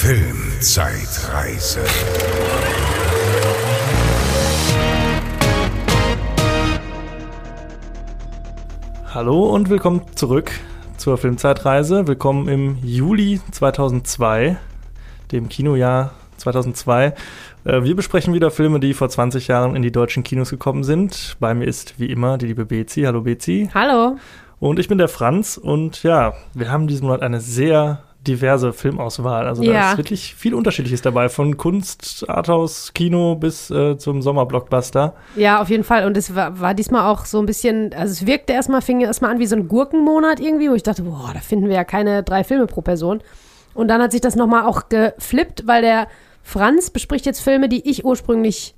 Filmzeitreise. Hallo und willkommen zurück zur Filmzeitreise. Willkommen im Juli 2002, dem Kinojahr 2002. Äh, Wir besprechen wieder Filme, die vor 20 Jahren in die deutschen Kinos gekommen sind. Bei mir ist wie immer die liebe Bezi. Hallo Bezi. Hallo. Und ich bin der Franz und ja, wir haben diesen Monat eine sehr diverse Filmauswahl. Also da Ja. ist wirklich viel Unterschiedliches dabei, von Kunst, Arthouse, Kino bis äh, zum Sommerblockbuster. Ja, auf jeden Fall. Und es war, war diesmal auch so ein bisschen, also es wirkte erstmal, fing erstmal an wie so ein Gurkenmonat irgendwie, wo ich dachte, boah, da finden wir ja keine drei Filme pro Person. Und dann hat sich das nochmal auch geflippt, weil der Franz bespricht jetzt Filme, die ich ursprünglich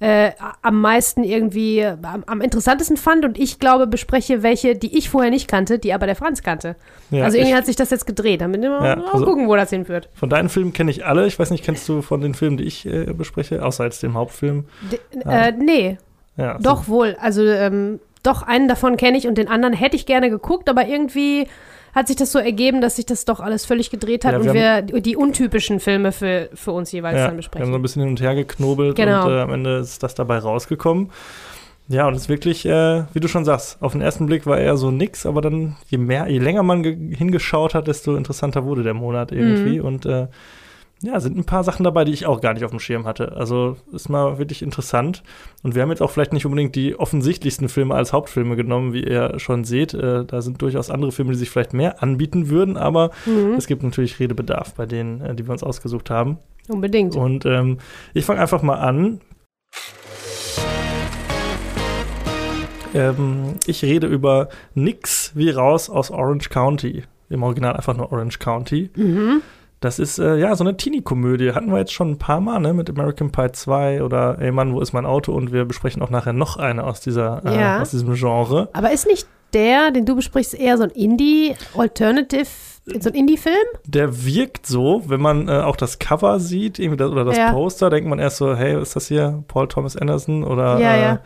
äh, am meisten irgendwie, äh, am, am interessantesten fand. Und ich glaube, bespreche welche, die ich vorher nicht kannte, die aber der Franz kannte. Ja, also irgendwie ich- hat sich das jetzt gedreht. Damit wir Ja, mal also- gucken, wo das hinführt. Von deinen Filmen kenne ich alle. Ich weiß nicht, kennst du von den Filmen, die ich äh, bespreche, außer jetzt dem Hauptfilm? D äh, nee, Ja, Doch, wohl. Also, ähm, doch, einen davon kenne ich und den anderen hätte ich gerne geguckt, aber irgendwie hat sich das so ergeben, dass sich das doch alles völlig gedreht hat Ja, und wir wir die untypischen Filme für, für uns jeweils Ja, dann wir haben so besprechen. ein bisschen hin und her geknobelt Genau. und äh, am Ende ist das dabei rausgekommen. Ja, und es ist wirklich, äh, wie du schon sagst, auf den ersten Blick war eher so nix, aber dann, je mehr, je länger man ge- hingeschaut hat, desto interessanter wurde der Monat irgendwie. Mhm. Und äh, ja, sind ein paar Sachen dabei, die ich auch gar nicht auf dem Schirm hatte. Also ist mal wirklich interessant. Und wir haben jetzt auch vielleicht nicht unbedingt die offensichtlichsten Filme als Hauptfilme genommen, wie ihr schon seht. Äh, da sind durchaus andere Filme, die sich vielleicht mehr anbieten würden, aber Mhm, es gibt natürlich Redebedarf bei denen, äh, die wir uns ausgesucht haben. unbedingt. Und ähm, ich fange einfach mal an. Ähm, ich rede über Nix wie raus aus Orange County. Im Original einfach nur Orange County. Mhm. Das ist äh, ja so eine Teenie-Komödie. Hatten wir jetzt schon ein paar Mal, ne? Mit American Pie 2 oder Ey Mann, wo ist mein Auto? Und wir besprechen auch nachher noch eine aus dieser, Ja. äh, aus diesem Genre. Aber ist nicht der, den du besprichst, eher so ein Indie-Alternative, so ein Indie-Film? Der wirkt so, wenn man äh, auch das Cover sieht, irgendwie das, oder das Ja. Poster, denkt man erst so, hey, ist das hier Paul Thomas Anderson oder Ja, äh, ja.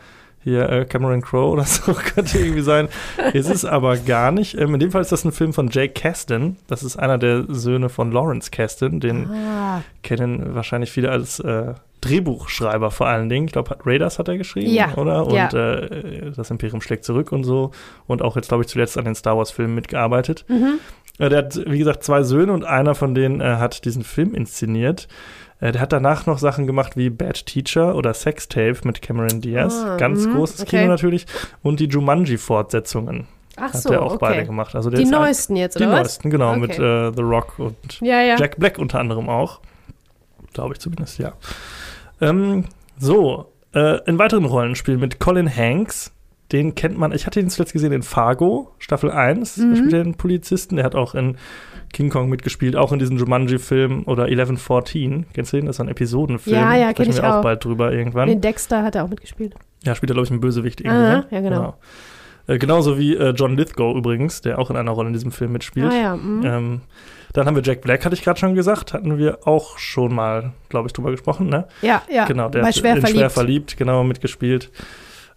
Hier äh, Cameron Crowe oder so, könnte irgendwie sein. ist es aber gar nicht. Ähm, in dem Fall ist das ein Film von Jake Kasdan. Das ist einer der Söhne von Lawrence Kasdan. Den Ah, kennen wahrscheinlich viele als äh, Drehbuchschreiber vor allen Dingen. Ich glaube, Raiders hat er geschrieben, Ja, oder? Und ja. äh, das Imperium schlägt zurück und so. Und auch jetzt, glaube ich, zuletzt an den Star Wars-Filmen mitgearbeitet. mhm. Äh, Der hat, wie gesagt, zwei Söhne und einer von denen äh, hat diesen Film inszeniert. Äh, der hat danach noch Sachen gemacht wie Bad Teacher oder Sextape mit Cameron Diaz. Ah, Ganz mhm, großes okay. Kino natürlich. Und die Jumanji-Fortsetzungen Ach hat so, er auch okay. beide gemacht. Also Die neuesten jetzt, Die oder was? neuesten, genau, Okay. mit äh, The Rock und Ja, ja. Jack Black unter anderem auch. Glaube ich zumindest, ja. Ähm, so, äh, in weiteren Rollenspielen mit Colin Hanks. Den kennt man, ich hatte ihn zuletzt gesehen in Fargo, Staffel 1. Da Mhm. spielt er einen Polizisten. Der hat auch in King Kong mitgespielt, auch in diesem Jumanji-Film oder 1114. Kennst du den? Das ist ein Episodenfilm. Ja, ja, kenn Sprechen ich wir auch auch. bald drüber irgendwann. Den Dexter hat er auch mitgespielt. Ja, spielt er, glaube ich, einen Bösewicht irgendwie. Aha, ne? ja, genau. Äh, genauso wie äh, John Lithgow übrigens, der auch in einer Rolle in diesem Film mitspielt. Ah ja, mhm. Ähm, dann haben wir Jack Black, hatte ich gerade schon gesagt, hatten wir auch schon mal, glaube ich, drüber gesprochen, ne? ja, ja. genau, der bei hat Schwer verliebt. Schwer verliebt, genau, mitgespielt.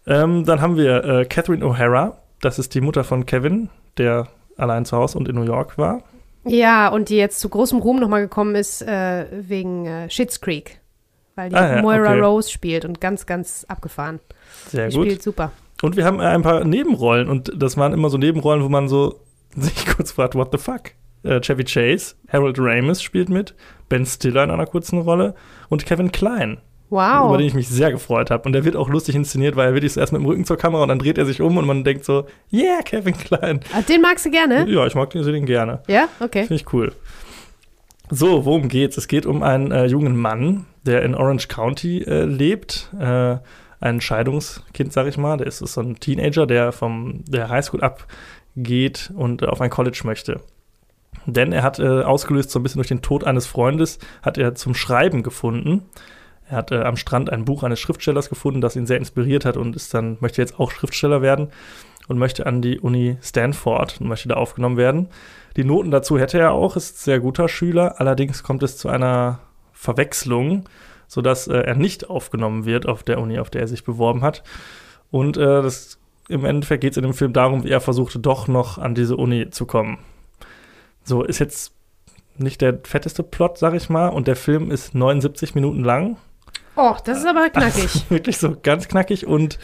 Ähm, dann haben wir äh, Catherine O'Hara, das ist die Mutter von Kevin, der allein zu Hause und in New York war. Ja, und die jetzt zu großem Ruhm nochmal gekommen ist äh, wegen äh, Schitt's Creek. Weil die Ah, ja, Moira okay. Rose spielt und ganz, ganz abgefahren. Sehr die gut. spielt super. Und wir haben äh, ein paar Nebenrollen und das waren immer so Nebenrollen, wo man so sich kurz fragt, what the fuck? Äh, Chevy Chase, Harold Ramis spielt mit, Ben Stiller in einer kurzen Rolle und Kevin Klein. Wow. über den ich mich sehr gefreut habe. Und der wird auch lustig inszeniert, weil er wirklich so erst mit dem Rücken zur Kamera und dann dreht er sich um und man denkt so, yeah, Kevin Klein. Ah, den magst du gerne? Ja, ich mag den, den gerne. Ja? Okay. Finde ich cool. So, worum geht's? Es geht um einen äh, jungen Mann, der in Orange County äh, lebt. Äh, ein Scheidungskind, sag ich mal. Der ist so ein Teenager, der vom der Highschool abgeht und auf ein College möchte. Denn er hat äh, ausgelöst so ein bisschen durch den Tod eines Freundes, hat er zum Schreiben gefunden. Er hat äh, am Strand ein Buch eines Schriftstellers gefunden, das ihn sehr inspiriert hat und ist dann möchte jetzt auch Schriftsteller werden und möchte an die Uni Stanford und möchte da aufgenommen werden. Die Noten dazu hätte er auch, ist ein sehr guter Schüler. Allerdings kommt es zu einer Verwechslung, sodass äh, er nicht aufgenommen wird auf der Uni, auf der er sich beworben hat. Und äh, das, im Endeffekt geht es in dem Film darum, wie er versuchte, doch noch an diese Uni zu kommen. So, ist jetzt nicht der fetteste Plot, sag ich mal. Und der Film ist 79 Minuten lang. Oh, das ist aber knackig. Also, wirklich so ganz knackig. Und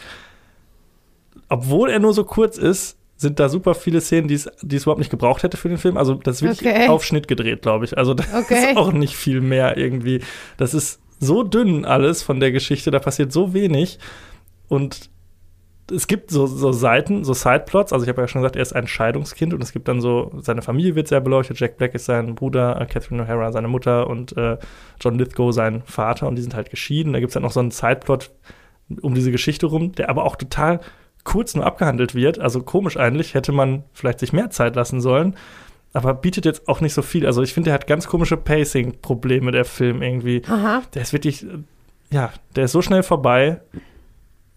obwohl er nur so kurz ist, sind da super viele Szenen, die es die es überhaupt nicht gebraucht hätte für den Film. Also das ist wirklich Okay. auf Schnitt gedreht, glaube ich. Also da Okay. ist auch nicht viel mehr irgendwie. Das ist so dünn alles von der Geschichte, da passiert so wenig. Und es gibt so, so Seiten, so Sideplots. Also ich habe ja schon gesagt, er ist ein Scheidungskind und es gibt dann so, seine Familie wird sehr beleuchtet. Jack Black ist sein Bruder, äh, Catherine O'Hara seine Mutter und äh, John Lithgow sein Vater und die sind halt geschieden. Da gibt es dann noch so einen Sideplot um diese Geschichte rum, der aber auch total kurz nur abgehandelt wird. Also komisch eigentlich, hätte man vielleicht sich mehr Zeit lassen sollen. Aber bietet jetzt auch nicht so viel. Also ich finde, der hat ganz komische Pacing-Probleme, der Film irgendwie. Aha. Der ist wirklich, äh, ja, der ist so schnell vorbei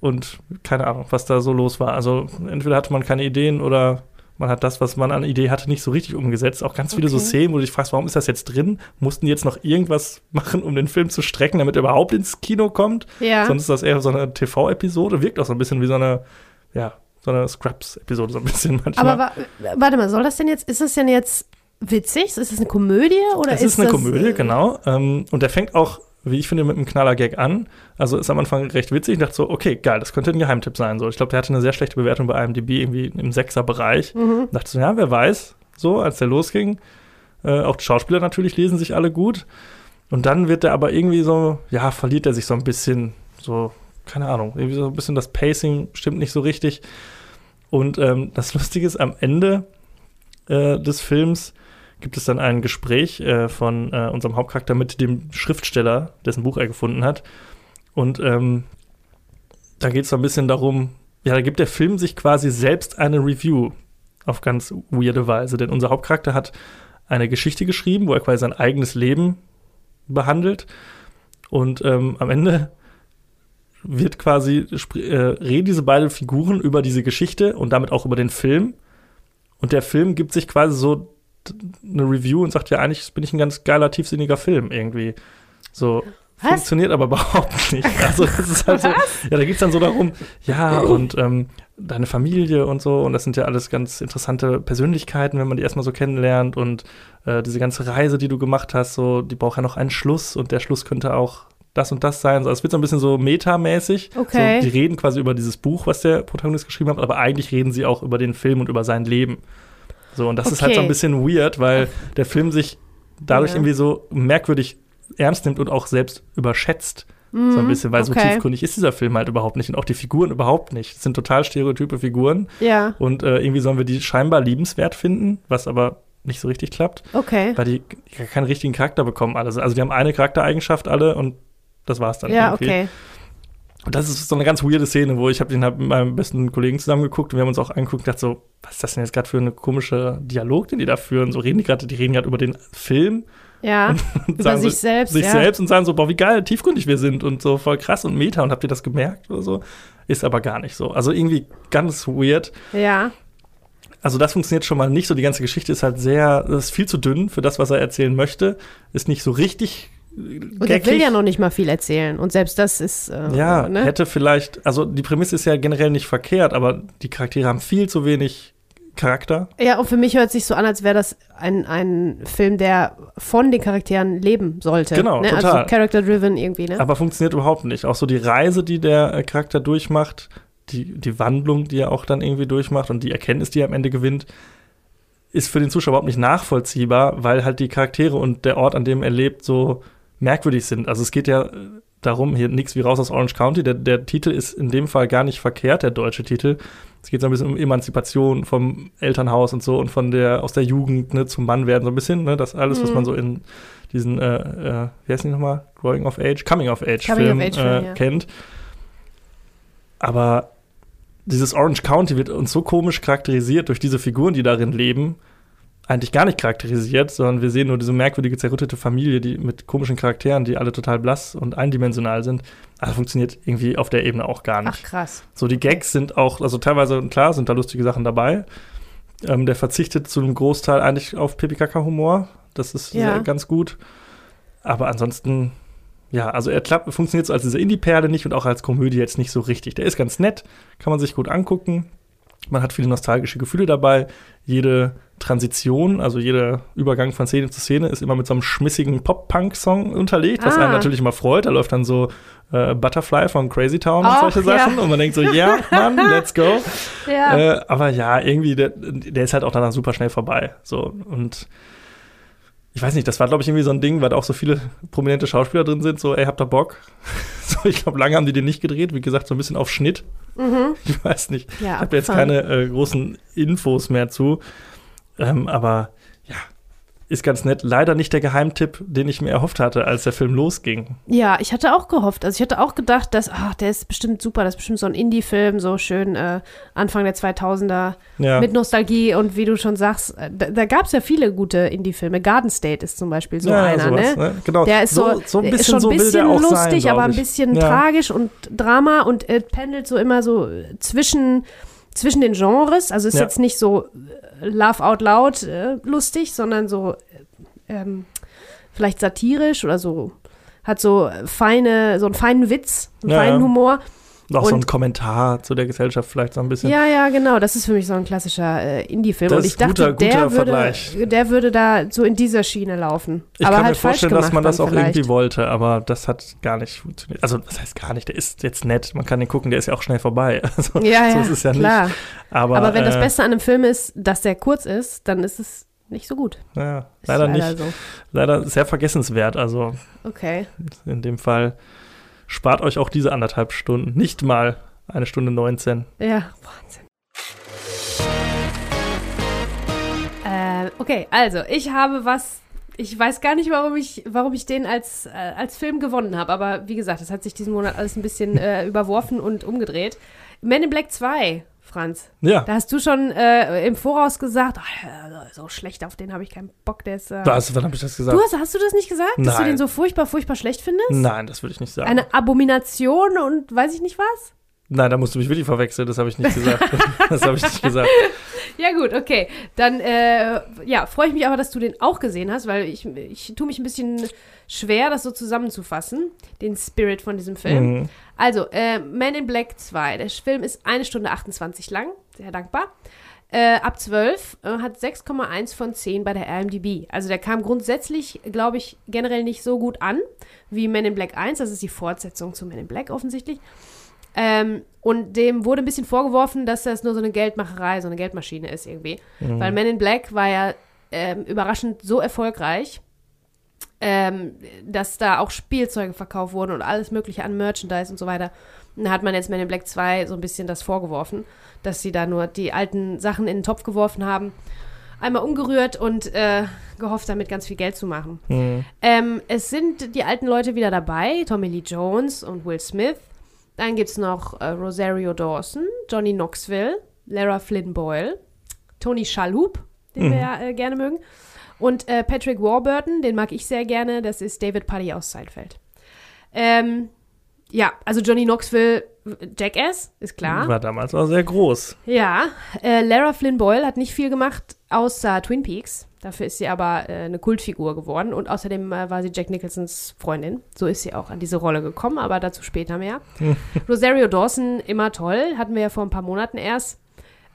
und keine Ahnung, was da so los war. Also entweder hatte man keine Ideen oder man hat das, was man an Idee hatte, nicht so richtig umgesetzt. Auch ganz viele so Okay. Szenen, wo du dich fragst, warum ist das jetzt drin? Mussten die jetzt noch irgendwas machen, um den Film zu strecken, damit er überhaupt ins Kino kommt? Ja. Sonst ist das eher so eine TV-Episode. Wirkt auch so ein bisschen wie so eine, ja, so eine Scraps-Episode, so ein bisschen manchmal. Aber wa warte mal, soll das denn jetzt, ist das denn jetzt witzig? Ist das eine Komödie oder Es ist, eine das, Komödie, äh, genau. Ähm, und der fängt auch, wie ich finde, mit einem Knaller-Gag an. Also ist am Anfang recht witzig. Ich dachte so, okay, geil, das könnte ein Geheimtipp sein. So, ich glaube, der hatte eine sehr schlechte Bewertung bei IMDb, irgendwie im Sechser-Bereich. Mhm. Dachte so, ja, wer weiß, so, als der losging. Äh, auch die Schauspieler natürlich lesen sich alle gut. Und dann wird er aber irgendwie so, ja, verliert er sich so ein bisschen, so, keine Ahnung, irgendwie so ein bisschen das Pacing stimmt nicht so richtig. Und ähm, das Lustige ist, am Ende äh, des Films gibt es dann ein Gespräch äh, von äh, unserem Hauptcharakter mit dem Schriftsteller, dessen Buch er gefunden hat. Und ähm, da geht es so ein bisschen darum, ja, da gibt der Film sich quasi selbst eine Review auf ganz weirde Weise. Denn unser Hauptcharakter hat eine Geschichte geschrieben, wo er quasi sein eigenes Leben behandelt. Und ähm, am Ende wird quasi, äh, reden diese beiden Figuren über diese Geschichte und damit auch über den Film. Und der Film gibt sich quasi so eine Review und sagt, ja, eigentlich bin ich ein ganz geiler, tiefsinniger Film irgendwie. So. Was? Funktioniert aber überhaupt nicht. Also, das ist halt so, ja, da geht es dann so darum, ja, und ähm, deine Familie und so, und das sind ja alles ganz interessante Persönlichkeiten, wenn man die erstmal so kennenlernt und äh, diese ganze Reise, die du gemacht hast, so, die braucht ja noch einen Schluss und der Schluss könnte auch das und das sein. So, es wird so ein bisschen so metamäßig. Okay. So, die reden quasi über dieses Buch, was der Protagonist geschrieben hat, aber eigentlich reden sie auch über den Film und über sein Leben. So, und das ist halt so ein Okay. bisschen weird, weil der Film sich dadurch Ja. irgendwie so merkwürdig ernst nimmt und auch selbst überschätzt. So ein bisschen, weil so Mhm. okay. tiefgründig ist dieser Film halt überhaupt nicht und auch die Figuren überhaupt nicht. Es sind total stereotype Figuren Ja, und äh, irgendwie sollen wir die scheinbar liebenswert finden, was aber nicht so richtig klappt, okay. weil die keinen richtigen Charakter bekommen alle. Also die haben eine Charaktereigenschaft alle und das war's dann Ja, irgendwie. okay. Und das ist so eine ganz weirde Szene, wo ich habe den halt mit meinem besten Kollegen zusammengeguckt und wir haben uns auch angeguckt und gedacht so, was ist das denn jetzt gerade für eine komische Dialog, den die da führen? So reden die gerade, die reden gerade über den Film Ja, und über sagen sich so, selbst. sich ja. selbst und sagen so, boah, wie geil, tiefgründig wir sind und so voll krass und meta und habt ihr das gemerkt oder so? Ist aber gar nicht so. Also irgendwie ganz weird. Ja, Also das funktioniert schon mal nicht so. Die ganze Geschichte ist halt sehr, das ist viel zu dünn für das, was er erzählen möchte. Ist nicht so richtig und er will ja noch nicht mal viel erzählen. Und selbst das ist. Äh, Ja, ne? hätte vielleicht, also die Prämisse ist ja generell nicht verkehrt, aber die Charaktere haben viel zu wenig Charakter. Ja, und für mich hört es sich so an, als wäre das ein, ein Film, der von den Charakteren leben sollte. Genau, ne? total. Also character-driven irgendwie, ne? Aber funktioniert überhaupt nicht. Auch so die Reise, die der äh, Charakter durchmacht, die, die Wandlung, die er auch dann irgendwie durchmacht und die Erkenntnis, die er am Ende gewinnt, ist für den Zuschauer überhaupt nicht nachvollziehbar, weil halt die Charaktere und der Ort, an dem er lebt, so merkwürdig sind. Also es geht ja darum, hier nichts wie raus aus Orange County. Der, der Titel ist in dem Fall gar nicht verkehrt, der deutsche Titel. Es geht so ein bisschen um Emanzipation vom Elternhaus und so und von der aus der Jugend ne, zum Mann werden so ein bisschen. Ne, das alles, was Mhm. man so in diesen, äh, äh, wie heißt die nochmal? Growing of Age, Coming of Age Coming Film, of Age äh, ja. kennt. Aber dieses Orange County wird uns so komisch charakterisiert durch diese Figuren, die darin leben. Eigentlich gar nicht charakterisiert, sondern wir sehen nur diese merkwürdige, zerrüttete Familie, die mit komischen Charakteren, die alle total blass und eindimensional sind. Also funktioniert irgendwie auf der Ebene auch gar nicht. Ach, krass. So, die Gags sind auch, also teilweise, klar, sind da lustige Sachen dabei. Ähm, der verzichtet zu einem Großteil eigentlich auf Pipi-Kaka-Humor. Das ist Ja. ganz gut. Aber ansonsten, ja, also er klappt, funktioniert so als diese Indie-Perle nicht und auch als Komödie jetzt nicht so richtig. Der ist ganz nett, kann man sich gut angucken. Man hat viele nostalgische Gefühle dabei. Jede Transition, also jeder Übergang von Szene zu Szene ist immer mit so einem schmissigen Pop-Punk-Song unterlegt, was ah. einen natürlich immer freut. Da läuft dann so äh, Butterfly von Crazy Town und solche Sachen. Ja. Und man denkt so, ja, Mann, let's go. Ja. Äh, aber ja, irgendwie, der, der ist halt auch danach super schnell vorbei. So, und ich weiß nicht, das war, glaube ich, irgendwie so ein Ding, weil da auch so viele prominente Schauspieler drin sind, so, ey, habt ihr Bock? so, ich glaube, lange haben die den nicht gedreht, wie gesagt, so ein bisschen auf Schnitt. Mhm. Ich weiß nicht. Ja, ich habe jetzt keine äh, großen Infos mehr zu. Ähm, aber ist ganz nett. Leider nicht der Geheimtipp, den ich mir erhofft hatte, als der Film losging. Ja, ich hatte auch gehofft. Also ich hatte auch gedacht, dass, ach, der ist bestimmt super, das ist bestimmt so ein Indie-Film, so schön äh, Anfang der 2000er ja. mit Nostalgie und wie du schon sagst, äh, da, da gab es ja viele gute Indie-Filme. Garden State ist zum Beispiel so ja, einer, sowas, ne? ne? Genau. Der ist so, so, ein bisschen, ist schon ein bisschen so lustig, sein, aber ein bisschen ja. tragisch und Drama und äh, pendelt so immer so zwischen zwischen den Genres. Also ist ja. jetzt nicht so Laugh Out Loud äh, lustig, sondern so ähm, vielleicht satirisch oder so hat so feine, so einen feinen Witz, einen ja, feinen Humor. Auch und, so ein Kommentar zu der Gesellschaft vielleicht so ein bisschen. Ja, ja, genau. Das ist für mich so ein klassischer äh, Indie-Film. Und ich dachte, guter, guter der, würde, der würde da so in dieser Schiene laufen. Ich aber kann halt mir vorstellen, dass man das auch vielleicht. irgendwie wollte, aber das hat gar nicht funktioniert. Also, was heißt gar nicht? Der ist jetzt nett. Man kann den gucken, der ist ja auch schnell vorbei. Also, ja, ja, so ist es ja klar. nicht. Aber, aber wenn äh, das Beste an einem Film ist, dass der kurz ist, dann ist es nicht so gut. Ja, leider, leider nicht. So. Leider sehr vergessenswert. Also, okay. in dem Fall spart euch auch diese anderthalb Stunden. Nicht mal eine Stunde 19. Ja, Wahnsinn. Äh, okay, also ich habe was. Ich weiß gar nicht, warum ich, warum ich den als, äh, als Film gewonnen habe. Aber wie gesagt, es hat sich diesen Monat alles ein bisschen äh, überworfen und umgedreht. Men in Black 2 Franz. Ja. Da hast du schon äh, im Voraus gesagt, oh, so schlecht, auf den habe ich keinen Bock. Der ist, äh Was, wann habe ich das gesagt? Du hast, hast du das nicht gesagt? Nein. Dass du den so furchtbar, furchtbar schlecht findest? Nein, das würde ich nicht sagen. Eine Abomination und weiß ich nicht was? Nein, da musst du mich wirklich verwechseln, das habe ich nicht gesagt. das habe ich nicht gesagt. Ja, gut, okay. Dann äh, ja, freue ich mich aber, dass du den auch gesehen hast, weil ich, ich tue mich ein bisschen schwer, das so zusammenzufassen, den Spirit von diesem Film. Mhm. Also, äh, Man in Black 2. Der Film ist eine Stunde 28 lang, sehr dankbar. Äh, ab 12 äh, hat 6,1 von 10 bei der RMDB. Also der kam grundsätzlich, glaube ich, generell nicht so gut an wie Men in Black 1. Das ist die Fortsetzung zu Men in Black offensichtlich. Ähm, und dem wurde ein bisschen vorgeworfen, dass das nur so eine Geldmacherei, so eine Geldmaschine ist irgendwie. Mhm. Weil Men in Black war ja ähm, überraschend so erfolgreich, ähm, dass da auch Spielzeuge verkauft wurden und alles Mögliche an Merchandise und so weiter. Und da hat man jetzt Men in Black 2 so ein bisschen das vorgeworfen, dass sie da nur die alten Sachen in den Topf geworfen haben einmal umgerührt und äh, gehofft, damit ganz viel Geld zu machen. Mhm. Ähm, es sind die alten Leute wieder dabei, Tommy Lee Jones und Will Smith. Dann gibt es noch äh, Rosario Dawson, Johnny Knoxville, Lara Flynn Boyle, Tony Shalhoub, den mhm. wir ja äh, gerne mögen, und äh, Patrick Warburton, den mag ich sehr gerne, das ist David Puddy aus Seinfeld. Ähm, ja, also Johnny Knoxville, Jackass, ist klar. War damals auch sehr groß. Ja, äh, Lara Flynn Boyle hat nicht viel gemacht, außer Twin Peaks. Dafür ist sie aber äh, eine Kultfigur geworden und außerdem äh, war sie Jack Nicholsons Freundin. So ist sie auch an diese Rolle gekommen, aber dazu später mehr. Rosario Dawson, immer toll, hatten wir ja vor ein paar Monaten erst.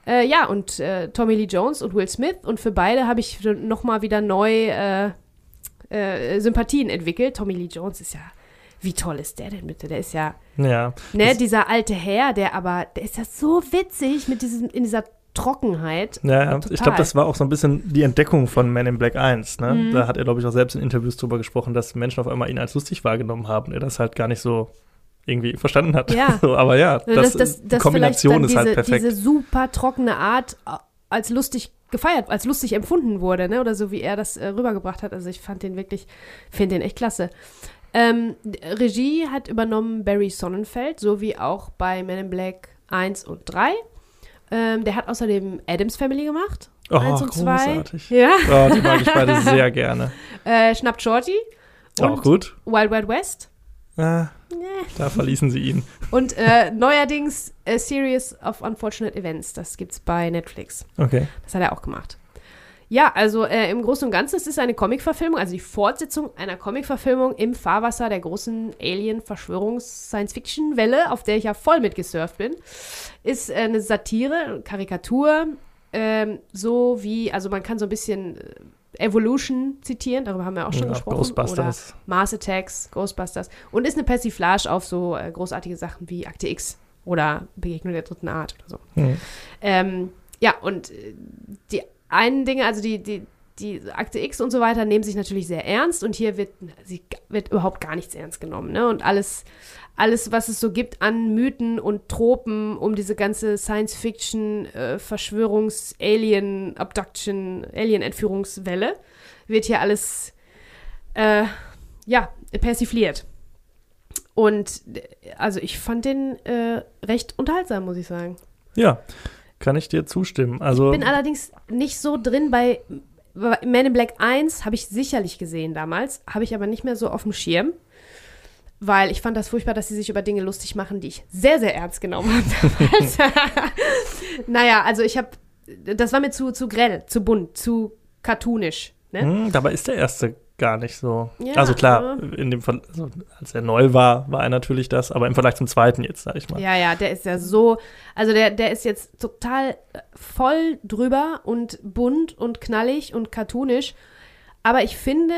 Äh, ja, und äh, Tommy Lee Jones und Will Smith und für beide habe ich nochmal wieder neu äh, äh, Sympathien entwickelt. Tommy Lee Jones ist ja wie toll ist der denn bitte? Der ist ja, ja ne, dieser alte Herr, der aber, der ist ja so witzig mit diesem, in dieser Trockenheit. Ja, ja. ich glaube, das war auch so ein bisschen die Entdeckung von Man in Black 1. Ne? Mhm. Da hat er, glaube ich, auch selbst in Interviews drüber gesprochen, dass Menschen auf einmal ihn als lustig wahrgenommen haben. Er das halt gar nicht so irgendwie verstanden hat. Ja. so, aber ja, das, das, das, die Kombination ist halt perfekt. Diese super trockene Art als lustig gefeiert, als lustig empfunden wurde, ne? Oder so wie er das äh, rübergebracht hat. Also ich fand den wirklich, finde den echt klasse. Ähm, Regie hat übernommen Barry Sonnenfeld, so wie auch bei Men in Black 1 und 3. Ähm, der hat außerdem Adams Family gemacht. Oh, eins und großartig. Zwei. Ja. Oh, die mag ich beide sehr gerne. Äh, Schnappt Shorty. Auch gut. Wild Wild West. Ah, nee. Da verließen sie ihn. Und äh, neuerdings A Series of Unfortunate Events. Das gibt's bei Netflix. Okay. Das hat er auch gemacht. Ja, also äh, im Großen und Ganzen es ist es eine Comic-Verfilmung, also die Fortsetzung einer Comic-Verfilmung im Fahrwasser der großen Alien-Verschwörungs-Science-Fiction-Welle, auf der ich ja voll mitgesurft bin. Ist äh, eine Satire, Karikatur ähm, so wie, also man kann so ein bisschen äh, Evolution zitieren, darüber haben wir auch schon Ja, gesprochen. Ghostbusters. Oder Mars Attacks, Ghostbusters. Und ist eine Persiflage auf so äh, großartige Sachen wie Akte X oder Begegnung der dritten Art oder so. Hm. Ähm, ja, und äh, die einen Dinge, also die, die, die Akte X und so weiter, nehmen sich natürlich sehr ernst und hier wird, sie, wird überhaupt gar nichts ernst genommen. Ne? Und alles, alles, was es so gibt an Mythen und Tropen um diese ganze Science-Fiction, äh, Verschwörungs-, Alien, Abduction, Alien-Entführungswelle, wird hier alles, äh, ja, persifliert. Und äh, also ich fand den äh, recht unterhaltsam, muss ich sagen. Ja, kann ich dir zustimmen. Also, bin allerdings nicht so drin bei, bei Man in Black 1 habe ich sicherlich gesehen damals, habe ich aber nicht mehr so auf dem Schirm, weil ich fand das furchtbar, dass sie sich über Dinge lustig machen, die ich sehr, sehr ernst genommen habe damals. naja, also ich habe, das war mir zu, zu grell, zu bunt, zu cartoonisch. Ne? hm, dabei ist der erste gar nicht so. Ja, also klar, in dem Fall, also als er neu war, war er natürlich das, aber im Vergleich zum zweiten jetzt, sag ich mal. Ja, ja, der ist ja so, also der, der ist jetzt total äh, voll drüber und bunt und knallig und cartoonisch. Aber ich finde,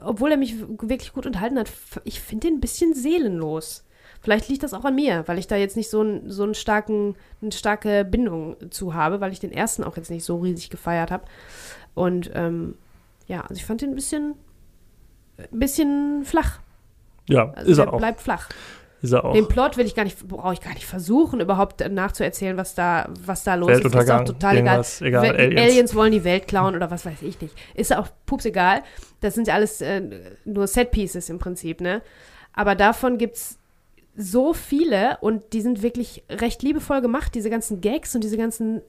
obwohl er mich wirklich gut unterhalten hat, ich finde den ein bisschen seelenlos. Vielleicht liegt das auch an mir, weil ich da jetzt nicht so, ein, so einen starken, eine starke Bindung zu habe, weil ich den ersten auch jetzt nicht so riesig gefeiert habe. Und ähm, ja, also ich fand den ein bisschen, ein bisschen flach. Ja, Also ist er auch. bleibt flach. Ist er auch. Den Plot will ich gar nicht, brauche ich gar nicht versuchen, überhaupt nachzuerzählen, was da, was da los ist. Ist Weltuntergang, auch total egal. egal, Aliens. Aliens wollen die Welt klauen oder was weiß ich nicht. Ist auch pups egal. Das sind ja alles äh, nur Set-Pieces im Prinzip, ne? Aber davon gibt's so viele und die sind wirklich recht liebevoll gemacht, diese ganzen Gags und diese ganzen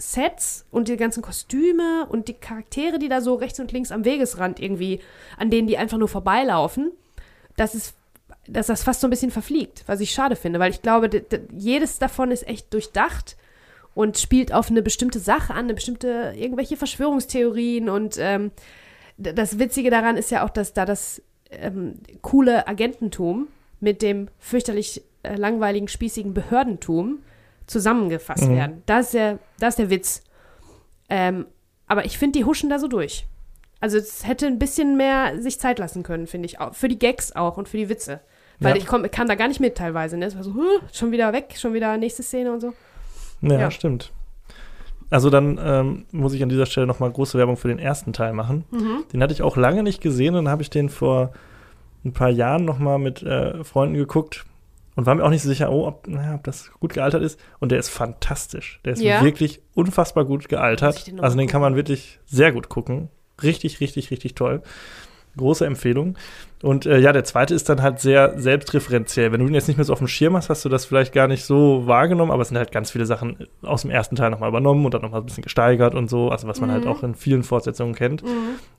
Sets und die ganzen Kostüme und die Charaktere, die da so rechts und links am Wegesrand irgendwie, an denen die einfach nur vorbeilaufen, das ist, dass das fast so ein bisschen verfliegt, was ich schade finde, weil ich glaube, jedes davon ist echt durchdacht und spielt auf eine bestimmte Sache an, eine bestimmte, irgendwelche Verschwörungstheorien und ähm, das Witzige daran ist ja auch, dass da das ähm, coole Agententum mit dem fürchterlich äh, langweiligen, spießigen Behördentum zusammengefasst Mhm. werden. Das ist der, das ist der Witz. Ähm, aber ich finde, die huschen da so durch. Also es hätte ein bisschen mehr sich Zeit lassen können, finde ich. Auch, für die Gags auch und für die Witze. Weil Ja. ich komm, kam da gar nicht mit teilweise. Ne? Es war so, huh, schon wieder weg, schon wieder nächste Szene und so. Ja, Ja. stimmt. Also dann ähm, muss ich an dieser Stelle nochmal große Werbung für den ersten Teil machen. Mhm. Den hatte ich auch lange nicht gesehen und dann habe ich den vor ein paar Jahren nochmal mit äh, Freunden geguckt und war mir auch nicht so sicher, oh, ob, naja, ob das gut gealtert ist. Und der ist fantastisch. Der ist Ja. wirklich unfassbar gut gealtert. den also den kann man wirklich sehr gut gucken. Richtig, richtig, richtig toll. Große Empfehlung. Und äh, ja, der zweite ist dann halt sehr selbstreferenziell. Wenn du ihn jetzt nicht mehr so auf dem Schirm hast, hast du das vielleicht gar nicht so wahrgenommen, aber es sind halt ganz viele Sachen aus dem ersten Teil nochmal übernommen und dann nochmal ein bisschen gesteigert und so, also was man halt Mhm. auch in vielen Fortsetzungen kennt. Mhm.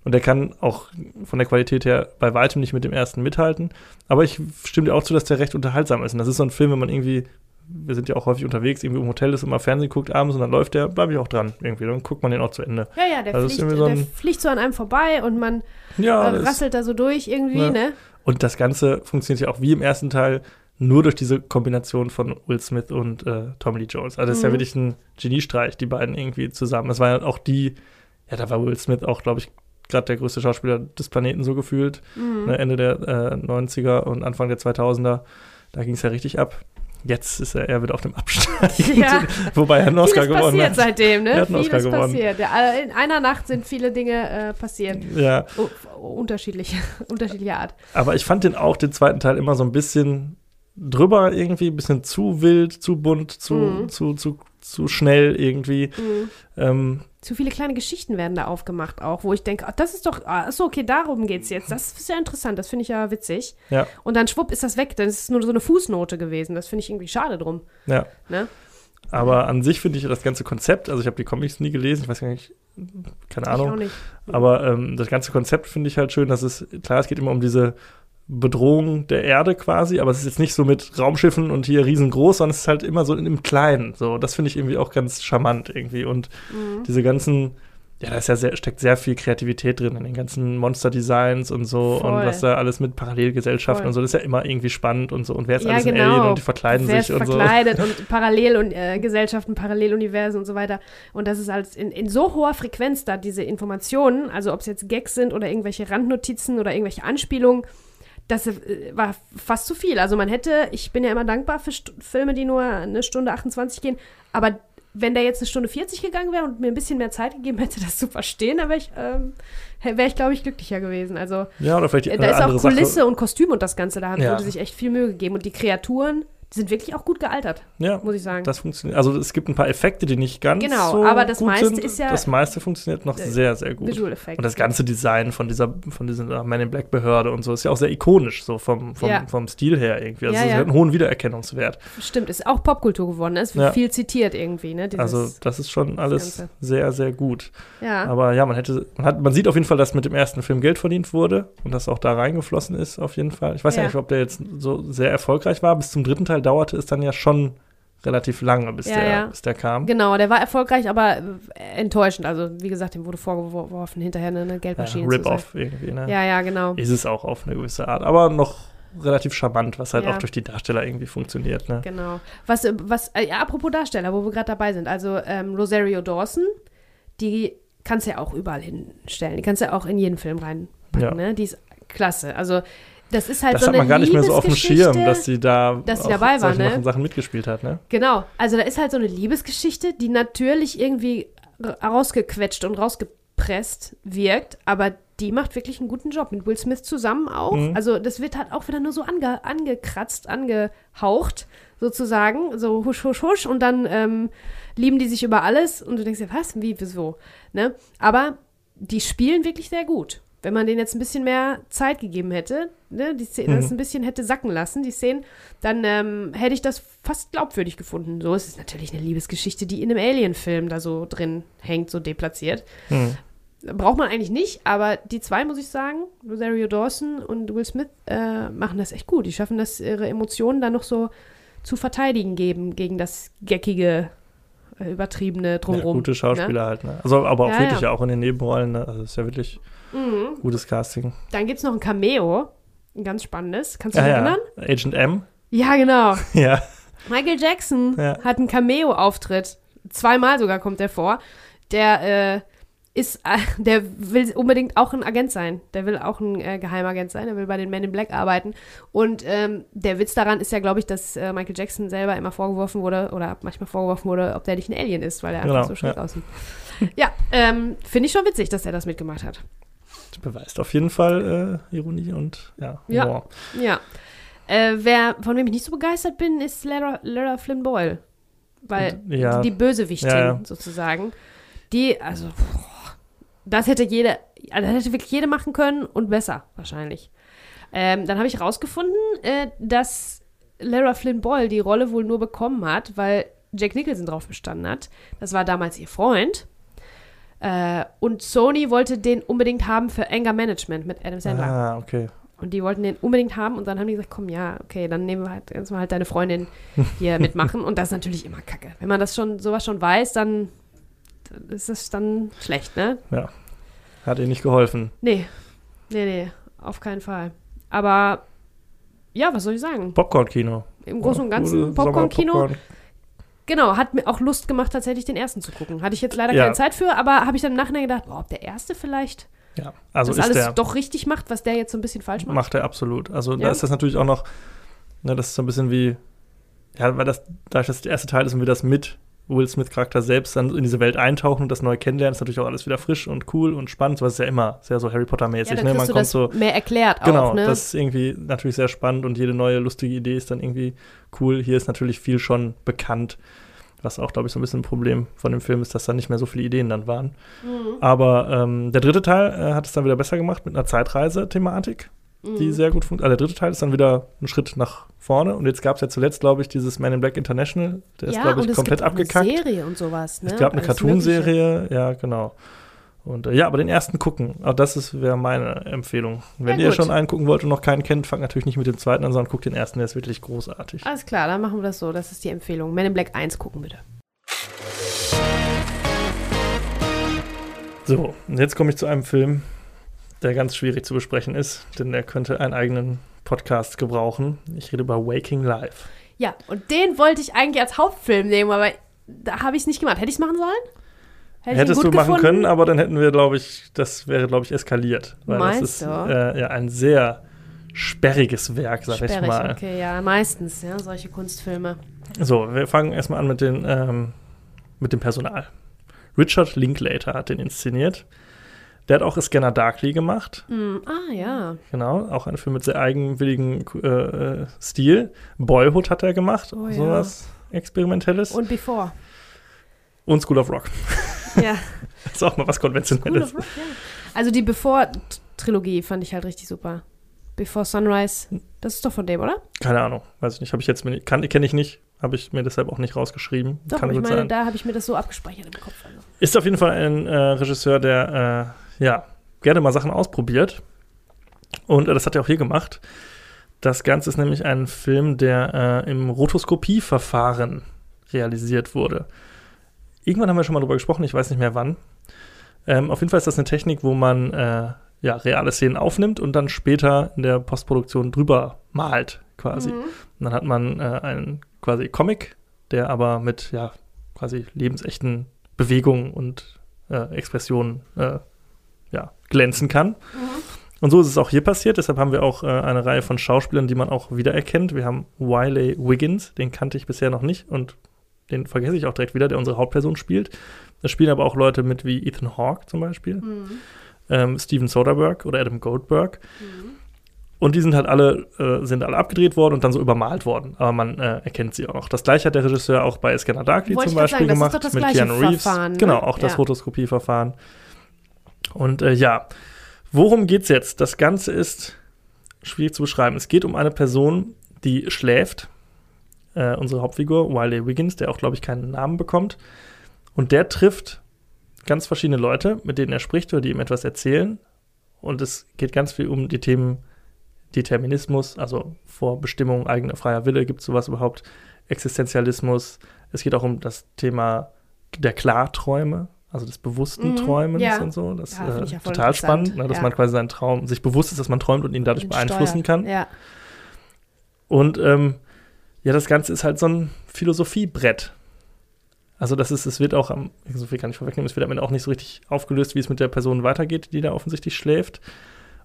Und der kann auch von der Qualität her bei weitem nicht mit dem ersten mithalten. Aber ich stimme dir auch zu, dass der recht unterhaltsam ist. Und das ist so ein Film, wenn man irgendwie, wir sind ja auch häufig unterwegs, irgendwie im Hotel ist mal Fernsehen guckt abends und dann läuft der, bleibe ich auch dran irgendwie. Dann guckt man den auch zu Ende. Ja, ja, der, Also es ist fliegt, so der ein- fliegt so an einem vorbei und man Ja, äh, rasselt da so durch irgendwie, Ja. ne? und das Ganze funktioniert ja auch wie im ersten Teil nur durch diese Kombination von Will Smith und äh, Tommy Lee Jones. Also das ist ja Mhm. wirklich ein Geniestreich, die beiden irgendwie zusammen. Das war ja auch die, ja, da war Will Smith auch, glaube ich, gerade der größte Schauspieler des Planeten so gefühlt. Mhm. ne, Ende der äh, 90er und Anfang der 2000er. Da ging es ja richtig ab. Jetzt ist er eher wieder auf dem Abstand. Ja. Wobei er einen Oscar Vieles gewonnen passiert hat. seitdem, Er ne? hat einen Oscar gewonnen. passiert. Ja, in einer Nacht sind viele Dinge äh, passiert. Ja, Oh, unterschiedliche, unterschiedlicher Art. aber ich fand den auch, den zweiten Teil, immer so ein bisschen drüber irgendwie, ein bisschen zu wild, zu bunt, zu, Mhm. zu, zu, zu schnell irgendwie. Mhm. Ähm, Zu viele kleine Geschichten werden da aufgemacht auch, wo ich denke, ah, das ist doch, ah, achso, okay, darum geht's jetzt. Das ist ja interessant, das finde ich ja witzig. Ja. Und dann schwupp ist das weg, dann ist es nur so eine Fußnote gewesen. Das finde ich irgendwie schade drum. ja. Ne? Aber an sich finde ich das ganze Konzept, also ich habe die Comics nie gelesen, ich weiß gar nicht, keine Ich auch Ahnung. nicht. Aber ähm, das ganze Konzept finde ich halt schön, dass es, klar, es geht immer um diese Bedrohung der Erde quasi, aber es ist jetzt nicht so mit Raumschiffen und hier riesengroß, sondern es ist halt immer so in dem Kleinen. So, das finde ich irgendwie auch ganz charmant irgendwie. Und Mhm. diese ganzen ja, da ist ja sehr, steckt sehr viel Kreativität drin in den ganzen Monster-Designs und so Voll. und was da alles mit Parallelgesellschaften Voll. und so, das ist ja immer irgendwie spannend und so. Und wer ist Ja, alles genau. ein Alien und die verkleiden Wer sich und so. verkleidet und Parallel- und äh, Gesellschaften, Paralleluniversen und so weiter. Und das ist alles in, in so hoher Frequenz da, diese Informationen, also ob es jetzt Gags sind oder irgendwelche Randnotizen oder irgendwelche Anspielungen, das äh, war fast zu viel. Also man hätte, ich bin ja immer dankbar für St Filme, die nur eine Stunde 28 gehen, aber wenn der jetzt eine Stunde 40 gegangen wäre und mir ein bisschen mehr Zeit gegeben hätte, das zu verstehen, dann wäre ich, ähm, wäre ich, glaube ich, glücklicher gewesen. Also Ja, oder vielleicht die äh, da ist auch Kulisse Sache. und Kostüm und das Ganze. Da Ja. wurde sich echt viel Mühe gegeben. Und die Kreaturen, die sind wirklich auch gut gealtert, Ja, muss ich sagen. das funktioniert. Also es gibt ein paar Effekte, die nicht ganz Genau, so aber das gut meiste sind. ist ja- Das meiste funktioniert noch Äh, sehr, sehr gut. Visual Effects. Und das ganze Design von dieser, von dieser Man in Black Behörde und so ist ja auch sehr ikonisch, so vom, vom, Ja. vom Stil her irgendwie. Also Ja, es hat einen hohen Wiedererkennungswert. Stimmt, ist auch Popkultur geworden. ne? Ist Ja. viel zitiert irgendwie, ne? Dieses, also das ist schon alles Ganze. sehr, sehr gut. ja. Aber ja, man hätte, man hat, man sieht auf jeden Fall, dass mit dem ersten Film Geld verdient wurde und das auch da reingeflossen ist, auf jeden Fall. Ich weiß Ja. nicht, ob der jetzt so sehr erfolgreich war. Bis zum dritten Teil dauerte es dann ja schon relativ lange, bis, Ja, der, ja. bis der kam. Genau, der war erfolgreich, aber äh, enttäuschend. Also, wie gesagt, dem wurde vorgeworfen, hinterher eine, eine Ja, Geldmaschine sein. Rip-Off irgendwie, ne? Ja, ja, genau. Ist es auch auf eine gewisse Art. Aber noch relativ charmant, was halt Ja. auch durch die Darsteller irgendwie funktioniert, ne? Genau. Was, äh, was äh, ja, apropos Darsteller, wo wir gerade dabei sind. Also ähm, Rosario Dawson, die kannst du ja auch überall hinstellen. Die kannst du ja auch in jeden Film reinpacken, Ja. ne? Die ist klasse. Also das ist halt Das so hat man gar nicht mehr so auf dem Schirm, dass sie da dass sie dabei war, ne? Sachen- mitgespielt hat, ne? Genau, also da ist halt so eine Liebesgeschichte, die natürlich irgendwie ra- rausgequetscht und rausgepresst wirkt, aber die macht wirklich einen guten Job mit Will Smith zusammen auch. Mhm. Also das wird halt auch wieder nur so ange, angekratzt, angehaucht sozusagen, so husch, husch, husch und dann ähm, lieben die sich über alles und du denkst dir, was, wie, wieso, ne? Aber die spielen wirklich sehr gut. Wenn man denen jetzt ein bisschen mehr Zeit gegeben hätte, ne, die Szene, Mhm. das ein bisschen hätte sacken lassen, die Szenen, dann ähm, hätte ich das fast glaubwürdig gefunden. So ist es natürlich eine Liebesgeschichte, die in einem Alien-Film da so drin hängt, so deplatziert. Hm. Braucht man eigentlich nicht, aber die zwei, muss ich sagen, Rosario Dawson und Will Smith, äh, machen das echt gut. Die schaffen das, ihre Emotionen dann noch so zu verteidigen geben gegen das geckige, äh, übertriebene Ja, Drumrum. gute Schauspieler halt, ne? Also, aber auch Ja, wirklich ja. ja. auch in den Nebenrollen, ne? Also ist ja wirklich Ne? Mhm. gutes Casting. Dann gibt es noch ein Cameo, ein ganz spannendes. Kannst du dich ja. erinnern? Agent M. Ja, genau. Ja. Michael Jackson Ja. hat einen Cameo-Auftritt. Zweimal sogar kommt er vor. Der äh, ist, äh, der will unbedingt auch ein Agent sein. Der will auch ein äh, Geheimagent sein. Der will bei den Men in Black arbeiten. Und ähm, der Witz daran ist ja, glaube ich, dass äh, Michael Jackson selber immer vorgeworfen wurde oder manchmal vorgeworfen wurde, ob der nicht ein Alien ist, weil er einfach Genau, so schräg ja. aussieht. Ja, ähm, finde ich schon witzig, dass er das mitgemacht hat. Das beweist auf jeden Fall äh, Ironie und ja, Ja. Humor. Ja. Äh, wer, von wem ich nicht so begeistert bin, ist Lara, Lara Flynn Boyle. Weil Und, ja. die Bösewichtin Ja, sozusagen, die, also, boah, das hätte jede, also das hätte wirklich jede machen können und besser wahrscheinlich. Ähm, dann habe ich rausgefunden, äh, dass Lara Flynn Boyle die Rolle wohl nur bekommen hat, weil Jack Nicholson drauf bestanden hat. Das war damals ihr Freund. Äh, und Sony wollte den unbedingt haben für Anger Management mit Adam Sandler. Ah, okay. Und die wollten den unbedingt haben und dann haben die gesagt, komm, ja, okay, dann nehmen wir halt, jetzt mal halt deine Freundin hier mitmachen. Und das ist natürlich immer kacke. Wenn man das schon, sowas schon weiß, dann ist es dann schlecht, ne? Hat ihr nicht geholfen. Nee, nee, nee, auf keinen Fall. Aber ja, was soll ich sagen? Popcorn-Kino. Im Großen und Ganzen Popcorn-Kino. Genau, hat mir auch Lust gemacht, tatsächlich den ersten zu gucken. Hatte ich jetzt leider Ja. keine Zeit für, aber habe ich dann im Nachhinein gedacht, boah, ob der erste vielleicht Ja, also das alles der. doch richtig macht, was der jetzt so ein bisschen falsch macht. Macht er absolut. Also da Ja. ist das natürlich auch noch, ne, das ist so ein bisschen wie, ja, weil das, dadurch, dass der erste Teil ist und wir das mit Will Smith-Charakter selbst dann in diese Welt eintauchen und das neu kennenlernen, ist natürlich auch alles wieder frisch und cool und spannend. Was ist ja immer sehr so Harry Ja, Potter-mäßig. dann ne? Man kommt so, mehr erklärt genau, auch, ne? das ist irgendwie natürlich sehr spannend und jede neue lustige Idee ist dann irgendwie cool. Hier ist natürlich viel schon bekannt. Was auch, glaube ich, so ein bisschen ein Problem von dem Film ist, dass da nicht mehr so viele Ideen dann waren. Mhm. Aber ähm, der dritte Teil äh, hat es dann wieder besser gemacht mit einer Zeitreise-Thematik die Mhm. sehr gut funktioniert. Also der dritte Teil ist dann wieder ein Schritt nach vorne. Und jetzt gab es ja zuletzt, glaube ich, dieses Man in Black International. Der ist, glaube ich, komplett abgekackt. Eine Serie und sowas, ne? Es gab eine Cartoon-Serie, ja, genau. Und äh, ja, aber den ersten gucken. Auch das wäre meine Empfehlung. Wenn Ja, ihr schon einen gucken wollt und noch keinen kennt, fangt natürlich nicht mit dem zweiten an, sondern guckt den ersten, der ist wirklich großartig. Alles klar, dann machen wir das so. Das ist die Empfehlung. Men in Black 1 gucken bitte. So, und jetzt komme ich zu einem Film, der ganz schwierig zu besprechen ist, denn der könnte einen eigenen Podcast gebrauchen. Ich rede über Waking Life. Ja, und den wollte ich eigentlich als Hauptfilm nehmen, aber da habe ich es nicht gemacht. Hätte ich es machen sollen? Hätte Hättest du machen gefunden? können, aber dann hätten wir, glaube ich, das wäre, glaube ich, eskaliert. Weil Meinst das ist äh, ja ein sehr sperriges Werk, sag Sperrig, ich mal. Okay, ja, meistens, ja, solche Kunstfilme. So, wir fangen erstmal an mit, den, ähm, mit dem Personal. Richard Linklater hat den inszeniert. Der hat auch Scanner Darkly gemacht. Mm, ah, ja. Genau, auch ein Film mit sehr eigenwilligen äh, äh, Stil. Boyhood hat er gemacht, oh, sowas ja. Experimentelles. Und Before. Und School of Rock. Ja. das ist auch mal was Konventionelles. School of Rock, ja. Also die Before-Trilogie fand ich halt richtig super. Before Sunrise, das ist doch von dem, oder? Keine Ahnung, weiß ich nicht. Habe ich jetzt kenne ich nicht, habe ich mir deshalb auch nicht rausgeschrieben. Doch, Kann ich meine, sein. da habe ich mir das so abgespeichert im Kopf. Also. Ist auf jeden Fall ein äh, Regisseur, der äh, ja gerne mal Sachen ausprobiert. Und äh, das hat er auch hier gemacht. Das Ganze ist nämlich ein Film, der äh, im Rotoskopieverfahren realisiert wurde. Irgendwann haben wir schon mal drüber gesprochen, ich weiß nicht mehr wann. Ähm, auf jeden Fall ist das eine Technik, wo man äh, ja, reale Szenen aufnimmt und dann später in der Postproduktion drüber malt, quasi. Mhm. Und dann hat man äh, einen quasi Comic, der aber mit ja quasi lebensechten Bewegungen und äh, Expressionen äh, glänzen kann. Mhm. Und so ist es auch hier passiert. Deshalb haben wir auch äh, eine Reihe von Schauspielern, die man auch wiedererkennt. Wir haben Wiley Wiggins, den kannte ich bisher noch nicht und den vergesse ich auch direkt wieder, der unsere Hauptperson spielt. Da spielen aber auch Leute mit wie Ethan Hawke zum Beispiel, mhm. ähm, Steven Soderbergh oder Adam Goldberg. Mhm. Und die sind halt alle, äh, sind alle abgedreht worden und dann so übermalt worden. Aber man äh, erkennt sie auch. Das gleiche hat der Regisseur auch bei Scanner Darkly Wollte zum Beispiel sagen, gemacht mit Keanu Reeves. Verfahren, ne? Genau, auch das ja. Rotoskopieverfahren. Und äh, ja, worum geht's jetzt? Das Ganze ist schwierig zu beschreiben. Es geht um eine Person, die schläft. Äh, unsere Hauptfigur, Wiley Wiggins, der auch, glaube ich, keinen Namen bekommt. Und der trifft ganz verschiedene Leute, mit denen er spricht oder die ihm etwas erzählen. Und es geht ganz viel um die Themen Determinismus, also Vorbestimmung, eigener freier Wille, gibt es sowas überhaupt? Existenzialismus. Es geht auch um das Thema der Klarträume, also des bewussten mhm, Träumens ja. und so. Das ist ja, äh, ja total spannend, ne, dass ja. man quasi seinen Traum sich bewusst ist, dass man träumt und ihn dadurch und beeinflussen steuert. kann. Und ähm, ja, das Ganze ist halt so ein Philosophiebrett. Also das ist, es wird auch, so viel kann ich vorwegnehmen, es wird am Ende auch nicht so richtig aufgelöst, wie es mit der Person weitergeht, die da offensichtlich schläft.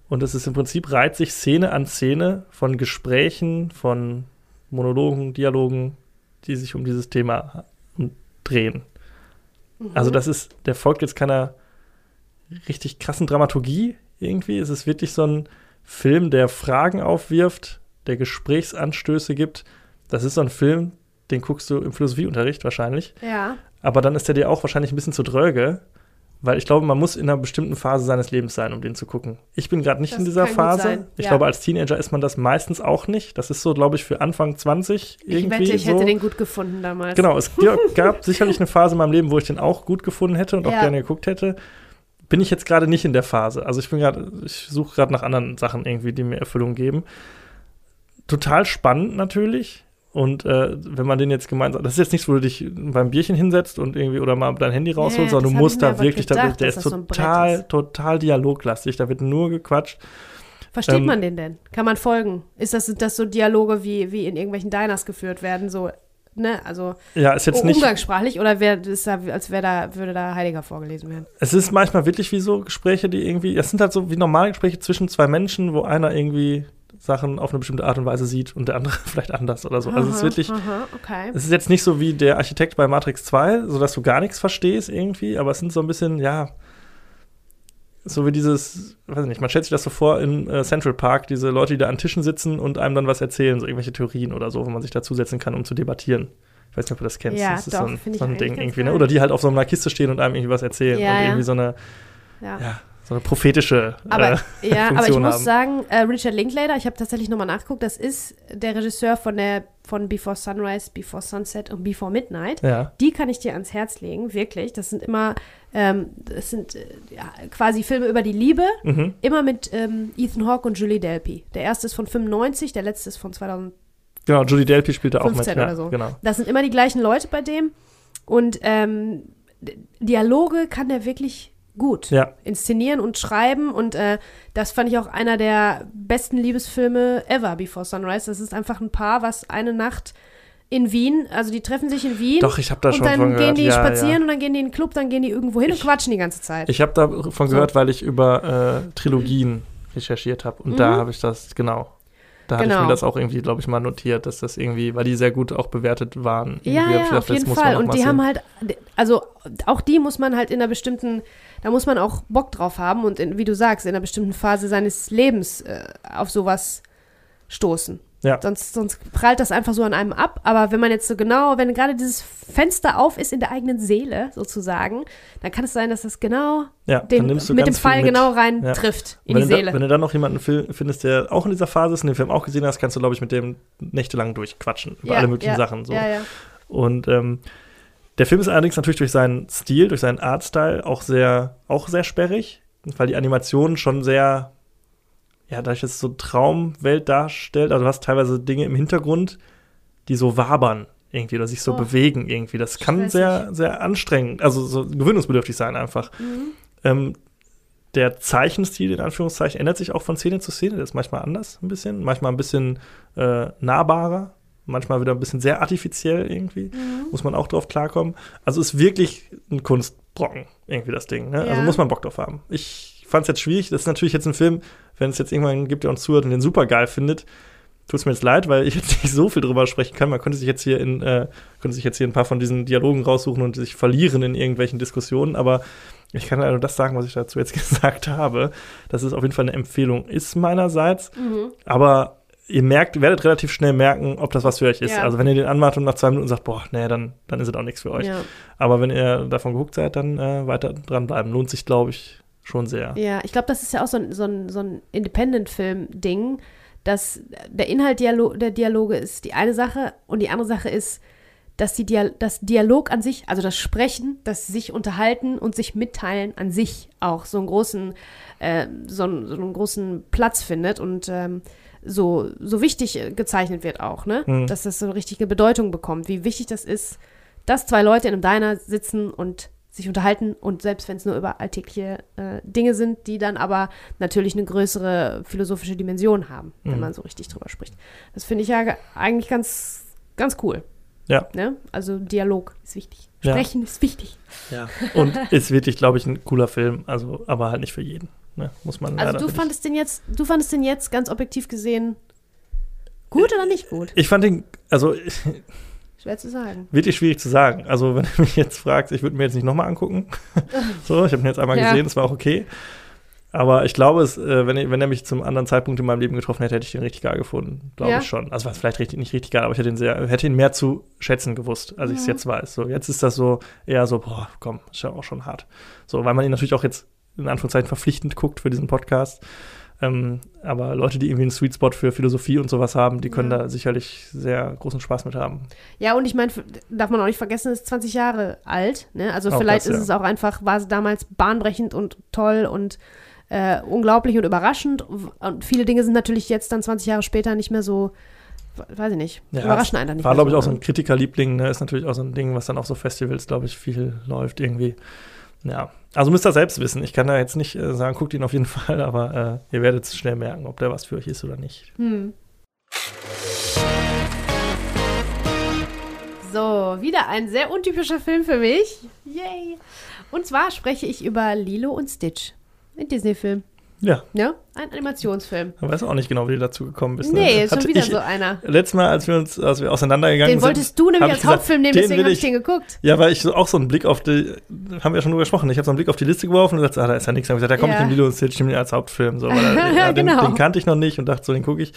Und es ist im Prinzip reiht sich Szene an Szene von Gesprächen, von Monologen, Dialogen, die sich um dieses Thema drehen. Mhm. Also das ist, der folgt jetzt keiner richtig krassen Dramaturgie irgendwie. Es ist wirklich so ein Film, der Fragen aufwirft, der Gesprächsanstöße gibt. Das ist so ein Film, den guckst du im Philosophieunterricht wahrscheinlich. Ja. Aber dann ist der dir auch wahrscheinlich ein bisschen zu dröge. Weil ich glaube, man muss in einer bestimmten Phase seines Lebens sein, um den zu gucken. Ich bin gerade nicht das in dieser Phase. Ich ja. glaube, als Teenager ist man das meistens auch nicht. Das ist so, glaube ich, für Anfang 20 irgendwie. Ich wette, ich so. hätte den gut gefunden damals. Genau, es gab sicherlich eine Phase in meinem Leben, wo ich den auch gut gefunden hätte und auch ja. gerne geguckt hätte. Bin ich jetzt gerade nicht in der Phase. Also ich bin gerade, ich suche gerade nach anderen Sachen irgendwie, die mir Erfüllung geben. Total spannend natürlich. Und äh, wenn man den jetzt gemeinsam, das ist jetzt nichts, wo du dich beim Bierchen hinsetzt und irgendwie oder mal dein Handy rausholst, yeah, sondern du musst da wirklich, gedacht, da, der ist total, so total dialoglastig, da wird nur gequatscht. Versteht ähm, man den denn? Kann man folgen? Ist das, das so Dialoge, wie, wie in irgendwelchen Diners geführt werden, so, ne, also ja, ist jetzt umgangssprachlich nicht, oder wär, ist da, als wäre da, würde da Heiliger vorgelesen werden? Es ist manchmal wirklich wie so Gespräche, die irgendwie, es sind halt so wie normale Gespräche zwischen zwei Menschen, wo einer irgendwie Sachen auf eine bestimmte Art und Weise sieht und der andere vielleicht anders oder so. Also es ist wirklich, aha, okay. es ist jetzt nicht so wie der Architekt bei Matrix 2, sodass du gar nichts verstehst irgendwie, aber es sind so ein bisschen, ja, so wie dieses, weiß nicht, man stellt sich das so vor in äh, Central Park, diese Leute, die da an Tischen sitzen und einem dann was erzählen, so irgendwelche Theorien oder so, wo man sich dazusetzen kann, um zu debattieren. Ich weiß nicht, ob du das kennst. Ja, das ist doch, so ein, so ein Ding irgendwie, ne? Oder die halt auf so einer Kiste stehen und einem irgendwie was erzählen ja, und irgendwie ja. so eine, ja. ja so eine prophetische aber, äh, Ja, aber ich haben. muss sagen, äh, Richard Linklater, ich habe tatsächlich nochmal nachgeguckt, das ist der Regisseur von der von Before Sunrise, Before Sunset und Before Midnight. Ja. Die kann ich dir ans Herz legen, wirklich. Das sind immer, ähm, das sind äh, ja, quasi Filme über die Liebe, Mhm. immer mit ähm, Ethan Hawke und Julie Delpy. Der erste ist von 95, der letzte ist von 2015 Genau, Julie Delpy spielt da auch mit. oder so. Genau. Das sind immer die gleichen Leute bei dem. Und ähm, Dialoge kann der wirklich gut. Ja. Inszenieren und schreiben und äh, das fand ich auch einer der besten Liebesfilme ever, Before Sunrise. Das ist einfach ein Paar, was eine Nacht in Wien, also die treffen sich in Wien. Doch, ich habe da und schon dann von gehen gehört. die ja, spazieren ja. und dann gehen die in den Club, dann gehen die irgendwo hin und Ich- quatschen die ganze Zeit. Ich habe davon So. gehört, weil ich über äh, Trilogien recherchiert habe. Und da Mhm. habe ich das, genau. Da hatte ich Genau. mir das auch irgendwie, glaube ich, mal notiert, dass das irgendwie, weil die sehr gut auch bewertet waren. Irgendwie Ja, ja, gedacht, auf jeden Fall. Und die sehen. haben halt, also auch die muss man halt in einer bestimmten, da muss man auch Bock drauf haben und in, wie du sagst, in einer bestimmten Phase seines Lebens äh, auf sowas stoßen. Ja. Sonst, sonst prallt das einfach so an einem ab. Aber wenn man jetzt so genau, wenn gerade dieses Fenster auf ist in der eigenen Seele sozusagen, dann kann es sein, dass das genau ja, den, mit dem Pfeil mit. genau rein Ja. trifft in die du da, Seele. wenn du dann noch jemanden findest, der auch in dieser Phase ist und den Film auch gesehen hast, kannst du, glaube ich, mit dem nächtelang durchquatschen über alle möglichen Sachen. So. Ja, ja. Und ähm, der Film ist allerdings natürlich durch seinen Stil, durch seinen Artstyle auch sehr, auch sehr sperrig, weil die Animation schon sehr, ja, dadurch, dass es so Traumwelt darstellt, also du hast teilweise Dinge im Hintergrund, die so wabern irgendwie oder sich so Oh. bewegen irgendwie. Das kann Stressig. sehr, sehr anstrengend, also so gewöhnungsbedürftig sein einfach. Mhm. Ähm, der Zeichenstil, in Anführungszeichen, ändert sich auch von Szene zu Szene. Der ist manchmal anders ein bisschen, manchmal ein bisschen äh, nahbarer, manchmal wieder ein bisschen sehr artifiziell irgendwie. Mhm. Muss man auch drauf klarkommen. Also ist wirklich ein Kunstbrocken, irgendwie das Ding. Ne? Also Ja. muss man Bock drauf haben. Ich fand es jetzt schwierig. Das ist natürlich jetzt ein Film, wenn es jetzt irgendwann gibt, der uns zuhört und den super geil findet. Tut es mir jetzt leid, weil ich jetzt nicht so viel drüber sprechen kann. Man könnte sich jetzt hier in, äh, könnte sich jetzt hier ein paar von diesen Dialogen raussuchen und sich verlieren in irgendwelchen Diskussionen, aber ich kann nur das sagen, was ich dazu jetzt gesagt habe, dass es auf jeden Fall eine Empfehlung ist meinerseits. Mhm. Aber ihr merkt, werdet relativ schnell merken, ob das was für euch ist. Ja. Also wenn ihr den anmacht und nach zwei Minuten sagt, boah, nee, dann, dann ist es auch nichts für euch. Ja. Aber wenn ihr davon gehuckt seid, dann äh, weiter dranbleiben. Lohnt sich, glaube ich, schon sehr. Ja, ich glaube, das ist ja auch so ein, so ein, so ein Independent-Film-Ding, dass der Inhalt Dialo der Dialoge ist die eine Sache und die andere Sache ist, dass die Dia das Dialog an sich, also das Sprechen, das sich unterhalten und sich mitteilen an sich auch so einen großen, äh, so, einen, so einen großen Platz findet und ähm, so, so wichtig äh, gezeichnet wird auch, ne? Mhm. Dass das so eine richtige Bedeutung bekommt, wie wichtig das ist, dass zwei Leute in einem Diner sitzen und sich unterhalten und selbst wenn es nur über alltägliche äh, Dinge sind, die dann aber natürlich eine größere philosophische Dimension haben, wenn Mhm. man so richtig drüber spricht. Das finde ich ja ge- eigentlich ganz, ganz cool. Ja. Ne? Also Dialog ist wichtig. Ja. Sprechen ist wichtig. Ja. Und ist wirklich, glaube ich, ein cooler Film. Also, aber halt nicht für jeden. Ne? Muss man Also du fandest den jetzt, du fandest den jetzt ganz objektiv gesehen gut oder nicht gut? Ich fand den, also Schwer zu sagen. wirklich schwierig zu sagen. Also, wenn du mich jetzt fragst, ich würde mir jetzt nicht nochmal angucken. so, ich habe ihn jetzt einmal Ja. gesehen, das war auch okay. Aber ich glaube, es, äh, wenn, er- wenn er mich zum anderen Zeitpunkt in meinem Leben getroffen hätte, hätte ich den richtig geil gefunden. Glaube Ja. ich schon. Also war es vielleicht richtig, nicht richtig geil, aber ich hätte ihn, sehr, hätte ihn mehr zu schätzen gewusst, als ich es Mhm. jetzt weiß. So, jetzt ist das so eher so, boah, komm, ist ja auch schon hart. So, weil man ihn natürlich auch jetzt in Anführungszeichen verpflichtend guckt für diesen Podcast. Ähm, aber Leute, die irgendwie einen Sweet Spot für Philosophie und sowas haben, die können Ja. da sicherlich sehr großen Spaß mit haben. Ja, und ich meine, darf man auch nicht vergessen, ist 20 Jahre alt. Ne? Also Auch vielleicht das, ist ja. es auch einfach, war es damals bahnbrechend und toll und äh, unglaublich und überraschend. Und viele Dinge sind natürlich jetzt dann 20 Jahre später nicht mehr so, weiß ich nicht, Ja, überraschen einen dann nicht War, glaube ich, auch so ne? ein Kritikerliebling, ne? Ist natürlich auch so ein Ding, was dann auf so Festivals, glaube ich, viel läuft irgendwie. Ja. Also müsst ihr selbst wissen. Ich kann da jetzt nicht äh, sagen, guckt ihn auf jeden Fall, aber äh, ihr werdet schnell merken, ob der was für euch ist oder nicht. Hm. So, wieder ein sehr untypischer Film für mich. Yay! Und zwar spreche ich über Lilo und Stitch. Ein Disney-Film. Ja, Ja, ein Animationsfilm. ich weiß auch nicht genau, wie du dazu gekommen bist. Nee, ne? ist schon wieder ich, so einer. Letztes Mal, als wir uns, als wir auseinandergegangen Den sind. wolltest du nämlich als ich Hauptfilm nehmen, den deswegen habe ich ich- den geguckt. Ja, weil ich auch so einen Blick auf die, haben wir ja schon drüber gesprochen, ich habe so einen Blick auf die Liste geworfen und gesagt, ah, da ist ja nichts. Dann habe ich gesagt, da kommt Ja. mit dem Lilo und Stitch, ich nehme den als Hauptfilm. So, weil, Ja, den, genau. den kannte ich noch nicht und dachte so, den gucke ich.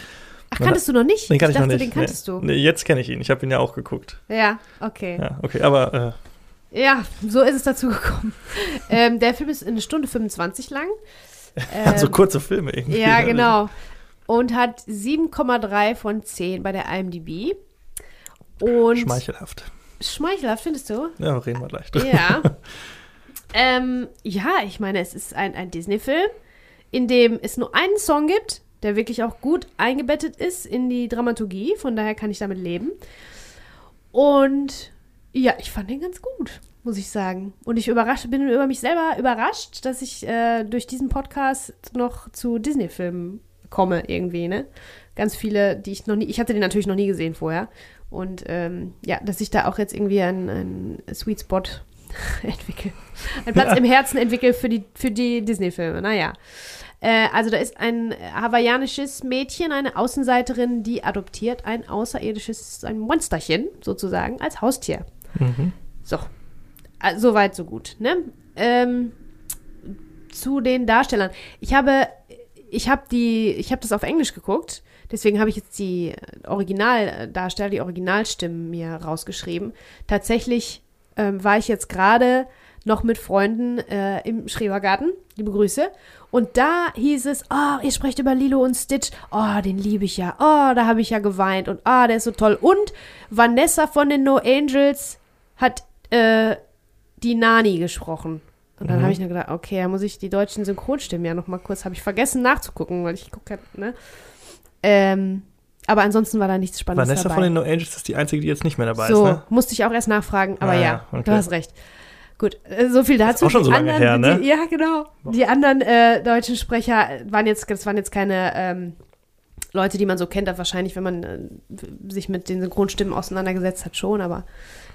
Ach, kanntest du noch nicht? Den kann ich, dachte, noch nicht. den kanntest nee. du. Nee, jetzt kenne ich ihn. Ich habe ihn ja auch geguckt. Ja, okay. Ja. Ja, okay, aber äh, so ist es dazu gekommen. ähm, der Film ist eine Stunde 25 lang. Ähm, so kurze Filme irgendwie. Ja, genau. Und hat 7,3 von 10 bei der IMDb. Und Schmeichelhaft. schmeichelhaft, findest du? Ja, reden wir gleich drüber. Ja. ähm, ja, ich meine, es ist ein, ein Disney-Film, in dem es nur einen Song gibt, der wirklich auch gut eingebettet ist in die Dramaturgie. Von daher kann ich damit leben. Und ja, ich fand den ganz gut. Muss ich sagen. Und ich überrascht, bin über mich selber überrascht, dass ich äh, durch diesen Podcast noch zu Disney-Filmen komme irgendwie, ne? Ganz viele, die ich noch nie, ich hatte den natürlich noch nie gesehen vorher. Und ähm, ja, dass ich da auch jetzt irgendwie einen Sweet Spot entwickle. Einen Platz im Herzen entwickle für die, für die Disney-Filme. Naja. Äh, also da ist ein hawaiianisches Mädchen, eine Außenseiterin, die adoptiert ein außerirdisches, ein Monsterchen sozusagen als Haustier. Mhm. So. Also, Soweit, so gut. Ne? Ähm, zu den Darstellern. Ich habe, ich habe die, ich habe das auf Englisch geguckt. Deswegen habe ich jetzt die Originaldarsteller, die Originalstimmen mir rausgeschrieben. Tatsächlich ähm, war ich jetzt gerade noch mit Freunden äh, im Schrebergarten. Liebe Grüße. Und da hieß es, oh, ihr sprecht über Lilo und Stitch. Oh, den liebe ich ja. Oh, da habe ich ja geweint. Und ah, der ist so toll. Und Vanessa von den No Angels hat äh, die Nani gesprochen. Und dann Mhm. habe ich mir gedacht, okay, da muss ich die deutschen Synchronstimmen ja noch mal kurz, habe ich vergessen nachzugucken, weil ich gucke, ne? Ähm, aber ansonsten war da nichts Spannendes Vanessa dabei. von den No Angels ist die einzige, die jetzt nicht mehr dabei so, ist, ne? musste ich auch erst nachfragen, aber Ah, ja, okay. du hast recht. Gut, äh, so viel dazu. auch schon Die so lange her, ne? Die, ja, genau. Die anderen äh, deutschen Sprecher waren jetzt, das waren jetzt keine ähm, Leute, die man so kennt, aber wahrscheinlich, wenn man äh, sich mit den Synchronstimmen auseinandergesetzt hat, schon, aber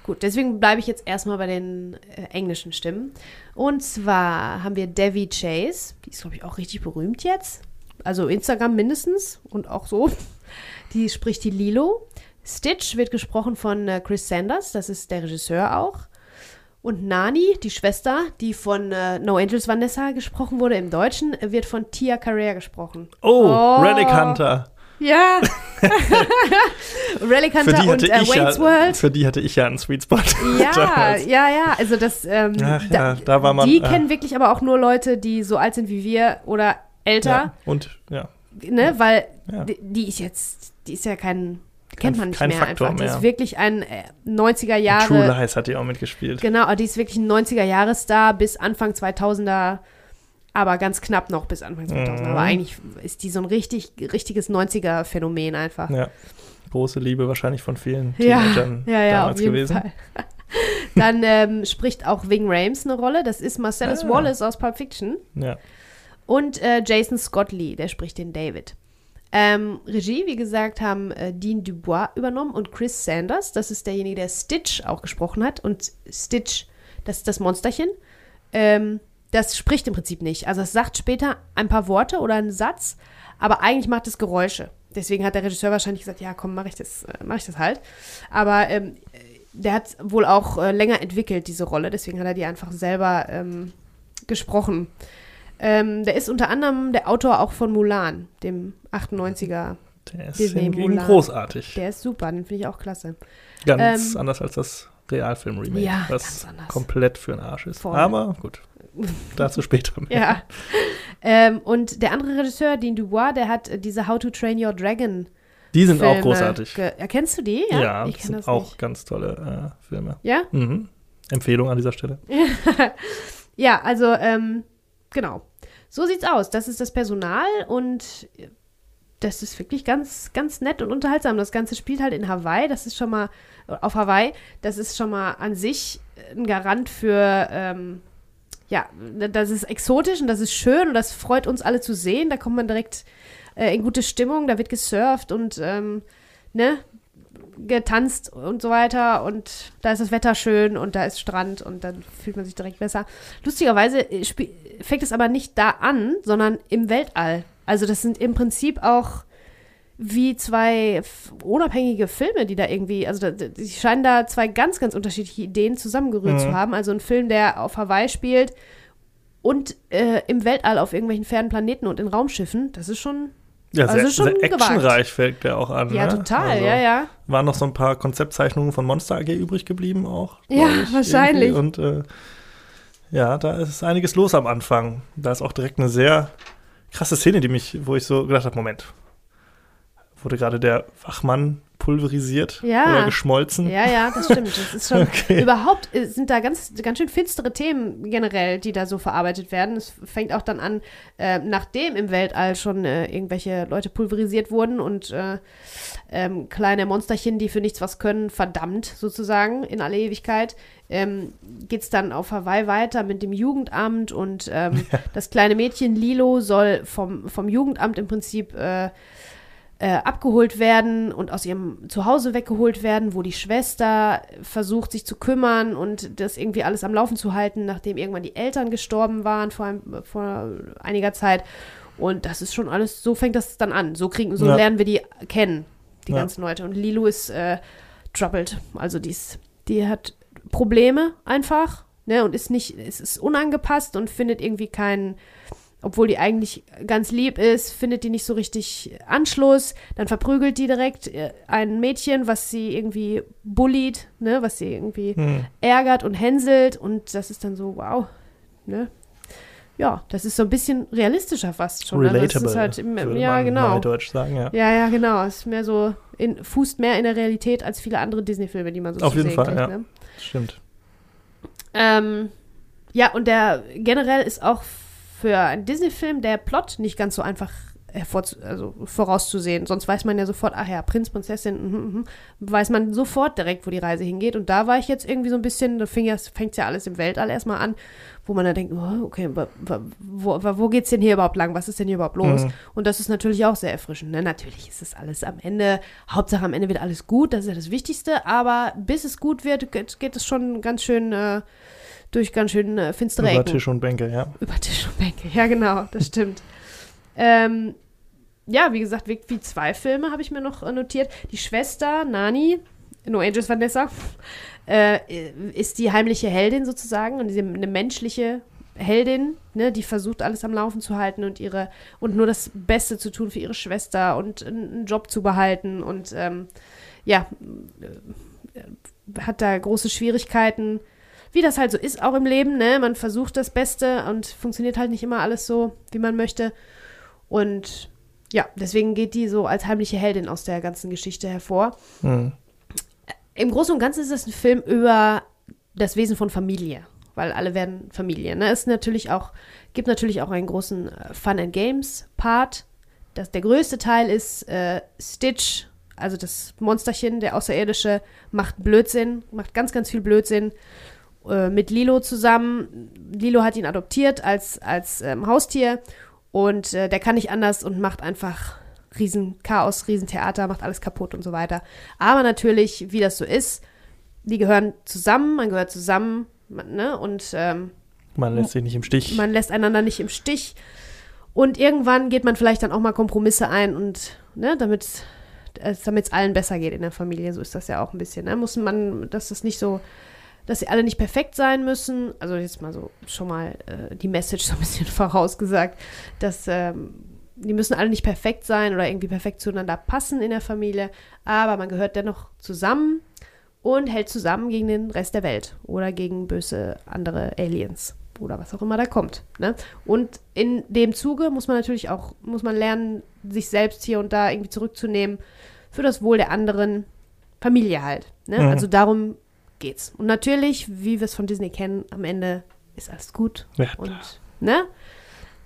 gut. Deswegen bleibe ich jetzt erstmal bei den äh, englischen Stimmen. Und zwar haben wir Devi Chase, die ist, glaube ich, auch richtig berühmt jetzt. Also Instagram mindestens und auch so. Die spricht die Lilo. Stitch wird gesprochen von äh, Chris Sanders, das ist der Regisseur auch. Und Nani, die Schwester, die von äh, No Angels Vanessa gesprochen wurde im Deutschen, wird von Tia Carrera gesprochen. Oh, Oh. Relic Hunter. Ja. Relic Hunter die, und hatte äh, ich Wayne's ja, World. für die hatte ich ja einen Sweet Spot. Ja, damals. ja, ja. Also das, ähm, Ach ja, da war man, Die äh, kennen wirklich aber auch nur Leute, die so alt sind wie wir oder älter, Ja, und ja, ne? Weil Ja. die, die ist jetzt, die ist ja kein, die kennt man nicht kein mehr Faktor einfach. Die mehr. ist wirklich ein äh, 90er Jahre. True Lies hat die auch mitgespielt. Genau, aber die ist wirklich ein 90er-Jahre-Star bis Anfang 2000er, aber ganz knapp noch bis Anfang 2000er. Mhm. Aber eigentlich ist die so ein richtig, richtiges 90er-Phänomen einfach. Ja. Große Liebe wahrscheinlich von vielen Ja, Teenagern ja, ja, damals jeden gewesen. Fall. Dann ähm, spricht auch Wing Rames eine Rolle. Das ist Marcellus Ah. Wallace aus Pulp Fiction. Ja. Und äh, Jason Scott Lee, der spricht den David. Ähm, Regie, wie gesagt, haben äh, Dean Dubois übernommen und Chris Sanders. Das ist derjenige, der Stitch auch gesprochen hat. Und Stitch, das ist das Monsterchen. Ähm, das spricht im Prinzip nicht. Also es sagt später ein paar Worte oder einen Satz, aber eigentlich macht es Geräusche. Deswegen hat der Regisseur wahrscheinlich gesagt, ja, komm, mache ich das, äh, mach ich das halt. Aber ähm, der hat wohl auch äh, länger entwickelt diese Rolle, deswegen hat er die einfach selber ähm, gesprochen. Ähm, der ist unter anderem der Autor auch von Mulan, dem 98er. Der ist Disney hingegen Mulan. großartig. Der ist super, den finde ich auch klasse. Ganz ähm, anders als das Realfilm-Remake, Ja, was komplett für den Arsch ist. Voll. Aber gut, dazu später mehr. Ja. ähm, und der andere Regisseur, Dean Dubois, der hat äh, diese How to Train Your Dragon. Die sind auch Filme großartig. ge- Erkennst du die? Ja, Ja, ich das sind das auch nicht. ganz tolle äh, Filme. Ja? Mhm. Empfehlung an dieser Stelle. Ja, also, ähm, genau. So sieht's aus. Das ist das Personal und das ist wirklich ganz, ganz nett und unterhaltsam. Das Ganze spielt halt in Hawaii. Das ist schon mal, auf Hawaii, das ist schon mal an sich ein Garant für, ähm, ja, das ist exotisch und das ist schön und das freut uns alle zu sehen. Da kommt man direkt äh, in gute Stimmung, da wird gesurft und, ähm, ne, getanzt und so weiter und da ist das Wetter schön und da ist Strand und dann fühlt man sich direkt besser. Lustigerweise äh, fängt es aber nicht da an, sondern im Weltall. Also das sind im Prinzip auch wie zwei unabhängige Filme, die da irgendwie, also da, die scheinen da zwei ganz, ganz unterschiedliche Ideen zusammengerührt Mhm. zu haben. Also ein Film, der auf Hawaii spielt und äh, im Weltall auf irgendwelchen fernen Planeten und in Raumschiffen, das ist schon, Ja, Also sehr, schon sehr actionreich fällt der auch an. ja, ne? total, Also, ja, ja. Waren noch so ein paar Konzeptzeichnungen von Monster AG übrig geblieben auch. Ja, ich, wahrscheinlich. irgendwie. Und äh, ja, da ist einiges los am Anfang. Da ist auch direkt eine sehr krasse Szene, die mich, wo ich so gedacht habe, Moment, wurde gerade der Wachmann pulverisiert Ja. oder geschmolzen. Ja, ja, das stimmt. Das ist schon Okay. überhaupt äh, sind da ganz, ganz schön finstere Themen generell, die da so verarbeitet werden. Es fängt auch dann an, äh, nachdem im Weltall schon äh, irgendwelche Leute pulverisiert wurden und äh, ähm, kleine Monsterchen, die für nichts was können, verdammt sozusagen in alle Ewigkeit, ähm, geht es dann auf Hawaii weiter mit dem Jugendamt und ähm, das kleine Mädchen Lilo soll vom, vom Jugendamt im Prinzip äh, abgeholt werden und aus ihrem Zuhause weggeholt werden, wo die Schwester versucht, sich zu kümmern und das irgendwie alles am Laufen zu halten, nachdem irgendwann die Eltern gestorben waren vor, ein, vor einiger Zeit. Und das ist schon alles, so fängt das dann an. So kriegen, so Ja. lernen wir die kennen, die Ja. ganzen Leute. Und Lilo ist äh, troubled. Also die, ist, die hat Probleme einfach, ne, und ist nicht, es ist unangepasst und findet irgendwie keinen, obwohl die eigentlich ganz lieb ist, findet die nicht so richtig Anschluss. Dann verprügelt die direkt äh, ein Mädchen, was sie irgendwie bullied, ne, was sie irgendwie Hm. ärgert und hänselt und das ist dann so, wow, ne? Ja, das ist so ein bisschen realistischer fast schon. Also es Relatable, ist halt, im- würde ja, genau. Neudeutsch sagen, ja. Ja, ja, genau. Es ist mehr so, in, fußt mehr in der Realität als viele andere Disney-Filme, die man so Auf zu jeden Fall, kriegt, ja. Ne? Stimmt. Ähm, ja, und der generell ist auch für einen Disney-Film der Plot nicht ganz so einfach also vorauszusehen. Sonst weiß man ja sofort, ach ja, Prinz, Prinzessin, mhm, mhm, weiß man sofort direkt, wo die Reise hingeht. Und da war ich jetzt irgendwie so ein bisschen, da fing ja, fängt ja alles im Weltall erstmal an, wo man dann denkt, oh, okay, wo, wo, geht's denn hier überhaupt lang? Was ist denn hier überhaupt los? Mhm. Und das ist natürlich auch sehr erfrischend. Ne? Natürlich ist es alles am Ende, Hauptsache am Ende wird alles gut, das ist ja das Wichtigste, aber bis es gut wird, geht, geht es schon ganz schön äh, durch ganz schön äh, finstere Über Ecken. Tisch und Bänke, ja. Über Tisch und Bänke, ja genau, das stimmt. ähm, ja, wie gesagt, wie, wie zwei Filme habe ich mir noch äh, notiert. Die Schwester, Nani, No Angels Vanessa, äh, ist die heimliche Heldin sozusagen und eine menschliche Heldin, ne, die versucht alles am Laufen zu halten und ihre und nur das Beste zu tun für ihre Schwester und einen einen Job zu behalten und ähm, ja, äh, hat da große Schwierigkeiten, wie das halt so ist, auch im Leben, ne? Man versucht das Beste und funktioniert halt nicht immer alles so, wie man möchte. Und ja, deswegen geht die so als heimliche Heldin aus der ganzen Geschichte hervor. Hm. Im Großen und Ganzen ist es ein Film über das Wesen von Familie, weil alle werden Familie. Ne? Es natürlich auch, gibt natürlich auch einen großen äh, Fun and Games Part. Das, der größte Teil ist äh, Stitch, also das Monsterchen, der Außerirdische, macht Blödsinn, macht ganz, ganz viel Blödsinn äh, mit Lilo zusammen. Lilo hat ihn adoptiert als, als ähm, Haustier und äh, der kann nicht anders und macht einfach riesen Chaos, riesen Theater, macht alles kaputt und so weiter. Aber natürlich, wie das so ist, die gehören zusammen, man gehört zusammen, man, ne? Und ähm, Man lässt sich nicht im Stich. man lässt einander nicht im Stich. Und irgendwann geht man vielleicht dann auch mal Kompromisse ein und ne, damit es allen besser geht in der Familie, so ist das ja auch ein bisschen. Ne? Muss man, dass das nicht so, dass sie alle nicht perfekt sein müssen. Also jetzt mal so schon mal äh, die Message so ein bisschen vorausgesagt, dass ähm, die müssen alle nicht perfekt sein oder irgendwie perfekt zueinander passen in der Familie, aber man gehört dennoch zusammen und hält zusammen gegen den Rest der Welt oder gegen böse andere Aliens oder was auch immer da kommt. Ne? Und in dem Zuge muss man natürlich auch, muss man lernen, sich selbst hier und da irgendwie zurückzunehmen für das Wohl der anderen Familie halt. Ne? Mhm. Also darum geht's. Und natürlich, wie wir es von Disney kennen, am Ende ist alles gut Ja, und ne?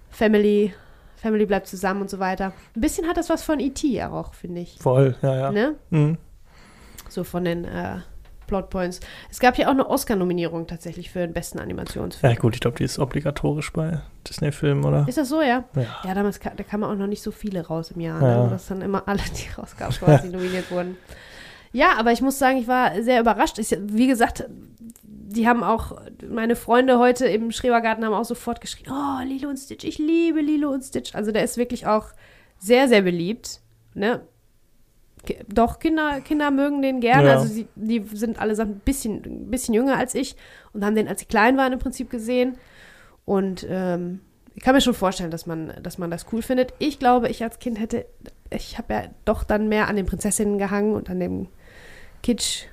Family, Family bleibt zusammen und so weiter. Ein bisschen hat das was von E.T. auch, finde ich. voll, ja, ja. Ne? Hm. So von den äh, Plotpoints. Es gab ja auch eine Oscar-Nominierung tatsächlich für den besten Animationsfilm. Ja, gut, ich glaube, die ist obligatorisch bei Disney-Filmen, oder? Ist das so, ja? Ja. Ja, damals ka da kamen auch noch nicht so viele raus im Jahr, Ja. ne? dass dann immer alle, die rauskamen, quasi nominiert wurden. Ja, aber ich muss sagen, ich war sehr überrascht. Ich, wie gesagt, die haben auch, meine Freunde heute im Schrebergarten haben auch sofort geschrien, oh, Lilo und Stitch, ich liebe Lilo und Stitch. Also der ist wirklich auch sehr, sehr beliebt. Ne? Doch, Kinder, Kinder mögen den gerne. Ja. Also sie, die sind allesamt ein bisschen, ein bisschen jünger als ich und haben den, als sie klein waren, im Prinzip gesehen. Und ähm, ich kann mir schon vorstellen, dass man, dass man das cool findet. Ich glaube, ich als Kind hätte, ich habe ja doch dann mehr an den Prinzessinnen gehangen und an dem Kitsch,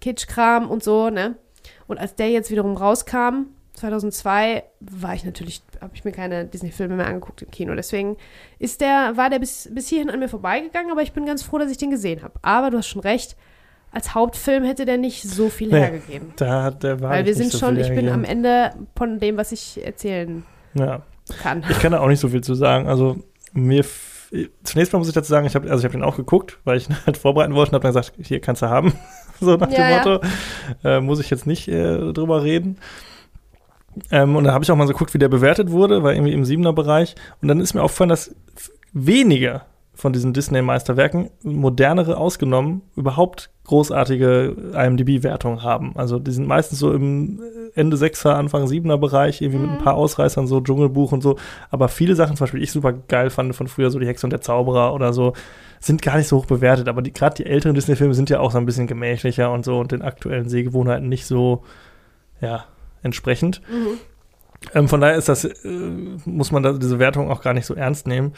Kitschkram und so, ne? Und als der jetzt wiederum rauskam, 2002 war ich natürlich, habe ich mir keine Disney-Filme mehr angeguckt im Kino. Deswegen ist der, war der bis, bis hierhin an mir vorbeigegangen, aber ich bin ganz froh, dass ich den gesehen habe. Aber du hast schon recht, als Hauptfilm hätte der nicht so viel Nee, hergegeben. Da hat der war Weil wir sind so schon, ich bin am Ende von dem, was ich erzählen Ja. kann. Ich kann da auch nicht so viel zu sagen. Also mir zunächst mal muss ich dazu sagen, ich habe also ich habe den auch geguckt, weil ich ihn halt vorbereiten wollte und habe dann gesagt, hier kannst du haben. so nach Ja, ja. dem Motto. Äh, muss ich jetzt nicht äh, drüber reden. Ähm, und dann habe ich auch mal so geguckt, wie der bewertet wurde, war irgendwie im siebener Bereich. Und dann ist mir aufgefallen, dass f- wenige von diesen Disney-Meisterwerken, modernere ausgenommen, überhaupt großartige IMDb-Wertungen haben. Also die sind meistens so im Ende 6er, Anfang 7er Bereich, irgendwie mit ein paar Ausreißern, so Dschungelbuch und so. Aber viele Sachen, zum Beispiel, die ich super geil fand von früher, so die Hexe und der Zauberer oder so, sind gar nicht so hoch bewertet. Aber die- gerade die älteren Disney-Filme sind ja auch so ein bisschen gemächlicher und so und den aktuellen Sehgewohnheiten nicht so, ja, entsprechend. Mhm. Ähm, von daher ist das, äh, muss man da, diese Wertung auch gar nicht so ernst nehmen.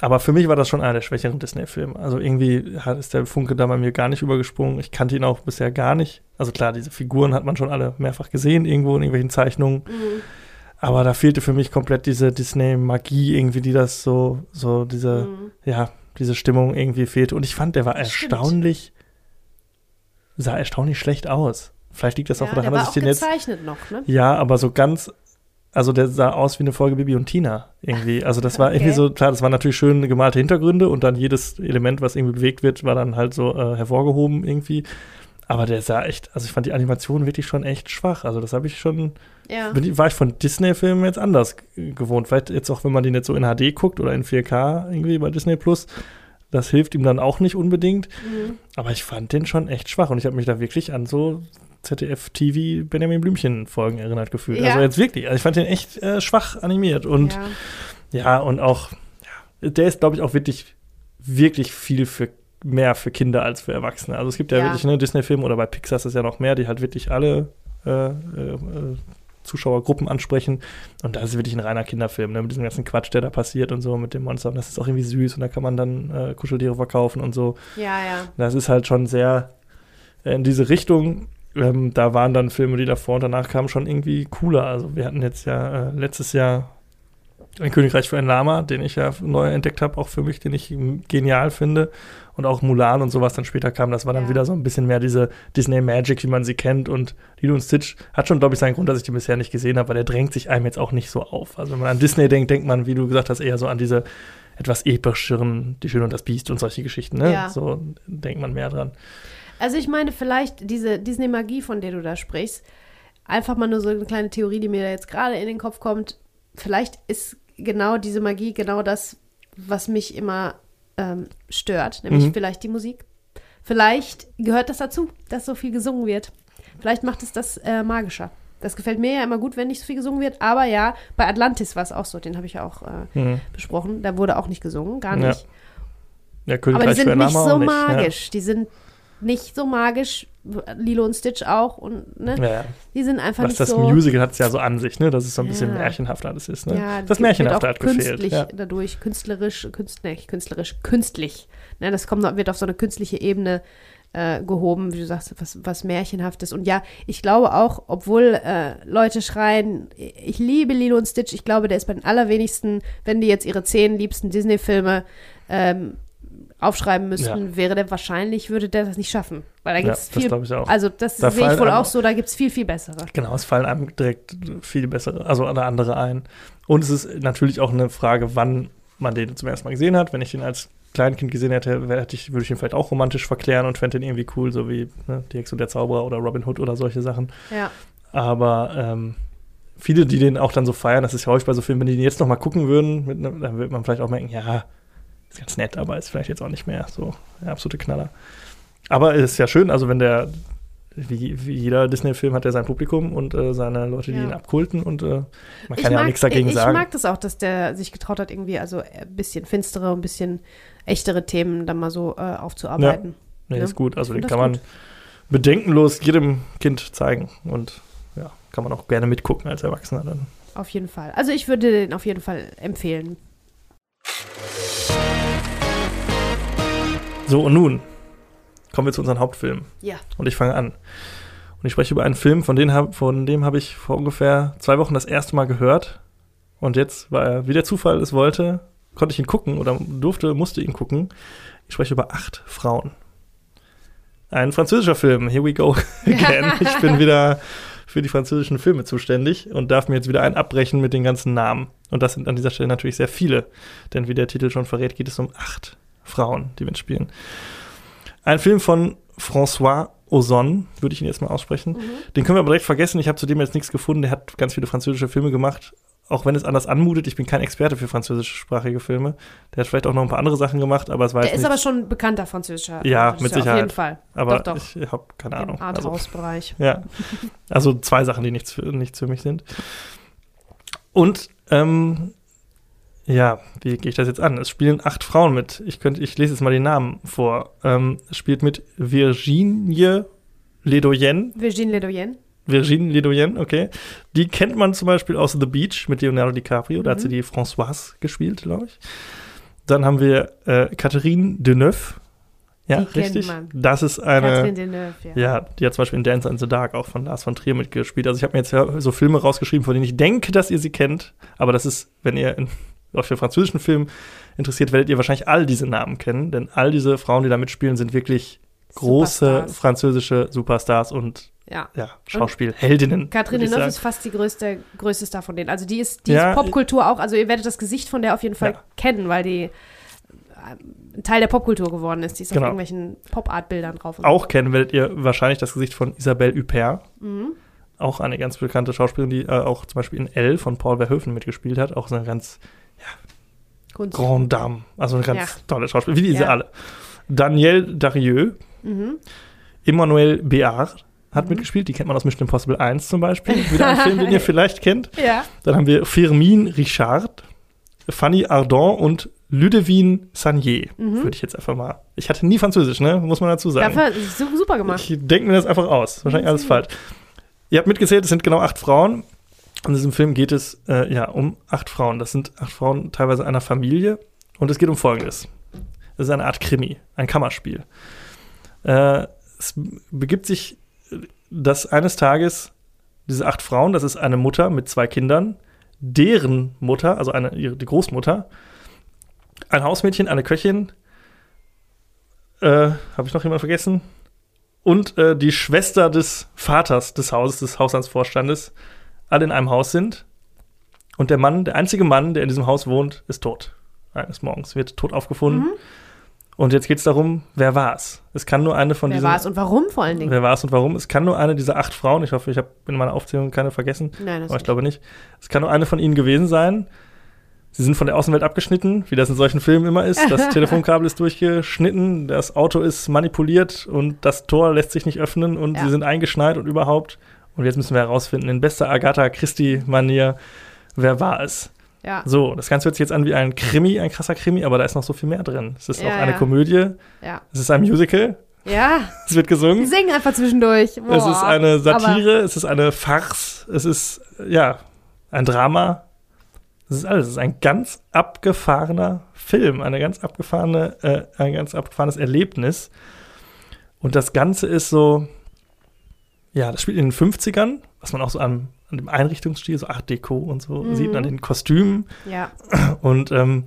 Aber für mich war das schon einer der schwächeren Disney-Filme. Also irgendwie hat, ist der Funke da bei mir gar nicht übergesprungen. Ich kannte ihn auch bisher gar nicht. Also klar, diese Figuren hat man schon alle mehrfach gesehen, irgendwo in irgendwelchen Zeichnungen. Mhm. Aber da fehlte für mich komplett diese Disney-Magie irgendwie, die das so, so diese, Mhm. ja, diese Stimmung irgendwie fehlte. Und ich fand, der war erstaunlich, sah erstaunlich schlecht aus. Vielleicht liegt das auch Ja, daran, der dass ich auch den jetzt noch, ne? ja, aber so ganz, also der sah aus wie eine Folge Bibi und Tina irgendwie. Also das war Okay. irgendwie so, klar, das waren natürlich schön gemalte Hintergründe und dann jedes Element, was irgendwie bewegt wird, war dann halt so äh, hervorgehoben irgendwie. Aber der sah echt, also ich fand die Animation wirklich schon echt schwach. Also das habe ich schon, Ja. bin, war ich von Disney-Filmen jetzt anders gewohnt. Vielleicht jetzt auch, wenn man den jetzt so in HD guckt oder in 4K irgendwie bei Disney Plus. Das hilft ihm dann auch nicht unbedingt. Mhm. Aber ich fand den schon echt schwach und ich habe mich da wirklich an so ZDF-TV Benjamin Blümchen-Folgen erinnert gefühlt. Ja. Also jetzt wirklich. Also ich fand den echt äh, schwach animiert und ja. ja, und auch, ja, der ist, glaube ich, auch wirklich, wirklich viel für mehr für Kinder als für Erwachsene. Also es gibt ja, wirklich ne, Disney-Filme oder bei Pixar ist es ja noch mehr, die halt wirklich alle äh, äh, äh, Zuschauergruppen ansprechen. Und das ist wirklich ein reiner Kinderfilm, ne, mit diesem ganzen Quatsch, der da passiert und so mit dem Monster. Und das ist auch irgendwie süß und da kann man dann äh, Kuscheltiere verkaufen und so. ja, ja. Das ist halt schon sehr äh, in diese Richtung. Ähm, da waren dann Filme, die davor und danach kamen, schon irgendwie cooler. Also wir hatten jetzt ja äh, letztes Jahr ein Königreich für ein Lama, den ich ja neu entdeckt habe, auch für mich, den ich genial finde. Und auch Mulan und sowas dann später kam, das war dann Ja. wieder so ein bisschen mehr diese Disney Magic, wie man sie kennt. Und Lilo und Stitch hat schon, glaube ich, seinen Grund, dass ich den bisher nicht gesehen habe, weil der drängt sich einem jetzt auch nicht so auf. Also wenn man an Disney denkt, denkt man, wie du gesagt hast, eher so an diese etwas epischeren, Die Schöne und das Biest und solche Geschichten. Ne? Ja. So denkt man mehr dran. Also ich meine, vielleicht diese Disney-Magie, von der du da sprichst, einfach mal nur so eine kleine Theorie, die mir da jetzt gerade in den Kopf kommt. Vielleicht ist genau diese Magie genau das, was mich immer ähm, stört, nämlich Mhm. vielleicht die Musik. Vielleicht gehört das dazu, dass so viel gesungen wird. Vielleicht macht es das äh, magischer. Das gefällt mir ja immer gut, wenn nicht so viel gesungen wird. Aber ja, bei Atlantis war es auch so. Den habe ich ja auch äh, Mhm. besprochen. Da wurde auch nicht gesungen, gar Ja. nicht. Ja, Aber die sind nicht so magisch. Die sind nicht so magisch. Lilo und Stitch auch. Und, ne? Ja. Ja. Die sind einfach Was nicht das so. Musical hat es ja so an sich, ne? Dass es so ein bisschen Ja. märchenhaft alles ist, ne? Ja, das Märchenhafte hat gefehlt. künstlich Ja. dadurch, künstlerisch, künstlich, künstlerisch, künstlich. Ne, das kommt, wird auf so eine künstliche Ebene äh, gehoben, wie du sagst, was, was Märchenhaftes. Und ja, ich glaube auch, obwohl äh, Leute schreien, ich liebe Lilo und Stitch, ich glaube, der ist bei den allerwenigsten, wenn die jetzt ihre zehn liebsten Disney-Filme ähm, aufschreiben müssten, wäre der wahrscheinlich, würde der das nicht schaffen. Weil da Ja, gibt es das viel, glaube ich auch. also das Da sehe ich wohl auch so, da gibt es viel, viel bessere. Genau, es fallen einem direkt viel bessere, also eine andere ein. Und es ist natürlich auch eine Frage, wann man den zum ersten Mal gesehen hat. Wenn ich den als Kleinkind gesehen hätte, hätte ich, würde ich ihn vielleicht auch romantisch verklären und fände den irgendwie cool, so wie ne, Die Hexe und der Zauberer oder Robin Hood oder solche Sachen. Ja. Aber ähm, viele, die den auch dann so feiern, das ist ja häufig bei so Filmen, wenn die den jetzt noch mal gucken würden, ne, dann würde man vielleicht auch merken, ja, ist ganz nett, aber ist vielleicht jetzt auch nicht mehr so der absolute Knaller. Aber es ist ja schön, also wenn der, wie, wie jeder Disney-Film hat er sein Publikum und äh, seine Leute, die Ja. ihn abkulten und äh, man Ich kann ja auch mag- nichts dagegen ich, sagen. Ich mag das auch, dass der sich getraut hat, irgendwie also ein bisschen finstere, ein bisschen echtere Themen dann mal so äh, aufzuarbeiten. nee, ja. ist gut, also Ich den kann man bedenkenlos jedem Kind zeigen und ja, kann man auch gerne mitgucken als Erwachsener dann. Auf jeden Fall. Also ich würde den auf jeden Fall empfehlen. So, und nun kommen wir zu unseren Hauptfilmen. Ja. Und ich fange an. Und ich spreche über einen Film, von, dem habe ich vor ungefähr zwei Wochen das erste Mal gehört. Und jetzt, er, wie der Zufall es wollte, konnte ich ihn gucken oder durfte, musste ihn gucken. Ich spreche über acht Frauen. Ein französischer Film. Here we go again. ich bin wieder für die französischen Filme zuständig und darf mir jetzt wieder einen abbrechen mit den ganzen Namen. Und das sind an dieser Stelle natürlich sehr viele. Denn wie der Titel schon verrät, geht es um acht Frauen, die mitspielen. Ein Film von François Ozon, würde ich ihn jetzt mal aussprechen. Mhm. Den können wir aber direkt vergessen. Ich habe zudem jetzt nichts gefunden. Der hat ganz viele französische Filme gemacht auch wenn es anders anmutet, ich bin kein Experte für französischsprachige Filme. Der hat vielleicht auch noch ein paar andere Sachen gemacht, aber es war Der ist nicht, aber schon bekannter französischer. Ja, mit Sicherheit. Auf jeden Fall. Aber doch, doch. ich habe keine Ahnung. Im also Arthouse-Bereich. Also, ja. Also zwei Sachen, die nichts für, nichts für mich sind. Und ähm, ja, wie gehe ich das jetzt an? Es spielen acht Frauen mit. Ich könnte, ich lese jetzt mal die Namen vor. Ähm, es spielt mit Virginie Ledoyen. Virginie Ledoyen. Virginie Ledoyen, okay. Die kennt man zum Beispiel aus The Beach mit Leonardo DiCaprio. Da hat sie Mhm. die Françoise gespielt, glaube ich. Dann haben wir äh, Catherine Deneuve. Ja, Die kennt richtig. man. Das ist eine. Catherine Deneuve, ja. Ja, die hat zum Beispiel in Dance in the Dark auch von Lars von Trier mitgespielt. Also ich habe mir jetzt ja so Filme rausgeschrieben, von denen ich denke, dass ihr sie kennt. Aber das ist, wenn ihr in, euch für französischen Film interessiert, werdet ihr wahrscheinlich all diese Namen kennen. Denn all diese Frauen, die da mitspielen, sind wirklich große Superstars. französische Superstars und Ja. ja, Schauspielheldinnen. Ich Deneuve ist fast die größte, größte Star von denen. Also die ist, die Ja, ist Popkultur auch. Also ihr werdet das Gesicht von der auf jeden Fall Ja. kennen, weil die äh, ein Teil der Popkultur geworden ist. Die ist Genau. auf irgendwelchen Pop-Art-Bildern drauf. Auch kennen werdet ihr wahrscheinlich das Gesicht von Isabelle Huppert. so. Mhm. Auch eine ganz bekannte Schauspielerin, die äh, auch zum Beispiel in Elle von Paul Verhoeven mitgespielt hat. Auch so eine ganz Grande Dame. Also eine ganz Ja. tolle Schauspielerin, wie diese Ja. alle. Danielle Darieux, Mhm. Emmanuel Béard hat Mhm. mitgespielt. Die kennt man aus Mission Impossible 1 zum Beispiel. Wieder ein Film, den ihr vielleicht kennt. Ja. Dann haben wir Firmin Richard, Fanny Ardant und Ludivine Sagnier. Mhm. Würde ich jetzt einfach mal. Ich hatte nie Französisch, ne? Muss man dazu sagen. Su- super gemacht. Ich denke mir das einfach aus. Wahrscheinlich alles falsch. Ihr habt mitgezählt, es sind genau acht Frauen. In diesem Film geht es äh, ja um acht Frauen. Das sind acht Frauen teilweise einer Familie. Und es geht um Folgendes. Es ist eine Art Krimi, ein Kammerspiel. Äh, es begibt sich, dass eines Tages diese acht Frauen, das ist eine Mutter mit zwei Kindern, deren Mutter, also eine, ihre, die Großmutter, ein Hausmädchen, eine Köchin, äh, habe ich noch jemanden vergessen? Und äh, die Schwester des Vaters des Hauses, des Haushaltsvorstandes, alle in einem Haus sind. Und der Mann, der einzige Mann, der in diesem Haus wohnt, ist tot. Eines Morgens wird tot aufgefunden. Mhm. Und jetzt geht es darum, wer war es? Es kann nur eine von Wer diesen. war es und warum vor allen Dingen? Wer war es und warum? Es kann nur eine dieser acht Frauen, ich hoffe, ich habe in meiner Aufzählung keine vergessen, Nein, das aber ich glaube nicht. Es kann nur eine von ihnen gewesen sein. Sie sind von der Außenwelt abgeschnitten, wie das in solchen Filmen immer ist. Das Telefonkabel ist durchgeschnitten, das Auto ist manipuliert und das Tor lässt sich nicht öffnen und Ja. sie sind eingeschneit und überhaupt. Und jetzt müssen wir herausfinden, in bester Agatha Christie-Manier, wer war es? ja. So, das Ganze hört sich jetzt an wie ein Krimi, ein krasser Krimi, aber da ist noch so viel mehr drin. Es ist Ja, auch eine ja. Komödie, Ja. es ist ein Musical, Ja. es wird Die gesungen. singen einfach zwischendurch. Es Boah. ist eine Aber- Satire, es ist eine Farce, es ist, ja, ein Drama. Es ist alles. Es ist ein ganz abgefahrener Film, eine ganz abgefahrene, äh, ein ganz abgefahrenes Erlebnis. Und das Ganze ist so, ja, das spielt in den 50ern, was man auch so an, an dem Einrichtungsstil, so Art Deco und so Mhm. sieht, an den Kostümen. Ja. Und ähm,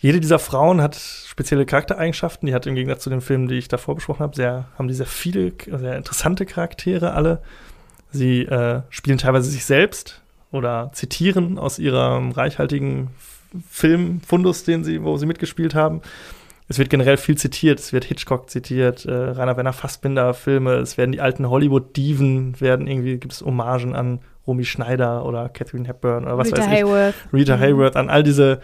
jede dieser Frauen hat spezielle Charaktereigenschaften. Die hat im Gegensatz zu den Filmen, die ich davor besprochen habe, sehr, haben die sehr viele, sehr interessante Charaktere alle. Sie äh, spielen teilweise sich selbst oder zitieren aus ihrem reichhaltigen Filmfundus, den sie, wo sie mitgespielt haben. Es wird generell viel zitiert. Es wird Hitchcock zitiert, äh, Rainer Werner Fassbinder Filme. Es werden die alten Hollywood-Diven, werden irgendwie, gibt es Hommagen an Romy Schneider oder Catherine Hepburn oder was Rita weiß ich. Hayworth. Rita Mhm. Hayworth, an all diese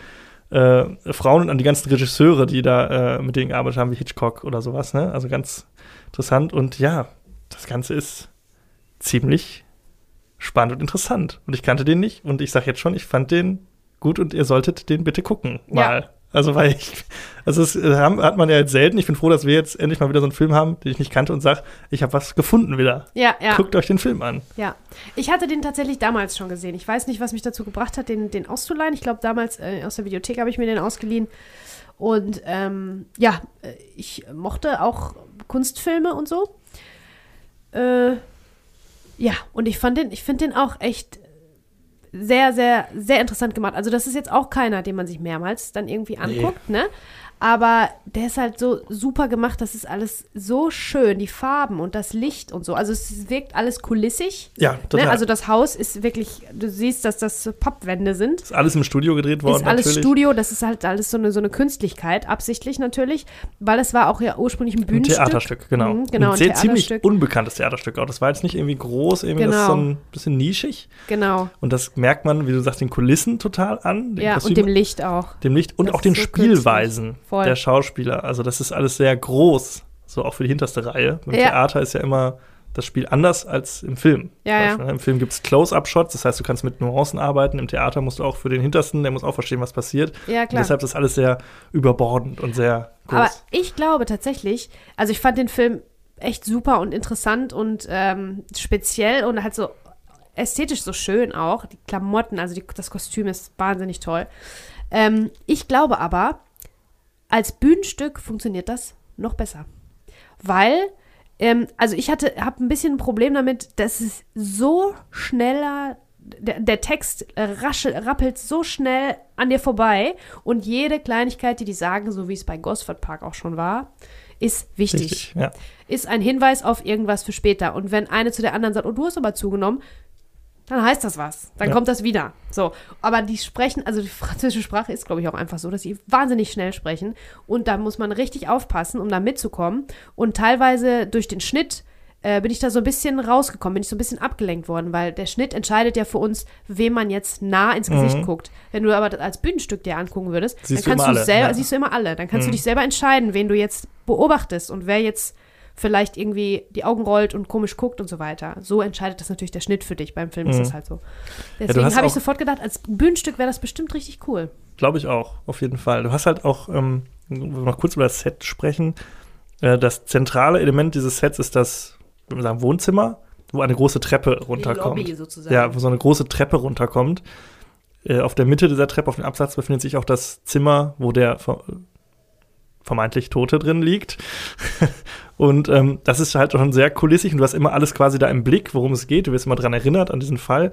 äh, Frauen und an die ganzen Regisseure, die da äh, mit denen gearbeitet haben, wie Hitchcock oder sowas. Ne? Also ganz interessant. Und ja, das Ganze ist ziemlich spannend und interessant. Und ich kannte den nicht. Und ich sage jetzt schon, ich fand den gut und ihr solltet den bitte gucken. Ja. Also, weil ich, also es äh, hat man ja jetzt selten. Ich bin froh, dass wir jetzt endlich mal wieder so einen Film haben, den ich nicht kannte und sage, ich habe was gefunden wieder. Ja, ja. Guckt euch den Film an. Ja, ich hatte den tatsächlich damals schon gesehen. Ich weiß nicht, was mich dazu gebracht hat, den, den auszuleihen. Ich glaube, damals äh, aus der Videothek habe ich mir den ausgeliehen. Und ähm, ja, äh, ich mochte auch Kunstfilme und so. Äh, ja, und ich fand den, ich finde den auch echt sehr, sehr, sehr interessant gemacht. Also, das ist jetzt auch keiner, den man sich mehrmals dann irgendwie anguckt, nee. ne? Aber der ist halt so super gemacht, das ist alles so schön, die Farben und das Licht und so. Also es wirkt alles kulissig. Ja, total. Ne? Also das Haus ist wirklich, du siehst, dass das Pappwände sind. Ist alles im Studio gedreht worden. Ist alles natürlich. Studio, das ist halt alles so eine, so eine Künstlichkeit, absichtlich natürlich, weil es war auch ja ursprünglich ein Bühnenstück. Ein Theaterstück, genau. Mhm, genau ein, ein ziemlich unbekanntes Theaterstück auch. Das war jetzt nicht irgendwie groß, irgendwie genau. das so ein bisschen nischig. Genau. Und das merkt man, wie du sagst, den Kulissen total an. ja, Kostümen, und dem Licht auch. Dem Licht und das auch den so Spielweisen. Voll. der Schauspieler. Also das ist alles sehr groß, so auch für die hinterste Reihe. Im ja. Theater ist ja immer das Spiel anders als im Film. Ja, ja. Ne? Im Film gibt es Close-Up-Shots, das heißt, du kannst mit Nuancen arbeiten. Im Theater musst du auch für den Hintersten, der muss auch verstehen, was passiert. Ja, klar. Und deshalb ist alles sehr überbordend und sehr groß. Aber ich glaube tatsächlich, also ich fand den Film echt super und interessant und ähm, speziell und halt so ästhetisch so schön auch. Die Klamotten, also die, das Kostüm ist wahnsinnig toll. Ähm, ich glaube aber, als Bühnenstück funktioniert das noch besser. Weil, ähm, also ich hatte, habe ein bisschen ein Problem damit, dass es so schneller der, der, Text raschel, rappelt so schnell an dir vorbei und jede Kleinigkeit, die die sagen, so wie es bei Gosford Park auch schon war, ist wichtig. Richtig, ja. Ist ein Hinweis auf irgendwas für später. Und wenn eine zu der anderen sagt, oh, du hast aber zugenommen, dann heißt das was. Dann ja. kommt das wieder. So. Aber die sprechen, also die französische Sprache ist, glaube ich, auch einfach so, dass sie wahnsinnig schnell sprechen. Und da muss man richtig aufpassen, um da mitzukommen. Und teilweise durch den Schnitt äh, bin ich da so ein bisschen rausgekommen, bin ich so ein bisschen abgelenkt worden, weil der Schnitt entscheidet ja für uns, wem man jetzt nah ins Gesicht mhm. guckt. Wenn du aber als Bühnenstück dir angucken würdest, siehst dann kannst du, du selber, ja. siehst du immer alle. Dann kannst mhm. du dich selber entscheiden, wen du jetzt beobachtest und wer jetzt vielleicht irgendwie die Augen rollt und komisch guckt und so weiter. So entscheidet das natürlich der Schnitt für dich. Beim Film mhm. ist das halt so. Deswegen ja, habe ich sofort gedacht, als Bühnenstück wäre das bestimmt richtig cool. Glaube ich auch, auf jeden Fall. Du hast halt auch, ähm, noch kurz über das Set sprechen. Äh, das zentrale Element dieses Sets ist das, wenn wir sagen, Wohnzimmer, wo eine große Treppe runterkommt. Die Lobby sozusagen. Ja, wo so eine große Treppe runterkommt. Äh, auf der Mitte dieser Treppe, auf dem Absatz, befindet sich auch das Zimmer, wo der vermeintlich Tote drin liegt. und ähm, das ist halt schon sehr kulissig und du hast immer alles quasi da im Blick, worum es geht. Du wirst immer dran erinnert an diesen Fall.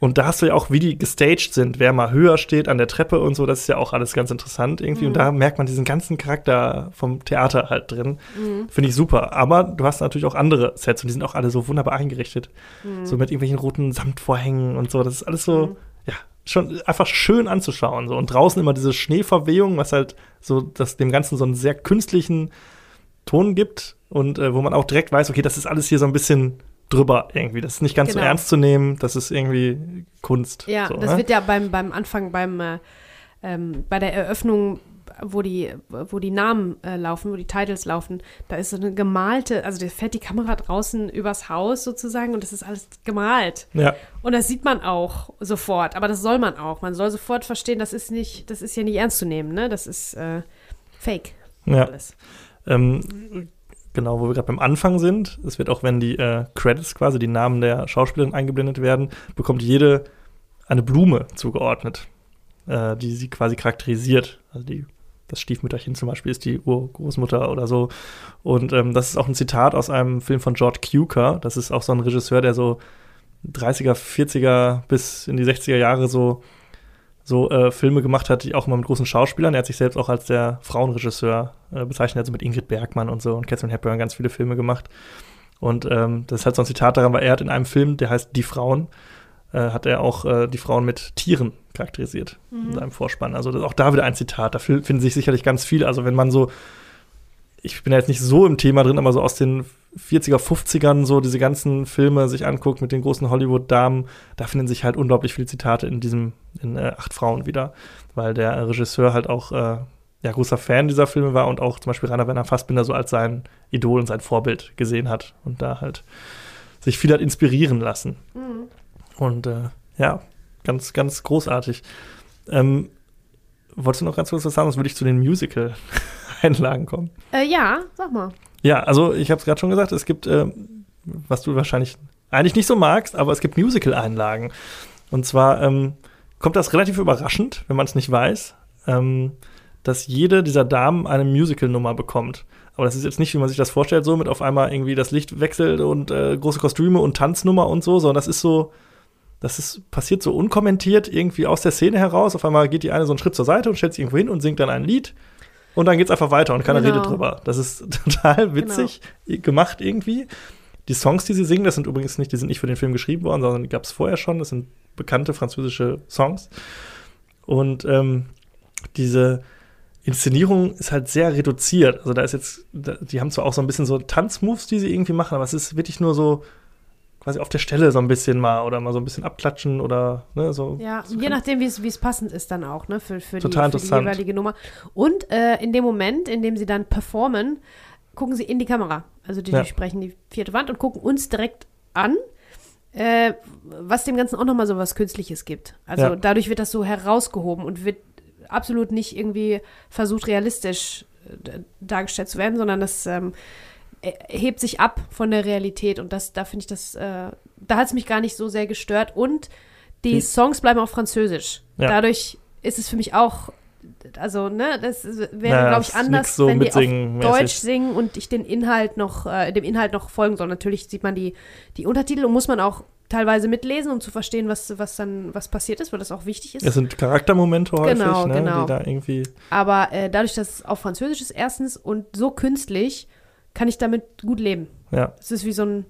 Und da hast du ja auch, wie die gestaged sind, wer mal höher steht an der Treppe und so, das ist ja auch alles ganz interessant irgendwie. Mhm. Und da merkt man diesen ganzen Charakter vom Theater halt drin. Mhm. Finde ich super. Aber du hast natürlich auch andere Sets und die sind auch alle so wunderbar eingerichtet. Mhm. So mit irgendwelchen roten Samtvorhängen und so. Das ist alles so, mhm. ja, schon einfach schön anzuschauen. So. Und draußen immer diese Schneeverwehung, was halt so das dem Ganzen so einen sehr künstlichen Ton gibt und äh, wo man auch direkt weiß, okay, das ist alles hier so ein bisschen drüber irgendwie. Das ist nicht ganz genau. so ernst zu nehmen, das ist irgendwie Kunst. Ja, so, das ne? wird ja beim, beim Anfang, beim äh, ähm, bei der Eröffnung wo die, wo die Namen äh, laufen, wo die Titles laufen, da ist so eine gemalte, also da fährt die Kamera draußen übers Haus sozusagen und das ist alles gemalt. Ja. Und das sieht man auch sofort, aber das soll man auch. Man soll sofort verstehen, das ist nicht, das ist ja nicht ernst zu nehmen, ne? Das ist äh, Fake. Ja. Alles. Ähm, genau, wo wir gerade beim Anfang sind, es wird auch, wenn die äh, Credits quasi, die Namen der Schauspielerin eingeblendet werden, bekommt jede eine Blume zugeordnet, äh, die sie quasi charakterisiert. Also die das Stiefmütterchen zum Beispiel ist die Urgroßmutter oder so. Und ähm, das ist auch ein Zitat aus einem Film von George Cukor. Das ist auch so ein Regisseur, der so 30er, 40er bis in die 60er Jahre so, so äh, Filme gemacht hat, die auch immer mit großen Schauspielern. Er hat sich selbst auch als der Frauenregisseur äh, bezeichnet, also mit Ingrid Bergmann und so und Catherine Hepburn ganz viele Filme gemacht. Und ähm, das ist halt so ein Zitat daran, weil er hat in einem Film, der heißt Die Frauen, äh, hat er auch äh, die Frauen mit Tieren charakterisiert mhm. in seinem Vorspann. Also auch da wieder ein Zitat. Da finden sich sicherlich ganz viele. Also wenn man so, ich bin ja jetzt nicht so im Thema drin, aber so aus den 40er, 50ern so diese ganzen Filme sich anguckt mit den großen Hollywood-Damen, da finden sich halt unglaublich viele Zitate in diesem, in äh, Acht Frauen wieder, weil der Regisseur halt auch äh, ja, großer Fan dieser Filme war und auch zum Beispiel Rainer Werner Fassbinder so als sein Idol und sein Vorbild gesehen hat und da halt sich viel hat inspirieren lassen. Mhm. Und äh, ja, ganz, ganz großartig. Ähm, wolltest du noch ganz kurz was sagen, sonst würde ich zu den Musical-Einlagen kommen? Äh, ja, sag mal. Ja, also ich habe es gerade schon gesagt, es gibt, äh, was du wahrscheinlich eigentlich nicht so magst, aber es gibt Musical-Einlagen. Und zwar ähm, kommt das relativ überraschend, wenn man es nicht weiß. Ähm, dass jede dieser Damen eine Musical-Nummer bekommt. Aber das ist jetzt nicht, wie man sich das vorstellt, so mit auf einmal irgendwie das Licht wechselt und äh, große Kostüme und Tanznummer und so, sondern das ist so, das ist passiert so unkommentiert irgendwie aus der Szene heraus. Auf einmal geht die eine so einen Schritt zur Seite und stellt sich irgendwo hin und singt dann ein Lied. Und dann geht's einfach weiter und keiner Genau. redet drüber. Das ist total witzig gemacht irgendwie. Die Songs, die sie singen, das sind übrigens nicht, die sind nicht für den Film geschrieben worden, sondern die gab es vorher schon. Das sind bekannte französische Songs. Und ähm, diese Inszenierung ist halt sehr reduziert. Also da ist jetzt, die haben zwar auch so ein bisschen so Tanzmoves, die sie irgendwie machen, aber es ist wirklich nur so quasi auf der Stelle so ein bisschen mal oder mal so ein bisschen abklatschen oder ne, so. Ja, so je nachdem, wie es passend ist dann auch, ne, für, für, die, für die jeweilige Nummer. Und äh, in dem Moment, in dem sie dann performen, gucken sie in die Kamera. Also die, Ja. die sprechen die vierte Wand und gucken uns direkt an, äh, was dem Ganzen auch nochmal so was Künstliches gibt. Also Ja. dadurch wird das so herausgehoben und wird absolut nicht irgendwie versucht, realistisch äh, dargestellt zu werden, sondern das ähm, äh, hebt sich ab von der Realität und das, da finde ich das, äh, da hat es mich gar nicht so sehr gestört und die Die- Songs bleiben auf Französisch. Ja. Dadurch ist es für mich auch, also, ne, das wäre, Naja, glaube ich, anders, so wenn die auf mäßig. Deutsch singen und ich den Inhalt noch, äh, dem Inhalt noch folgen soll. Natürlich sieht man die, die Untertitel und muss man auch teilweise mitlesen, um zu verstehen, was, was dann, was passiert ist, weil das auch wichtig ist. Es sind Charaktermomente häufig, Genau, ne, genau. die da irgendwie. Aber äh, dadurch, dass es auf Französisch ist, erstens und so künstlich, kann ich damit gut leben. Ja. Es ist wie so ein,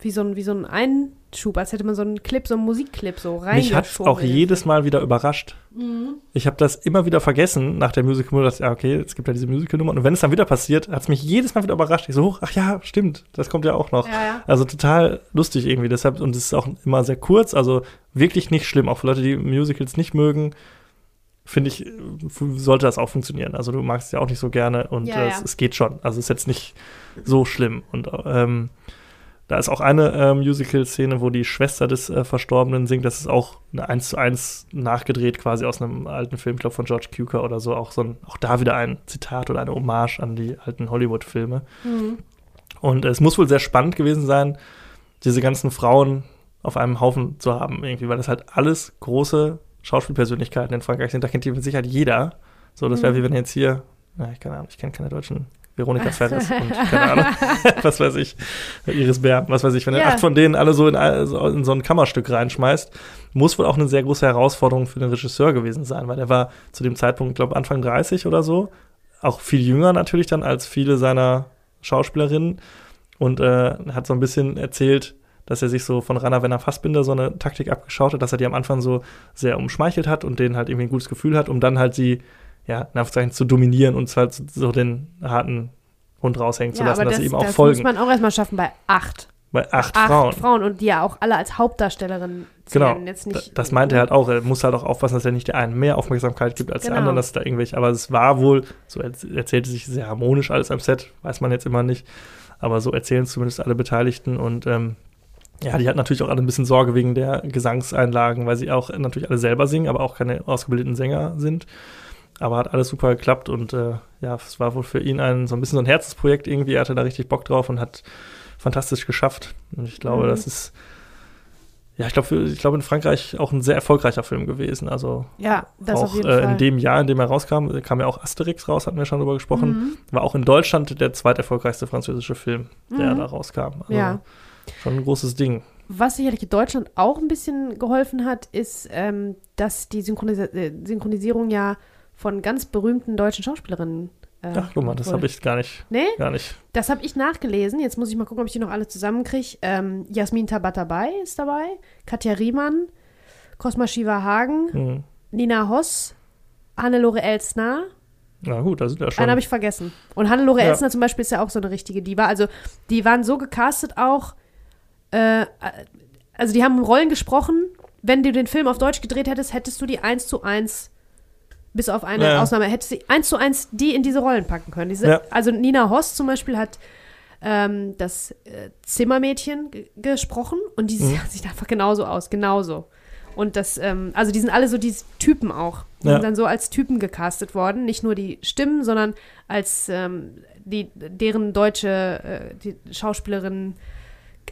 wie so ein, wie so ein Einschub, als hätte man so einen Clip, so einen Musikclip so rein. Mich hat auch jedes Mal wieder überrascht. Mhm. Ich habe das immer wieder vergessen nach der Musical-Nummer, dass, ja, okay, es gibt ja diese Musical-Nummer. Und wenn es dann wieder passiert, hat es mich jedes Mal wieder überrascht. Ich so, hoch, ach ja, stimmt, das kommt ja auch noch. Ja, ja. Also total lustig irgendwie. Deshalb, und es ist auch immer sehr kurz, also wirklich nicht schlimm. Auch für Leute, die Musicals nicht mögen, finde ich, sollte das auch funktionieren. Also du magst es ja auch nicht so gerne und Ja, äh, ja. Es, es geht schon. Also es ist jetzt nicht so schlimm. Und ähm, da ist auch eine äh, Musical-Szene, wo die Schwester des äh, Verstorbenen singt. Das ist auch eine 1 zu 1 nachgedreht, quasi aus einem alten Film, ich glaube von George Cukor oder so. Auch, so ein, auch da wieder ein Zitat oder eine Hommage an die alten Hollywood-Filme. Mhm. Und es muss wohl sehr spannend gewesen sein, diese ganzen Frauen auf einem Haufen zu haben, irgendwie, weil das halt alles große Schauspielpersönlichkeiten in Frankreich sind. Da kennt die mit Sicherheit jeder. So, das wäre Mhm. wie wenn jetzt hier, na, ich keine Ahnung, ich kenne keine deutschen Veronika Ferres und keine Ahnung, was weiß ich, Iris Berben, was weiß ich, wenn Ja. acht von denen alle so in, all- so in so ein Kammerstück reinschmeißt, muss wohl auch eine sehr große Herausforderung für den Regisseur gewesen sein, weil er war zu dem Zeitpunkt, glaube Anfang 30 oder so, auch viel jünger natürlich dann als viele seiner Schauspielerinnen und äh, hat so ein bisschen erzählt, dass er sich so von Rainer Werner Fassbinder so eine Taktik abgeschaut hat, dass er die am Anfang so sehr umschmeichelt hat und denen halt irgendwie ein gutes Gefühl hat, um dann halt sie, ja, in Anführungszeichen zu dominieren und halt so den harten Hund raushängen zu Ja, lassen, aber dass das, sie ihm auch das folgen. muss man auch erstmal schaffen bei acht. Bei acht, Acht Frauen. und die ja auch alle als Hauptdarstellerin Genau. zählen. Jetzt Da- nicht, Das meinte er halt auch. Er muss halt auch aufpassen, dass er nicht der einen mehr Aufmerksamkeit gibt als Genau. der anderen, dass da irgendwelche. Aber es war wohl, so erz- erzählte sich sehr harmonisch alles am Set, weiß man jetzt immer nicht. Aber so erzählen zumindest alle Beteiligten. Und ähm, ja, die hatten natürlich auch alle ein bisschen Sorge wegen der Gesangseinlagen, weil sie auch natürlich alle selber singen, aber auch keine ausgebildeten Sänger sind. Aber hat alles super geklappt und äh, ja, es war wohl für ihn ein so ein bisschen so ein Herzensprojekt irgendwie. Er hatte da richtig Bock drauf und hat fantastisch geschafft. Und ich glaube, Mhm. das ist ja, ich glaube, ich glaube in Frankreich auch ein sehr erfolgreicher Film gewesen. Also Ja, das auch äh, in dem Jahr, in dem er rauskam, kam ja auch Asterix raus, hatten wir schon drüber gesprochen. Mhm. War auch in Deutschland der zweiterfolgreichste französische Film, der Mhm. da rauskam. Also Ja. Schon ein großes Ding. Was sicherlich Deutschland auch ein bisschen geholfen hat, ist, ähm, dass die Synchronisi äh, Synchronisierung ja von ganz berühmten deutschen Schauspielerinnen. Äh, Ach, guck mal, das habe ich gar nicht, Nee, gar nicht. das habe ich nachgelesen. Jetzt muss ich mal gucken, ob ich die noch alle zusammenkriege. Ähm, Jasmin Tabatabai ist dabei, Katja Riemann, Cosma Shiva Hagen, Hm. Nina Hoss, Hannelore Elsner. Na gut, da sind ja schon. Einen habe ich vergessen. Und Hannelore Ja. Elsner zum Beispiel ist ja auch so eine richtige Diva. Also die waren so gecastet auch, äh, also die haben Rollen gesprochen. Wenn du den Film auf Deutsch gedreht hättest, hättest du die eins zu eins, bis auf eine Ja. Ausnahme, hättest du eins zu eins die in diese Rollen packen können. Diese, Ja. Also Nina Hoss zum Beispiel hat ähm, das äh, Zimmermädchen gesprochen und die Mhm. sieht einfach genauso aus, genauso. Und das, ähm, also die sind alle so diese Typen auch. Die Ja. sind dann so als Typen gecastet worden. Nicht nur die Stimmen, sondern als ähm, die, deren deutsche äh, die Schauspielerin,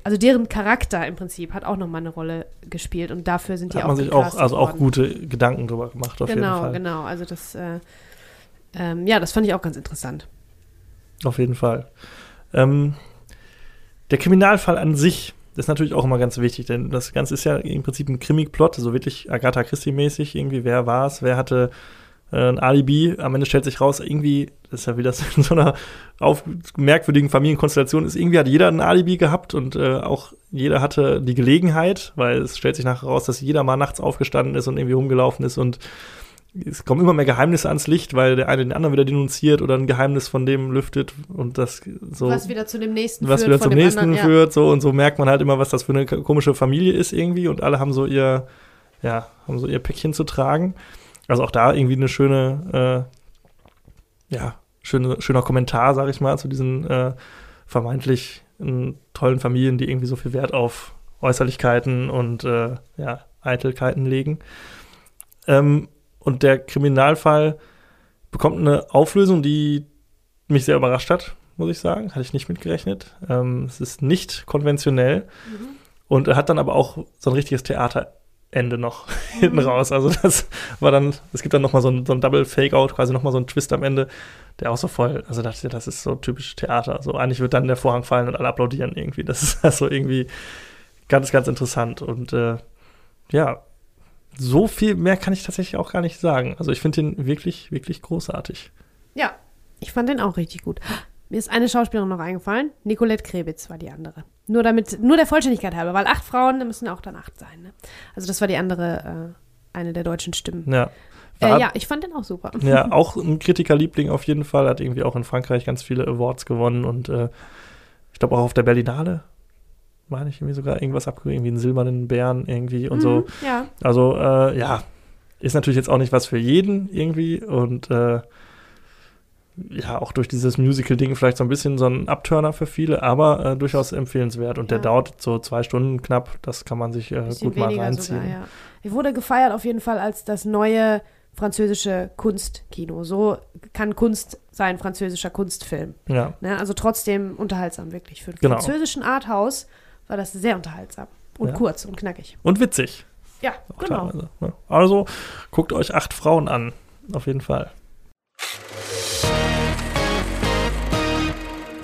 also deren Charakter im Prinzip hat auch nochmal eine Rolle gespielt. Und dafür sind die hat auch man sich auch, also auch worden. gute Gedanken drüber gemacht, auf jeden Genau, Fall. genau. Also das, äh, Ähm, ja, das fand ich auch ganz interessant. Auf jeden Fall. Ähm, der Kriminalfall an sich ist natürlich auch immer ganz wichtig, denn das Ganze ist ja im Prinzip ein Krimi-Plot, so wirklich Agatha Christie-mäßig irgendwie. Wer war es? Wer hatte ein Alibi? Am Ende stellt sich raus, irgendwie, das ist ja wieder in so einer auf merkwürdigen Familienkonstellation ist, irgendwie hat jeder ein Alibi gehabt und äh, auch jeder hatte die Gelegenheit, weil es stellt sich nachher raus, dass jeder mal nachts aufgestanden ist und irgendwie rumgelaufen ist und es kommen immer mehr Geheimnisse ans Licht, weil der eine den anderen wieder denunziert oder ein Geheimnis von dem lüftet und das so. Was wieder zu dem nächsten was führt. wieder von zum nächsten anderen, ja. führt, so und so merkt man halt immer, was das für eine komische Familie ist irgendwie und alle haben so ihr, ja, haben so ihr Päckchen zu tragen. Also auch da irgendwie eine schöne, äh, ja, schöne, schöner Kommentar, sag ich mal, zu diesen äh, vermeintlich tollen Familien, die irgendwie so viel Wert auf Äußerlichkeiten und äh, ja, Eitelkeiten legen. Ähm, und der Kriminalfall bekommt eine Auflösung, die mich sehr überrascht hat, muss ich sagen. Hatte ich nicht mitgerechnet. Ähm, es ist nicht konventionell. Mhm. Und er hat dann aber auch so ein richtiges Theaterende noch hinten raus. Also das war dann, es gibt dann noch mal so ein, so ein Double Fake-Out, quasi noch mal so ein Twist am Ende, der auch so voll, also dachte ich, das ist so typisch Theater. So eigentlich wird dann der Vorhang fallen und alle applaudieren irgendwie. Das ist also irgendwie ganz, ganz interessant. Und äh, ja, so viel mehr kann ich tatsächlich auch gar nicht sagen. Also ich finde den wirklich, wirklich großartig. Ja, ich fand den auch richtig gut. Mir ist eine Schauspielerin noch eingefallen. Nicolette Krebitz war die andere. Nur damit, nur der Vollständigkeit halber, weil acht Frauen, da müssen auch dann acht sein. Ne? Also das war die andere, äh, eine der deutschen Stimmen. Ja. Äh, ja, ich fand den auch super. ja, auch ein Kritikerliebling auf jeden Fall. Hat irgendwie auch in Frankreich ganz viele Awards gewonnen und äh, ich glaube auch auf der Berlinale meine ich irgendwie sogar irgendwas abgegeben, irgendwie einen silbernen Bären irgendwie und so. Mhm, Ja, Also äh, ja, ist natürlich jetzt auch nicht was für jeden irgendwie und äh, ja, auch durch dieses Musical-Ding vielleicht so ein bisschen so ein Abturner für viele, aber äh, durchaus empfehlenswert. Und der Ja. dauert so zwei Stunden knapp, das kann man sich äh, gut mal reinziehen. sogar, ja. Er wurde gefeiert auf jeden Fall als das neue französische Kunstkino. So kann Kunst sein, französischer Kunstfilm. Ja. Ne? Also trotzdem unterhaltsam, wirklich. Für einen Genau. französischen Arthouse war das sehr unterhaltsam. Und Ja. kurz und knackig. Und witzig. Ja, auch genau. teilweise, ne? Also guckt euch acht Frauen an. Auf jeden Fall.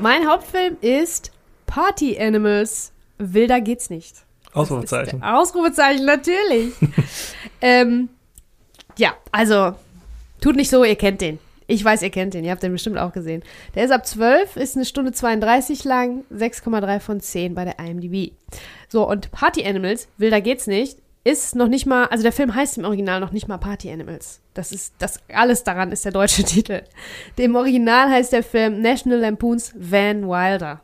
Mein Hauptfilm ist Party Animals. Wilder geht's nicht. Ausrufezeichen. Ausrufezeichen, natürlich. ähm, ja, also, tut nicht so, ihr kennt den. Ich weiß, ihr kennt den, ihr habt den bestimmt auch gesehen. Der ist ab 12, ist eine Stunde 32 lang, 6,3 von 10 bei der IMDb. So, und Party Animals, wilder geht's nicht, ist noch nicht mal, also der Film heißt im Original noch nicht mal Party Animals. Das ist, das alles daran ist der deutsche Titel. Dem Original heißt der Film National Lampoons Van Wilder.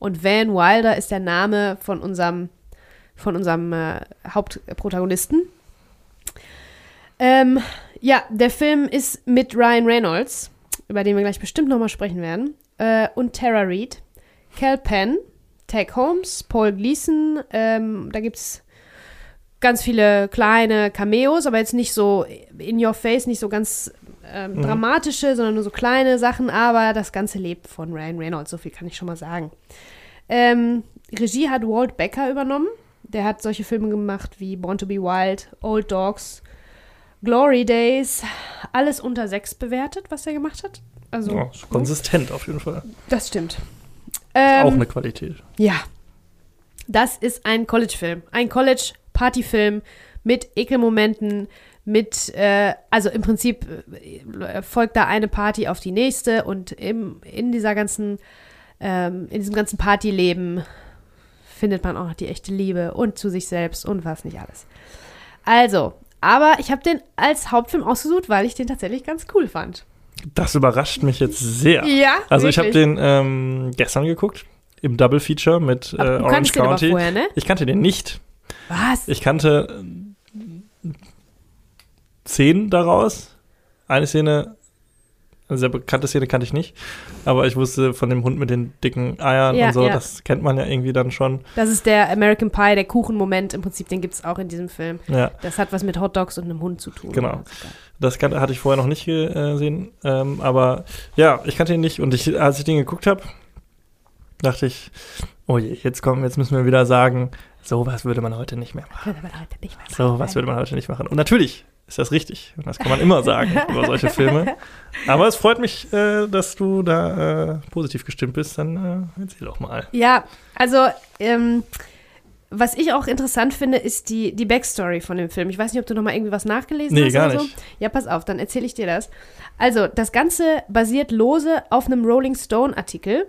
Und Van Wilder ist der Name von unserem, von unserem äh, Hauptprotagonisten. Ähm, ja, der Film ist mit Ryan Reynolds, über den wir gleich bestimmt nochmal sprechen werden, äh, und Tara Reid, Cal Penn, Tag Holmes, Paul Gleason, ähm, da gibt's ganz viele kleine Cameos, aber jetzt nicht so in your face, nicht so ganz ähm, Mhm. dramatische, sondern nur so kleine Sachen, aber das Ganze lebt von Ryan Reynolds, so viel kann ich schon mal sagen. Ähm, Regie hat Walt Becker übernommen. Der hat solche Filme gemacht wie Born to be Wild, Old Dogs, Glory Days, alles unter sechs bewertet, was er gemacht hat. Also, Ja, ist konsistent auf jeden Fall. das stimmt. Ähm, auch eine Qualität. ja. Das ist ein College-Film. Ein College-Party-Film mit Ekelmomenten, mit, äh, also im Prinzip äh, folgt da eine Party auf die nächste und im, in dieser ganzen, ähm, in diesem ganzen Partyleben findet man auch noch die echte Liebe und zu sich selbst und was nicht alles. Also, aber ich habe den als Hauptfilm ausgesucht, weil ich den tatsächlich ganz cool fand. Das überrascht mich jetzt sehr. Ja, Also ich habe wirklich. den ähm, gestern geguckt, im Double Feature mit äh, Orange County. vorher, ne? Ich kannte den nicht. Was? Ich kannte zehn daraus. Eine Szene, eine sehr bekannte Szene kannte ich nicht. Aber ich wusste von dem Hund mit den dicken Eiern Ja, und so, ja. das kennt man ja irgendwie dann schon. Das ist der American Pie, der Kuchenmoment im Prinzip, den gibt es auch in diesem Film. Ja, Das hat was mit Hot Dogs und einem Hund zu tun. Genau. das kan- hatte ich vorher noch nicht gesehen. Ähm, aber ja, ich kannte ihn nicht. Und ich, als ich den geguckt habe, dachte ich, oh je, jetzt kommen, jetzt müssen wir wieder sagen, sowas würde man heute nicht mehr machen. Würde man heute nicht mehr So, was würde man heute nicht machen? Und natürlich ist das richtig. Und das kann man immer sagen über solche Filme. Aber es freut mich, äh, dass du da äh, positiv gestimmt bist. Dann äh, erzähl doch mal. Ja, also ähm, was ich auch interessant finde, ist die, die Backstory von dem Film. Ich weiß nicht, ob du noch mal irgendwie was nachgelesen Nee, hast gar oder so. nicht. Ja, pass auf, dann erzähle ich dir das. Also, das Ganze basiert lose auf einem Rolling Stone-Artikel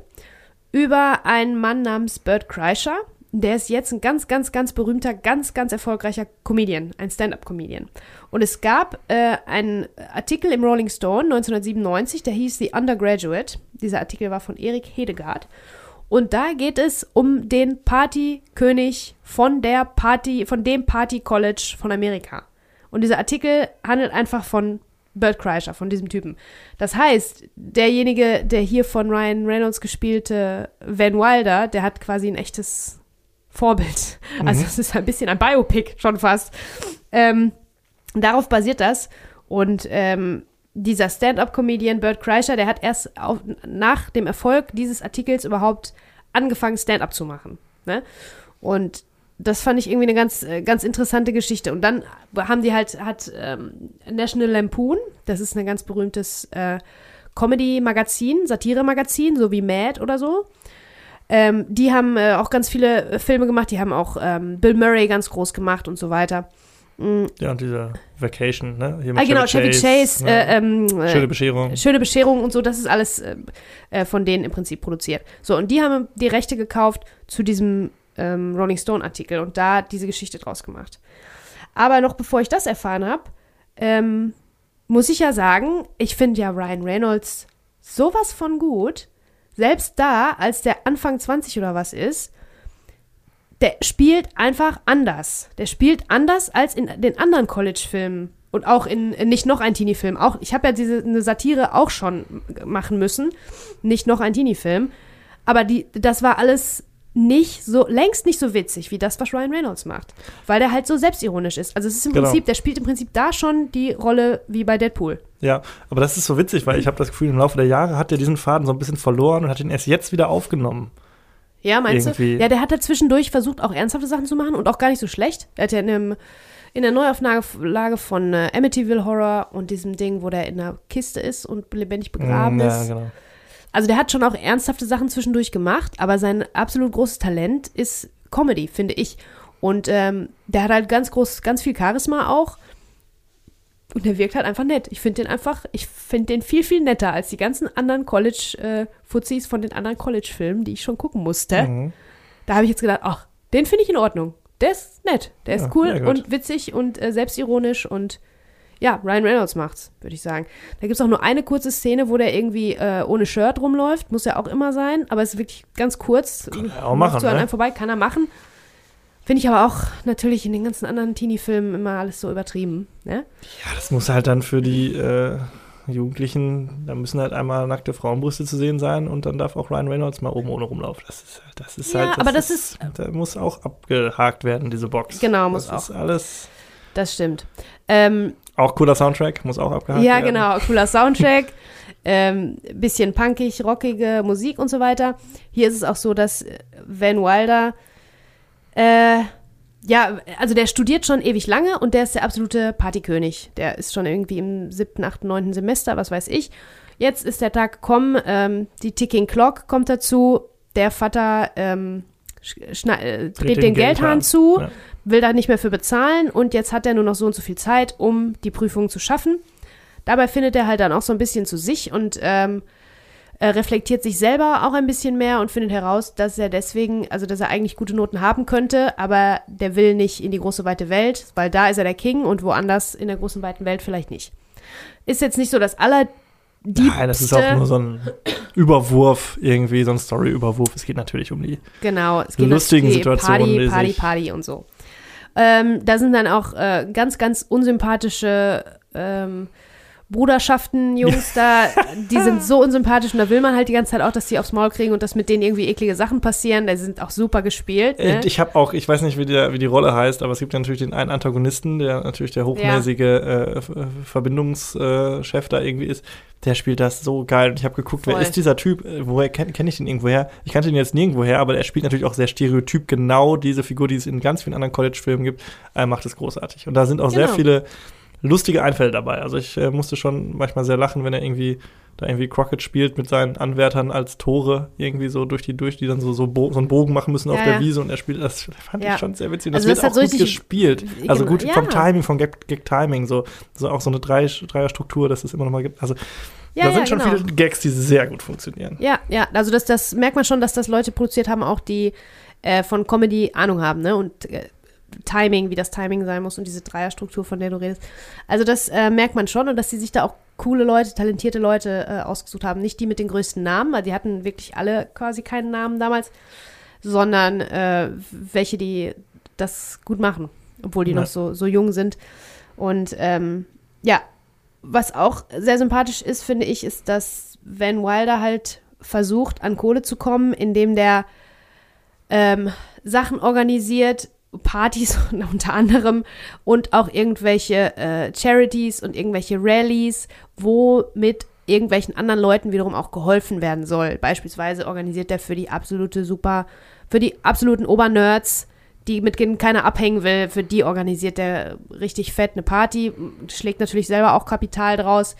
über einen Mann namens Bert Kreischer. Der ist jetzt ein ganz, ganz, ganz berühmter, ganz, ganz erfolgreicher Comedian, ein Stand-up-Comedian. Und es gab äh, einen Artikel im Rolling Stone 1997, der hieß The Undergraduate. Dieser Artikel war von Erik Hedegaard. Und da geht es um den Partykönig von der Party, von dem Party College von Amerika. Und dieser Artikel handelt einfach von Bert Kreischer, von diesem Typen. Das heißt, derjenige, der hier von Ryan Reynolds gespielte Van Wilder, der hat quasi ein echtes Vorbild. Also es ist ein bisschen ein Biopic schon fast. Ähm, darauf basiert das. Und ähm, dieser Stand-up-Comedian Bert Kreischer, der hat erst auf, nach dem Erfolg dieses Artikels überhaupt angefangen, Stand-up zu machen. Ne? Und das fand ich irgendwie eine ganz, äh, ganz interessante Geschichte. Und dann haben die halt, hat ähm, National Lampoon, das ist ein ganz berühmtes äh, Comedy-Magazin, Satire-Magazin, so wie Mad oder so. Ähm, die haben äh, auch ganz viele äh, Filme gemacht, die haben auch ähm, Bill Murray ganz groß gemacht und so weiter. Mm, Ja, und dieser Vacation, ne? Hier Ah, genau, Chevy Chase, ne? äh, ähm, äh, Schöne Bescherung. Schöne Bescherung und so, das ist alles von denen im Prinzip produziert. So, und die haben die Rechte gekauft zu diesem ähm, Rolling Stone-Artikel und da diese Geschichte draus gemacht. Aber noch bevor ich das erfahren habe, ähm, muss ich ja sagen, ich finde ja Ryan Reynolds sowas von gut. Selbst da, als der Anfang 20 oder was ist, der spielt einfach anders. Der spielt anders als in den anderen College-Filmen. Und auch in, in nicht noch ein Teenie-Film. Auch, ich habe ja diese eine Satire auch schon machen müssen. Nicht noch ein Teenie-Film. Aber die, das war alles nicht so, längst nicht so witzig, wie das, was Ryan Reynolds macht. Weil der halt so selbstironisch ist. Also es ist im Genau. Prinzip, der spielt im Prinzip da schon die Rolle wie bei Deadpool. Ja, aber das ist so witzig, weil ich habe das Gefühl, im Laufe der Jahre hat er diesen Faden so ein bisschen verloren und hat ihn erst jetzt wieder aufgenommen. Ja, meinst Irgendwie. du? Ja, der hat da zwischendurch versucht, auch ernsthafte Sachen zu machen und auch gar nicht so schlecht. Er hat ja in, einem, in der Neuauflage von äh, Amityville Horror und diesem Ding, wo der in einer Kiste ist und lebendig begraben Mm, ja, ist. genau. Also der hat schon auch ernsthafte Sachen zwischendurch gemacht, aber sein absolut großes Talent ist Comedy, finde ich. Und ähm, der hat halt ganz groß, ganz viel Charisma auch. Und der wirkt halt einfach nett. Ich finde den einfach, ich finde den viel, viel netter als die ganzen anderen College-Fuzis von den anderen College-Filmen, die ich schon gucken musste. Mhm. Da habe ich jetzt gedacht, ach, den finde ich in Ordnung. Der ist nett. Der ist Ja, cool sehr gut. und witzig und äh, selbstironisch und ja, Ryan Reynolds macht's, würde ich sagen. Da gibt es auch nur eine kurze Szene, wo der irgendwie äh, ohne Shirt rumläuft. Muss ja auch immer sein, aber es ist wirklich ganz kurz. Kann er auch machen, So an ne? einem vorbei, kann er machen. Finde ich aber auch natürlich in den ganzen anderen Teenie-Filmen immer alles so übertrieben. Ne? Ja, das muss halt dann für die äh, Jugendlichen, da müssen halt einmal nackte Frauenbrüste zu sehen sein und dann darf auch Ryan Reynolds mal oben ohne rumlaufen. Das ist, halt- das ist Ja, halt. aber das ist- Da muss auch abgehakt werden, diese Box. Genau, muss das ist alles. Das stimmt. Ähm, Auch cooler Soundtrack, muss auch abgehakt ja, werden. genau, cooler Soundtrack. ähm, bisschen punkig, rockige Musik und so weiter. Hier ist es auch so, dass äh, Van Wilder, äh, ja, also der studiert schon ewig lange und der ist der absolute Partykönig. Der ist schon irgendwie im siebten, achten, neunten Semester, was weiß ich. Jetzt ist der Tag gekommen, ähm, die Ticking Clock kommt dazu. Der Vater ähm, äh, dreht, den, Geldhahn zu Ja. will da nicht mehr für bezahlen und jetzt hat er nur noch so und so viel Zeit, um die Prüfung zu schaffen. Dabei findet er halt dann auch so ein bisschen zu sich und ähm, er reflektiert sich selber auch ein bisschen mehr und findet heraus, dass er deswegen, also dass er eigentlich gute Noten haben könnte, aber der will nicht in die große weite Welt, weil da ist er der King und woanders in der großen weiten Welt vielleicht nicht. Ist jetzt nicht so das aller Nein, das ist auch nur so ein Überwurf irgendwie, so ein Story-Überwurf. Es geht natürlich um die. Genau, es geht lustigen Situationen, Party, die Party, sich- Party und so. Ähm, da sind dann auch äh, ganz, ganz unsympathische ähm, Bruderschaften, Jungs da, die sind so unsympathisch und da will man halt die ganze Zeit auch, dass die aufs Maul kriegen und dass mit denen irgendwie eklige Sachen passieren. Die sind auch super gespielt. Ne? Äh, Ich habe auch, ich weiß nicht, wie, der, wie die Rolle heißt, aber es gibt ja natürlich den einen Antagonisten, der natürlich der hochnäsige äh, F- Verbindungschef da irgendwie ist. Der spielt das so geil. Und ich habe geguckt, wer Voll. ist dieser Typ? Äh, Woher kenne kenn ich den irgendwoher? Ich kannte ihn jetzt nirgendwoher, aber er spielt natürlich auch sehr stereotyp genau diese Figur, die es in ganz vielen anderen College-Filmen gibt. Er macht es großartig. Und da sind auch sehr Genau. viele lustige Einfälle dabei. Also ich äh, musste schon manchmal sehr lachen, wenn er irgendwie da irgendwie Crockett spielt mit seinen Anwärtern als Tore irgendwie so durch die durch, die dann so so, Bo so einen Bogen machen müssen auf Ja, der ja. Wiese und er spielt das fand Ja. ich schon sehr witzig. Und Das Also wird das hat auch gut gespielt. Also Genau, gut vom Timing, vom Gag, Gag Timing so so auch so eine drei Dreierstruktur, dass es immer noch mal gibt. Also Ja, da sind schon genau. viele Gags, die sehr gut funktionieren. Ja, ja, also das, das merkt man schon, dass das Leute produziert haben, auch die äh, von Comedy Ahnung haben, ne? Und äh, Timing, wie das Timing sein muss und diese Dreierstruktur, von der du redest. Also das äh, merkt man schon und dass sie sich da auch coole Leute, talentierte Leute äh, ausgesucht haben. Nicht die mit den größten Namen, weil die hatten wirklich alle quasi keinen Namen damals, sondern äh, welche, die das gut machen, obwohl die Ja. noch so, so jung sind. Und ähm, ja, was auch sehr sympathisch ist, finde ich, ist, dass Van Wilder halt versucht, an Kohle zu kommen, indem der ähm, Sachen organisiert, Partys unter anderem und auch irgendwelche äh, Charities und irgendwelche Rallies, wo mit irgendwelchen anderen Leuten wiederum auch geholfen werden soll. Beispielsweise organisiert er für die absolute super, für die absoluten Obernerds, die mit denen keiner abhängen will, für die organisiert er richtig fett eine Party, schlägt natürlich selber auch Kapital draus,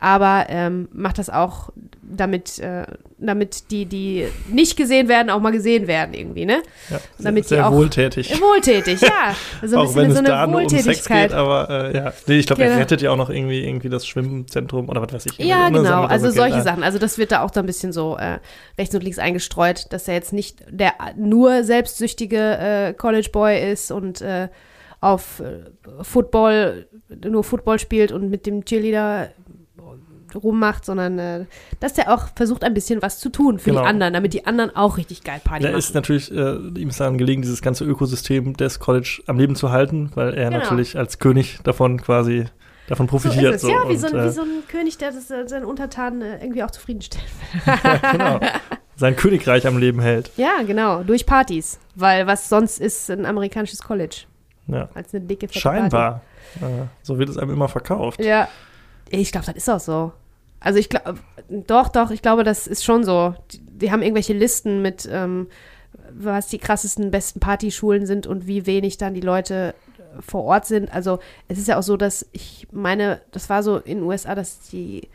aber ähm, macht das auch, damit, äh, damit die, die nicht gesehen werden, auch mal gesehen werden irgendwie, ne? Ja, Damit die sehr auch- wohltätig. Wohltätig, ja. Also ein auch bisschen wenn so es eine da nur um Sex Wohltätigkeit. geht, aber äh, ja. Nee, ich glaube, er Genau. rettet ja auch noch irgendwie, irgendwie das Schwimmzentrum oder was weiß ich. Ja, genau. er Also so solche Geld. Sachen. Also das wird da auch so ein bisschen so äh, rechts und links eingestreut, dass er jetzt nicht der nur selbstsüchtige äh, College Boy ist und äh, auf äh, Football nur Football spielt und mit dem Cheerleader rummacht, sondern äh, dass der auch versucht, ein bisschen was zu tun für Genau. die anderen, damit die anderen auch richtig geil Party Da machen. ist natürlich, äh, ihm ist daran gelegen, dieses ganze Ökosystem des College am Leben zu halten, weil er Genau. natürlich als König davon quasi davon so profitiert. ist es. ja, wie so, ein, und, wie äh, so ein König, der das, äh, seinen Untertanen äh, irgendwie auch zufriedenstellt. genau, sein Königreich am Leben hält. Ja, genau, durch Partys. Weil was sonst ist ein amerikanisches College Ja. als eine dicke fette Party. Scheinbar. Äh, so wird es einem immer verkauft. Ja. Ich glaube, das ist auch so. Also ich glaube, doch, doch, ich glaube, das ist schon so. Die, die haben irgendwelche Listen mit, ähm, was die krassesten, besten Partyschulen sind und wie wenig dann die Leute äh, vor Ort sind. Also es ist ja auch so, dass ich meine, das war so in den USA, dass die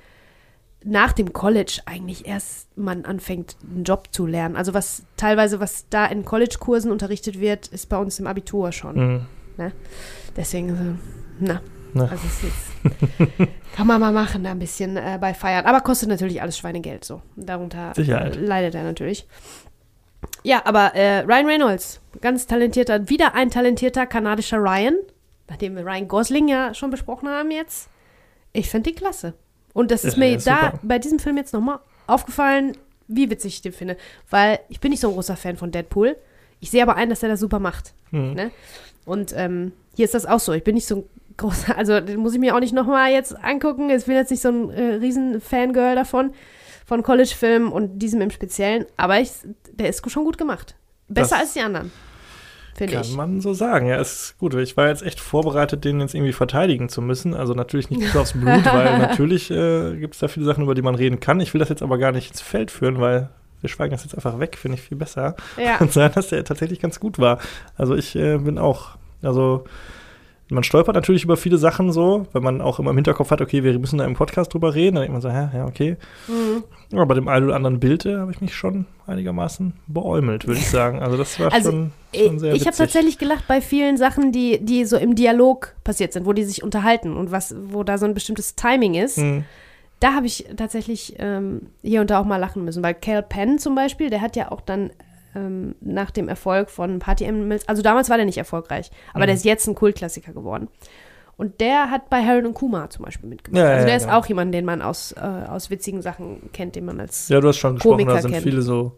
nach dem College eigentlich erst man anfängt, einen Job zu lernen. Also was teilweise, was da in College-Kursen unterrichtet wird, ist bei uns im Abitur schon. Mhm. Deswegen, also, na. Na. Also ist, kann man mal machen, da ein bisschen äh, bei Feiern. Aber kostet natürlich alles Schweinegeld so. Darunter Sicherheit. äh, leidet er natürlich. Ja, aber äh, Ryan Reynolds, ganz talentierter, wieder ein talentierter kanadischer Ryan, nachdem wir Ryan Gosling ja schon besprochen haben jetzt. Ich finde die klasse. Und das ist Ja, mir da super. bei diesem Film jetzt nochmal aufgefallen, wie witzig ich den finde. Weil ich bin nicht so ein großer Fan von Deadpool. Ich sehe aber ein, dass er das super macht. Mhm. Ne? Und ähm, hier ist das auch so. Ich bin nicht so ein großer, also den muss ich mir auch nicht nochmal jetzt angucken. Ich bin jetzt nicht so ein äh, riesen Fangirl davon, von College-Filmen und diesem im Speziellen. Aber ich, der ist schon gut gemacht. Besser Das als die anderen, finde Kann ich. man so sagen, ja, ist gut. Ich war jetzt echt vorbereitet, den jetzt irgendwie verteidigen zu müssen. Also natürlich nicht bis aufs Blut, weil natürlich äh, gibt es da viele Sachen, über die man reden kann. Ich will das jetzt aber gar nicht ins Feld führen, weil wir schweigen das jetzt einfach weg, finde ich viel besser. Ja. Und sagen, dass der tatsächlich ganz gut war. Also ich äh, bin auch, also man stolpert natürlich über viele Sachen so, weil man auch immer im Hinterkopf hat, okay, wir müssen da im Podcast drüber reden. Dann denkt man so, ja, ja, okay. Mhm. Aber bei dem einen oder anderen Bild äh, habe ich mich schon einigermaßen beäumelt, würde ich sagen. Also das war Also, schon, Ich, schon sehr ich habe tatsächlich gelacht bei vielen Sachen, die, die so im Dialog passiert sind, wo die sich unterhalten und was, wo da so ein bestimmtes Timing ist. Hm. da habe ich tatsächlich ähm, hier und da auch mal lachen müssen, weil Cal Penn zum Beispiel, der hat ja auch dann ähm, nach dem Erfolg von Party Animals, also damals war der nicht erfolgreich, aber Mhm. der ist jetzt ein Kultklassiker geworden. Und der hat bei Harold und Kumar zum Beispiel mitgemacht. Ja, also der ja, ist genau. auch jemand, den man aus, äh, aus witzigen Sachen kennt, den man als Ja, du hast schon gesprochen, Komiker da sind kennt. viele so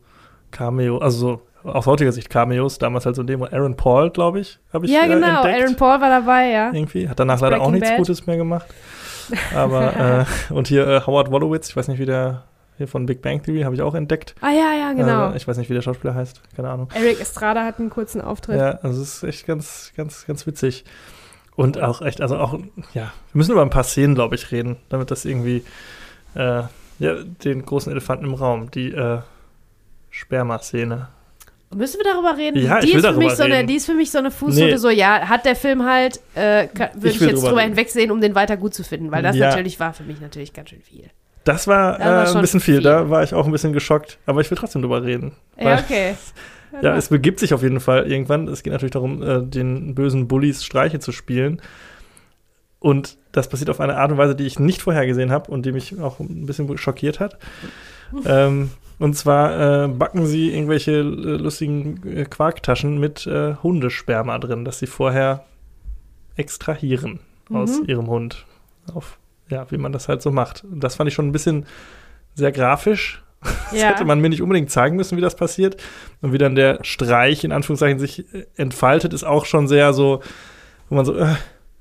Cameo, also so aus heutiger Sicht Cameos, damals halt so ein Demo. Aaron Paul, glaube ich, habe ich Ja, äh, genau, entdeckt. Aaron Paul war dabei, ja. Irgendwie. Hat danach leider auch nichts Bad. Gutes mehr gemacht. Aber, äh, und hier äh, Howard Wolowitz, ich weiß nicht, wie der hier von Big Bang Theory, habe ich auch entdeckt. Ah ja, ja, genau. Äh, ich weiß nicht, wie der Schauspieler heißt, keine Ahnung. Eric Estrada hat einen kurzen Auftritt. Ja, also es ist echt ganz, ganz, ganz witzig. Und auch echt, also auch, ja, wir müssen über ein paar Szenen, glaube ich, reden, damit das irgendwie, äh, ja, den großen Elefanten im Raum, die äh, Sperma-Szene. Müssen wir darüber reden? Ja, ich die will ist für mich so eine. Die ist für mich so eine Fußnote, Nee. so, ja, hat der Film halt, äh, würde Ich ich, jetzt drüber drüber hinwegsehen, um den weiter gut zu finden, weil das Ja. natürlich war für mich natürlich ganz schön viel. Das war, war äh, ein bisschen viel. viel. Da war ich auch ein bisschen geschockt. Aber ich will trotzdem drüber reden. Ja, okay. Ja, es begibt sich auf jeden Fall irgendwann. Es geht natürlich darum, äh, den bösen Bullies Streiche zu spielen. Und das passiert auf eine Art und Weise, die ich nicht vorhergesehen habe und die mich auch ein bisschen schockiert hat. ähm, und zwar äh, backen sie irgendwelche äh, lustigen äh, Quarktaschen mit äh, Hundesperma drin, das sie vorher extrahieren aus Mhm. ihrem Hund. Auf, ja, wie man das halt so macht. Und das fand ich schon ein bisschen sehr grafisch. Das ja. hätte man mir nicht unbedingt zeigen müssen, wie das passiert. Und wie dann der Streich in Anführungszeichen sich äh, entfaltet, ist auch schon sehr so, wo man so, äh,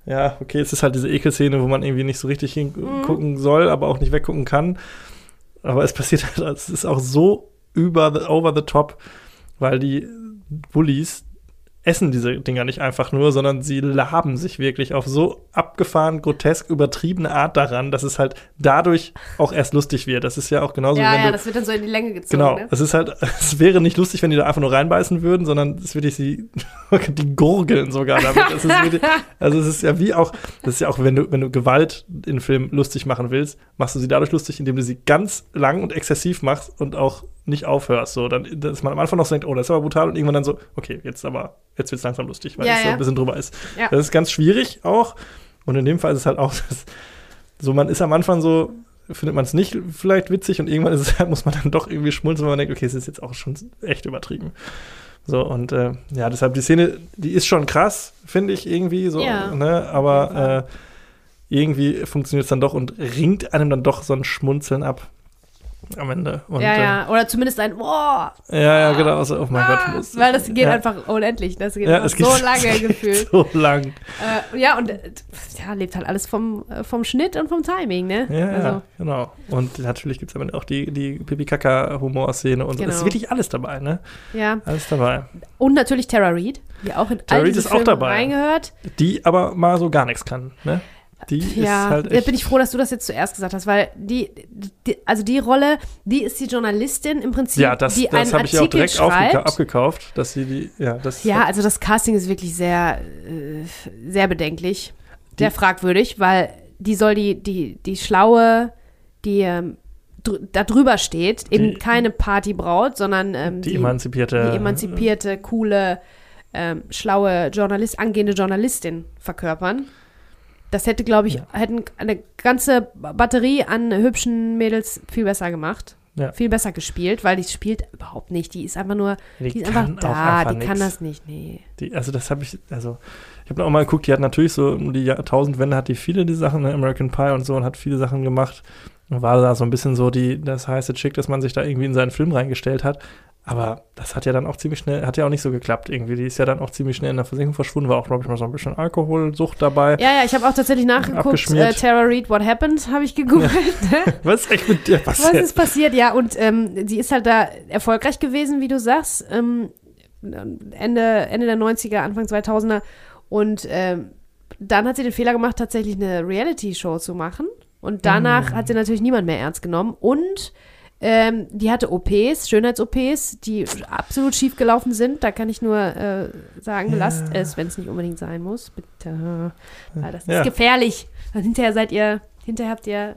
ja, okay, es ist halt diese Ekelszene, wo man irgendwie nicht so richtig hingucken soll, aber auch nicht weggucken kann. Aber es passiert halt, es ist auch so über the, over the top, weil die Bullies essen diese Dinger nicht einfach nur, sondern sie laben sich wirklich auf so abgefahren, grotesk, übertriebene Art daran, dass es halt dadurch auch erst lustig wird. Das ist ja auch genauso, ja, ja, du das wird dann so in die Länge gezogen. Genau, Ne? es ist halt, es wäre nicht lustig, wenn die da einfach nur reinbeißen würden, sondern es würde ich sie, die gurgeln sogar damit. Es ist wirklich, also es ist ja wie auch, das ist ja auch, wenn du, wenn du Gewalt in Filmen lustig machen willst, machst du sie dadurch lustig, indem du sie ganz lang und exzessiv machst und auch nicht aufhörst. So, dann, dass man am Anfang noch so denkt, oh, das ist aber brutal und irgendwann dann so, okay, jetzt aber, jetzt wird es langsam lustig, weil Ja, es so ja. ein bisschen drüber ist. Ja. Das ist ganz schwierig auch. Und in dem Fall ist es halt auch, dass, so man ist am Anfang so, findet man es nicht vielleicht witzig und irgendwann ist es halt, muss man dann doch irgendwie schmunzeln, weil man denkt, okay, es ist jetzt auch schon echt übertrieben. So, und äh, ja, deshalb die Szene, die ist schon krass, finde ich irgendwie so, ne? Aber äh, irgendwie funktioniert es dann doch und ringt einem dann doch so ein Schmunzeln ab am Ende. Und, ja, ja. Oder zumindest ein, boah, ja, ja, genau. Also, oh mein ah, Gott. muss- weil das geht ja, einfach unendlich. Das geht ja, einfach geht so lange gefühlt. So lang. Äh, ja, und äh, ja, lebt halt alles vom, äh, vom Schnitt und vom Timing, ne? Ja, also, ja, genau. Und natürlich gibt es aber auch die, die Pipi-Kaka-Humor-Szene und so. Es Genau. ist wirklich alles dabei, ne? ja. Alles dabei. Und natürlich Tara Reid, die auch in Tara all diese ist auch dabei. reingehört. Die aber mal so gar nichts kann, ne? Die Ja, ist halt da echt. bin ich froh, dass du das jetzt zuerst gesagt hast, weil die, die also die Rolle, die ist die Journalistin im Prinzip, ja, das, die das einen habe ich ja auch direkt abgekauft, dass sie die, ja, das. Ja, also das Casting ist wirklich sehr, äh, sehr bedenklich, sehr fragwürdig, weil die soll die, die, die schlaue, die ähm, da drüber steht, eben Die- keine Partybraut, sondern ähm, die, emanzipierte. die emanzipierte, coole, ähm, schlaue Journalist, angehende Journalistin verkörpern. Das hätte, glaube ich, Ja. hätten eine ganze Batterie an hübschen Mädels viel besser gemacht. Ja. Viel besser gespielt, weil die spielt überhaupt nicht. Die ist einfach nur, Die die ist kann einfach da, einfach die kann nix. das nicht, nee. Die, also das habe ich, also ich habe auch mal geguckt, die hat natürlich so um die Jahrtausendwende hat die viele die Sachen, ne, American Pie und so und hat viele Sachen gemacht. Und war da so ein bisschen so die, das heiße Chick, dass man sich da irgendwie in seinen Film reingestellt hat. Aber das hat ja dann auch ziemlich schnell, hat ja auch nicht so geklappt irgendwie. Die ist ja dann auch ziemlich schnell in der Versenkung verschwunden, war auch, glaube ich, mal so ein bisschen Alkoholsucht dabei. Ja, ja, ich habe auch tatsächlich nachgeguckt. Äh, Tara Reid, What Happened, habe ich gegoogelt. Was ist echt mit dir Was passiert? ist passiert? Ja, und ähm, sie ist halt da erfolgreich gewesen, wie du sagst. Ähm, Ende, Ende der 90er, Anfang 2000er. Und ähm, dann hat sie den Fehler gemacht, tatsächlich eine Reality-Show zu machen. Und danach Mm. hat sie natürlich niemand mehr ernst genommen. Und ähm, die hatte OPs, Schönheits-OPs, die absolut schief gelaufen sind. Da kann ich nur äh, sagen, Ja. lasst es, wenn es nicht unbedingt sein muss. Bitte. Weil das Ja. ist gefährlich. Und hinterher seid ihr, hinterher habt ihr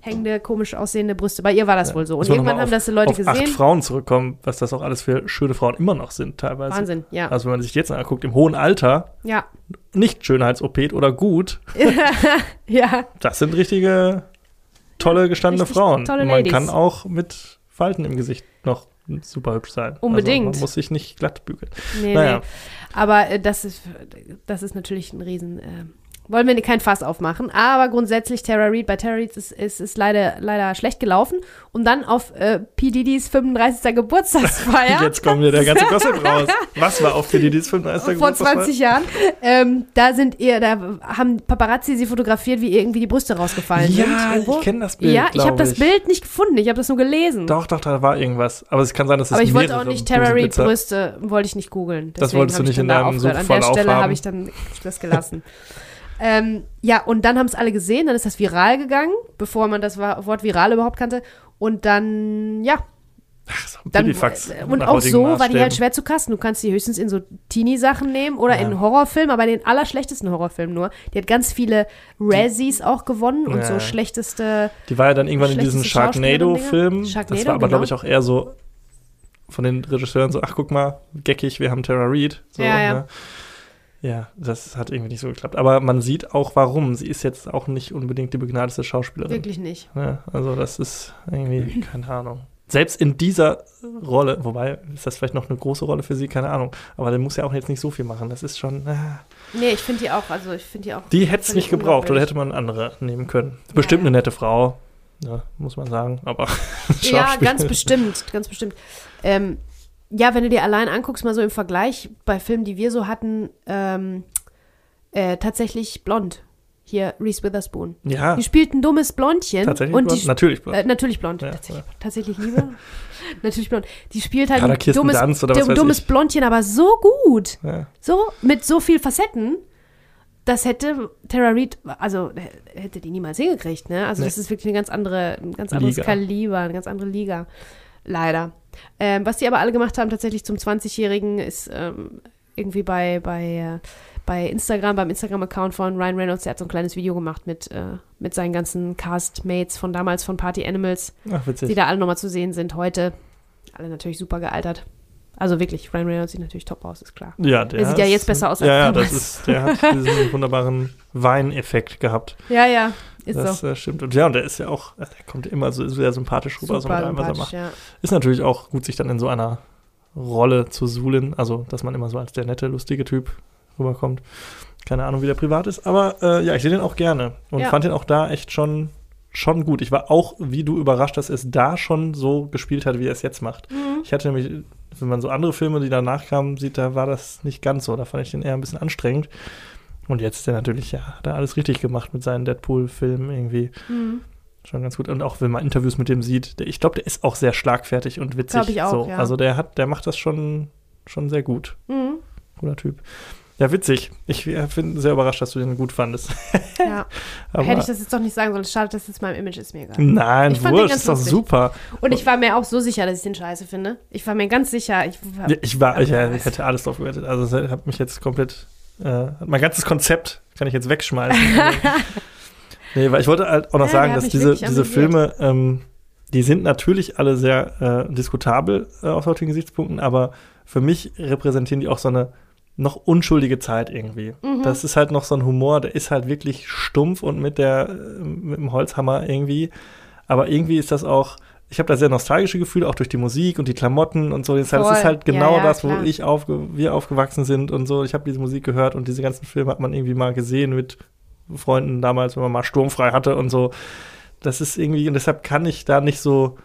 hängende, komisch aussehende Brüste. Bei ihr war das wohl so. Und irgendwann noch haben das die Leute auf acht gesehen. Frauen zurückkommen, was das auch alles für schöne Frauen immer noch sind teilweise. Wahnsinn, ja. Also wenn man sich jetzt anguckt, im hohen Alter, Ja. nicht schönheits-OP oder gut, ja. das sind richtige tolle gestandene Richtig Frauen. tolle man kann auch mit Falten im Gesicht noch super hübsch sein. Unbedingt. Also man muss sich nicht glatt bügeln. Nee, Naja. nee. Aber äh, das, ist, das ist natürlich ein Riesen. Äh, wollen wir kein Fass aufmachen. Aber grundsätzlich Tara Reid, bei Tara Reid ist es ist, leider, leider schlecht gelaufen. Und dann auf äh, P. Diddy's 35. Geburtstagsfeier. Jetzt kommt wieder der ganze Gossip raus. Was war auch für die, die 35. vor 20 Jahren. Ähm, da sind ihr, da haben Paparazzi sie fotografiert, wie irgendwie die Brüste rausgefallen sind. Ja, ich kenne das Bild. Ja, ich habe das Bild nicht gefunden. Ich habe das nur gelesen. Doch, doch, da war irgendwas. Aber es kann sein, dass es Aber ich wollte auch nicht Tara Reid Brüste, wollte ich nicht googeln. Das wolltest du nicht in deinem aufgehört. An der Stelle habe ich dann das gelassen. ähm, ja, und dann haben es alle gesehen, dann ist das viral gegangen, bevor man das Wort viral überhaupt kannte. Und dann, ja, Ach, so ein Dann, Pipifax äh, und auch so war die halt schwer zu kasten. Du kannst die höchstens in so Teenie-Sachen nehmen oder Ja. in Horrorfilmen, aber in den allerschlechtesten Horrorfilmen nur. Die hat ganz viele Razzies auch gewonnen und Ja. so schlechteste. Die war ja dann irgendwann in diesen Schlechteste Sharknado-Film. Das Sharknado, war aber, glaube genau. ich, auch eher so von den Regisseuren so, ach, guck mal, geckig, wir haben Tara Reid. So, Ja, ja. Ne? Ja, das hat irgendwie nicht so geklappt. Aber man sieht auch, warum. Sie ist jetzt auch nicht unbedingt die begnadete Schauspielerin. Wirklich nicht. Ja, also das ist irgendwie, keine Ahnung. Selbst in dieser Rolle, wobei, ist das vielleicht noch eine große Rolle für sie, keine Ahnung. Aber der muss ja auch jetzt nicht so viel machen. Das ist schon, ah. Nee, ich finde die auch, also ich finde die auch. die hätte es nicht gebraucht oder hätte man andere nehmen können. Bestimmt ja. eine nette Frau, ja, muss man sagen, aber Ja, ganz bestimmt, ganz bestimmt. Ähm, ja, wenn du dir allein anguckst, mal so im Vergleich bei Filmen, die wir so hatten, ähm, äh, tatsächlich blond. Hier, Reese Witherspoon. Ja, Die spielt ein dummes Blondchen. tatsächlich und blond? Natürlich blond. Äh, natürlich blond. Ja, tatsächlich, ja. tatsächlich Liebe. natürlich blond. Die spielt halt ein dummes, Dunst oder was dumm- dummes ich. Blondchen, aber so gut. ja. So, mit so viel Facetten. Das hätte Tara Reid, also äh, hätte die niemals hingekriegt, ne? Also Nee. das ist wirklich eine ganz andere, ein ganz anderes Liga. Kaliber, eine ganz andere Liga. Leider. Ähm, was die aber alle gemacht haben, tatsächlich zum 20-Jährigen, ist ähm, irgendwie bei, bei, äh, bei Instagram, beim Instagram-Account von Ryan Reynolds, der hat so ein kleines Video gemacht mit, äh, mit seinen ganzen Castmates von damals von Party Animals, Ach, witzig. die da alle nochmal zu sehen sind heute. Alle natürlich super gealtert. Also wirklich, Ryan Reynolds sieht natürlich top aus, ist klar. ja, der, der sieht ja jetzt besser aus als Ja, ja, damals. das ist, der hat diesen wunderbaren Weineffekt gehabt. Ja, ja, ist das so. äh, stimmt. Und ja, und der ist ja auch, äh, der kommt immer so sehr sympathisch rüber, so mit Super allem, was er macht. ja. Ist natürlich auch gut, sich dann in so einer Rolle zu suhlen. Also, dass man immer so als der nette, lustige Typ rüberkommt. Keine Ahnung, wie der privat ist. Aber äh, ja, ich sehe den auch gerne. Und Ja. fand den auch da echt schon, schon gut. Ich war auch, wie du, überrascht, dass es da schon so gespielt hat, wie er es jetzt macht. Mhm. Ich hatte nämlich, wenn man so andere Filme, die danach kamen, sieht, da war das nicht ganz so. Da fand ich den eher ein bisschen anstrengend. Und jetzt ist er natürlich, ja, hat er alles richtig gemacht mit seinen Deadpool-Filmen irgendwie. Mhm. Schon ganz gut. Und auch wenn man Interviews mit dem sieht, der, ich glaube, der ist auch sehr schlagfertig und witzig. Glaub ich auch, so. ja. Also der hat, der macht das schon, schon sehr gut. Mhm. Cooler Typ. Ja, witzig. Ich äh, bin sehr überrascht, dass du den gut fandest. Ja. Hätte ich das jetzt doch nicht sagen sollen. Schade, dass jetzt meinem Image ist mir egal. Nein, Ich wurscht, ist doch super. Und ich war mir auch so sicher, dass ich den scheiße finde. Ich war mir ganz sicher. Ich war, Ja, Ich war, ich, äh, ich hätte alles drauf gewettet. Also es hat mich jetzt komplett, äh, mein ganzes Konzept kann ich jetzt wegschmeißen. nee, weil ich wollte halt auch noch Ja, sagen, dass diese, diese. Filme, ähm, die sind natürlich alle sehr äh, diskutabel äh, aus heutigen Gesichtspunkten, aber für mich repräsentieren die auch so eine noch unschuldige Zeit irgendwie. Mhm. Das ist halt noch so ein Humor, der ist halt wirklich stumpf und mit der äh, mit dem Holzhammer irgendwie. Aber irgendwie ist das auch, ich habe da sehr nostalgische Gefühle, auch durch die Musik und die Klamotten und so. Das ist halt Ja, genau ja, das, wo klar. ich aufge wir aufgewachsen sind und so. Ich habe diese Musik gehört und diese ganzen Filme hat man irgendwie mal gesehen mit Freunden damals, wenn man mal sturmfrei hatte und so. Das ist irgendwie, und deshalb kann ich da nicht so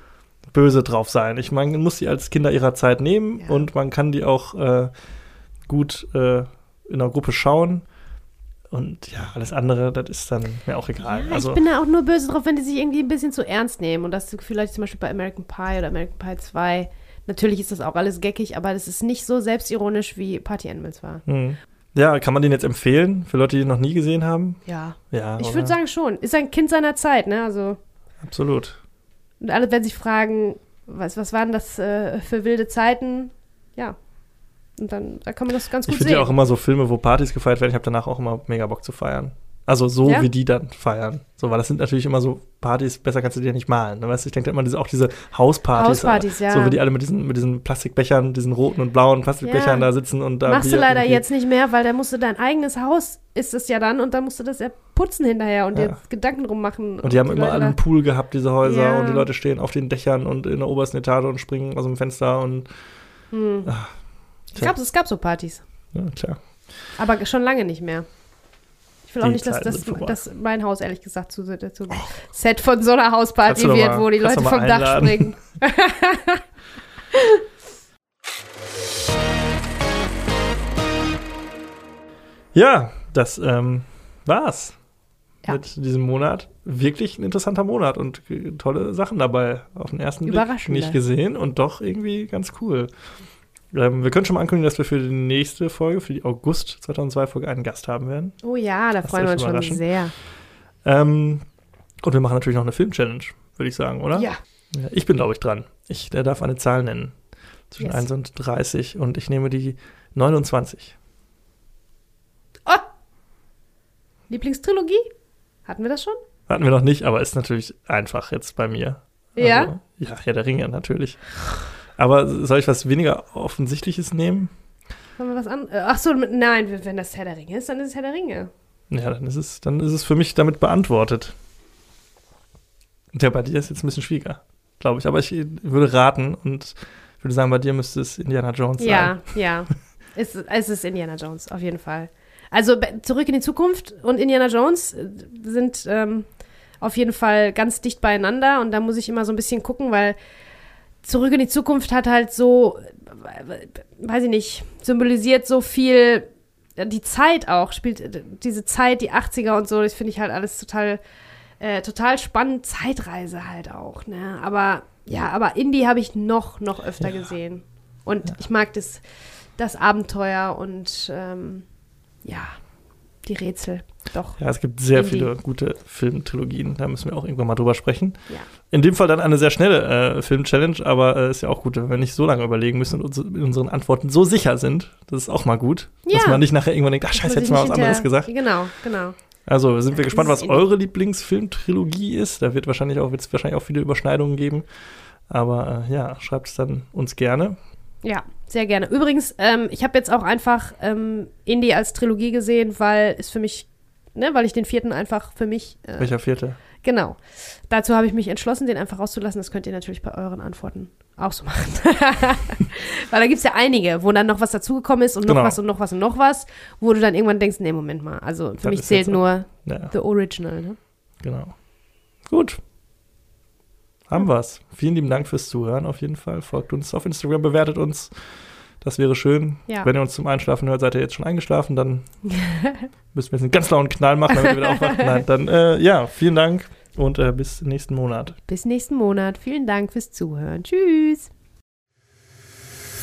böse drauf sein. Ich meine, man muss die als Kinder ihrer Zeit nehmen Ja. und man kann die auch äh, gut äh, in einer Gruppe schauen. Und ja, alles andere, das ist dann mir auch egal. ja, also, ich bin da auch nur böse drauf, wenn die sich irgendwie ein bisschen zu ernst nehmen. Und das ich zum Beispiel bei American Pie oder American Pie 2. Natürlich ist das auch alles geckig, aber das ist nicht so selbstironisch, wie Party Animals war. hm. ja, kann man den jetzt empfehlen für Leute, die ihn noch nie gesehen haben? Ja. Ja, Ich würde sagen schon. Ist ein Kind seiner Zeit, ne? Also, Absolut. und alle werden sich fragen, was, was waren das äh, für wilde Zeiten? Ja. Und dann da kann man das ganz Ich gut finde sehen. ja auch immer so Filme, wo Partys gefeiert werden. Ich habe danach auch immer mega Bock zu feiern. Also so, Ja? wie die dann feiern. So, weil das sind natürlich immer so Partys, besser kannst du dir nicht malen. Ne? Weißt du, ich denke immer diese, auch diese Hauspartys. Hauspartys, ja. So wie die alle mit diesen, mit diesen Plastikbechern, diesen roten und blauen Plastikbechern Ja. da sitzen und da. Machst du Bier leider irgendwie- jetzt nicht mehr, weil da musst du dein eigenes Haus, ist es ja dann, und dann musst du das ja putzen hinterher und dir Gedanken drum machen. Und die haben immer Leute alle einen Pool gehabt, diese Häuser. Und die Leute stehen auf den Dächern und in der obersten Etage und springen aus dem Fenster. Und Hm. Ah, Es gab, es gab so Partys, ja, klar. aber schon lange nicht mehr. Ich will auch Die nicht, dass, dass, dass mein Haus, ehrlich gesagt, zu, zu Set von so einer Hausparty wird, mal- wo die Leute vom Dach einladen. springen. Ja, das ähm, war's Ja. mit diesem Monat. Wirklich ein interessanter Monat und äh, tolle Sachen dabei. Auf den ersten Blick nicht gesehen und doch irgendwie ganz cool. Ähm, wir können schon mal ankündigen, dass wir für die nächste Folge, für die August 2002 Folge, einen Gast haben werden. Oh ja, da Lasst freuen wir uns schon sehr. Ähm, und wir machen natürlich noch eine Film-Challenge, würde ich sagen, oder? Ja, Ja, ich bin, glaube ich, dran. Ich der darf eine Zahl nennen. Zwischen Yes. 1 und 30 und ich nehme die 29. Oh! Lieblingstrilogie? Hatten wir das schon? Hatten wir noch nicht, aber ist natürlich einfach jetzt bei mir. Ja? Also, ja, ja, der Ringe natürlich. Aber soll ich was weniger Offensichtliches nehmen? Wollen wir was an? äh, Ach so, nein, wenn das Herr der Ringe ist, dann ist es Herr der Ringe. Ja, dann ist es, dann ist es für mich damit beantwortet. Ja, bei dir ist jetzt ein bisschen schwieriger, glaube ich. Aber ich würde raten und würde sagen, bei dir müsste es Indiana Jones sein. Ja, ja. es, es ist Indiana Jones, auf jeden Fall. Also zurück in die Zukunft und Indiana Jones äh, sind ähm, auf jeden Fall ganz dicht beieinander und da muss ich immer so ein bisschen gucken, weil zurück in die Zukunft hat halt so, weiß ich nicht, symbolisiert so viel die Zeit auch, spielt äh, diese Zeit, die 80er und so, das finde ich halt alles total, äh, total spannend. Zeitreise halt auch, ne? Aber ja, aber Indie habe ich noch, noch öfter Ja. gesehen. Und ich mag das, das Abenteuer und ähm, ja, die Rätsel. Doch. Ja, es gibt sehr Indie. viele gute Filmtrilogien. Da müssen wir auch irgendwann mal drüber sprechen. Ja. In dem Fall dann eine sehr schnelle äh, Film-Challenge, aber äh, ist ja auch gut, wenn wir nicht so lange überlegen müssen und uns in unseren Antworten so sicher sind. Das ist auch mal gut. Dass Ja. man nicht nachher irgendwann denkt, ach scheiße, Muss hätte ich ich mal was anderes gesagt. Genau, genau. Also sind wir gespannt, was eure Lieblingsfilmtrilogie ist. Da wird wahrscheinlich auch, wird's wahrscheinlich auch viele Überschneidungen geben. Aber äh, ja, schreibt es dann uns gerne. Ja, sehr gerne. Übrigens, ähm, ich habe jetzt auch einfach ähm, Indie als Trilogie gesehen, weil es für mich, ne, weil ich den vierten einfach für mich, äh, Welcher vierte? genau. Dazu habe ich mich entschlossen, den einfach rauszulassen. Das könnt ihr natürlich bei euren Antworten auch so machen. weil da gibt es ja einige, wo dann noch was dazugekommen ist und noch Genau. was und noch was und noch was, wo du dann irgendwann denkst, nee, Moment mal. Also für Das mich zählt nur Ja, The Original, ne? genau. Gut. Haben wir's. Vielen lieben Dank fürs Zuhören auf jeden Fall. Folgt uns auf Instagram, bewertet uns. Das wäre schön. Ja. Wenn ihr uns zum Einschlafen hört, seid ihr jetzt schon eingeschlafen, dann müssen wir jetzt einen ganz lauen Knall machen, damit ihr wieder aufwacht. Nein, dann äh, ja, vielen Dank und äh, bis nächsten Monat. Bis nächsten Monat. Vielen Dank fürs Zuhören. Tschüss.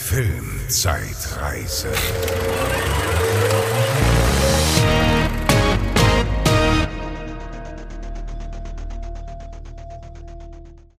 Filmzeitreise.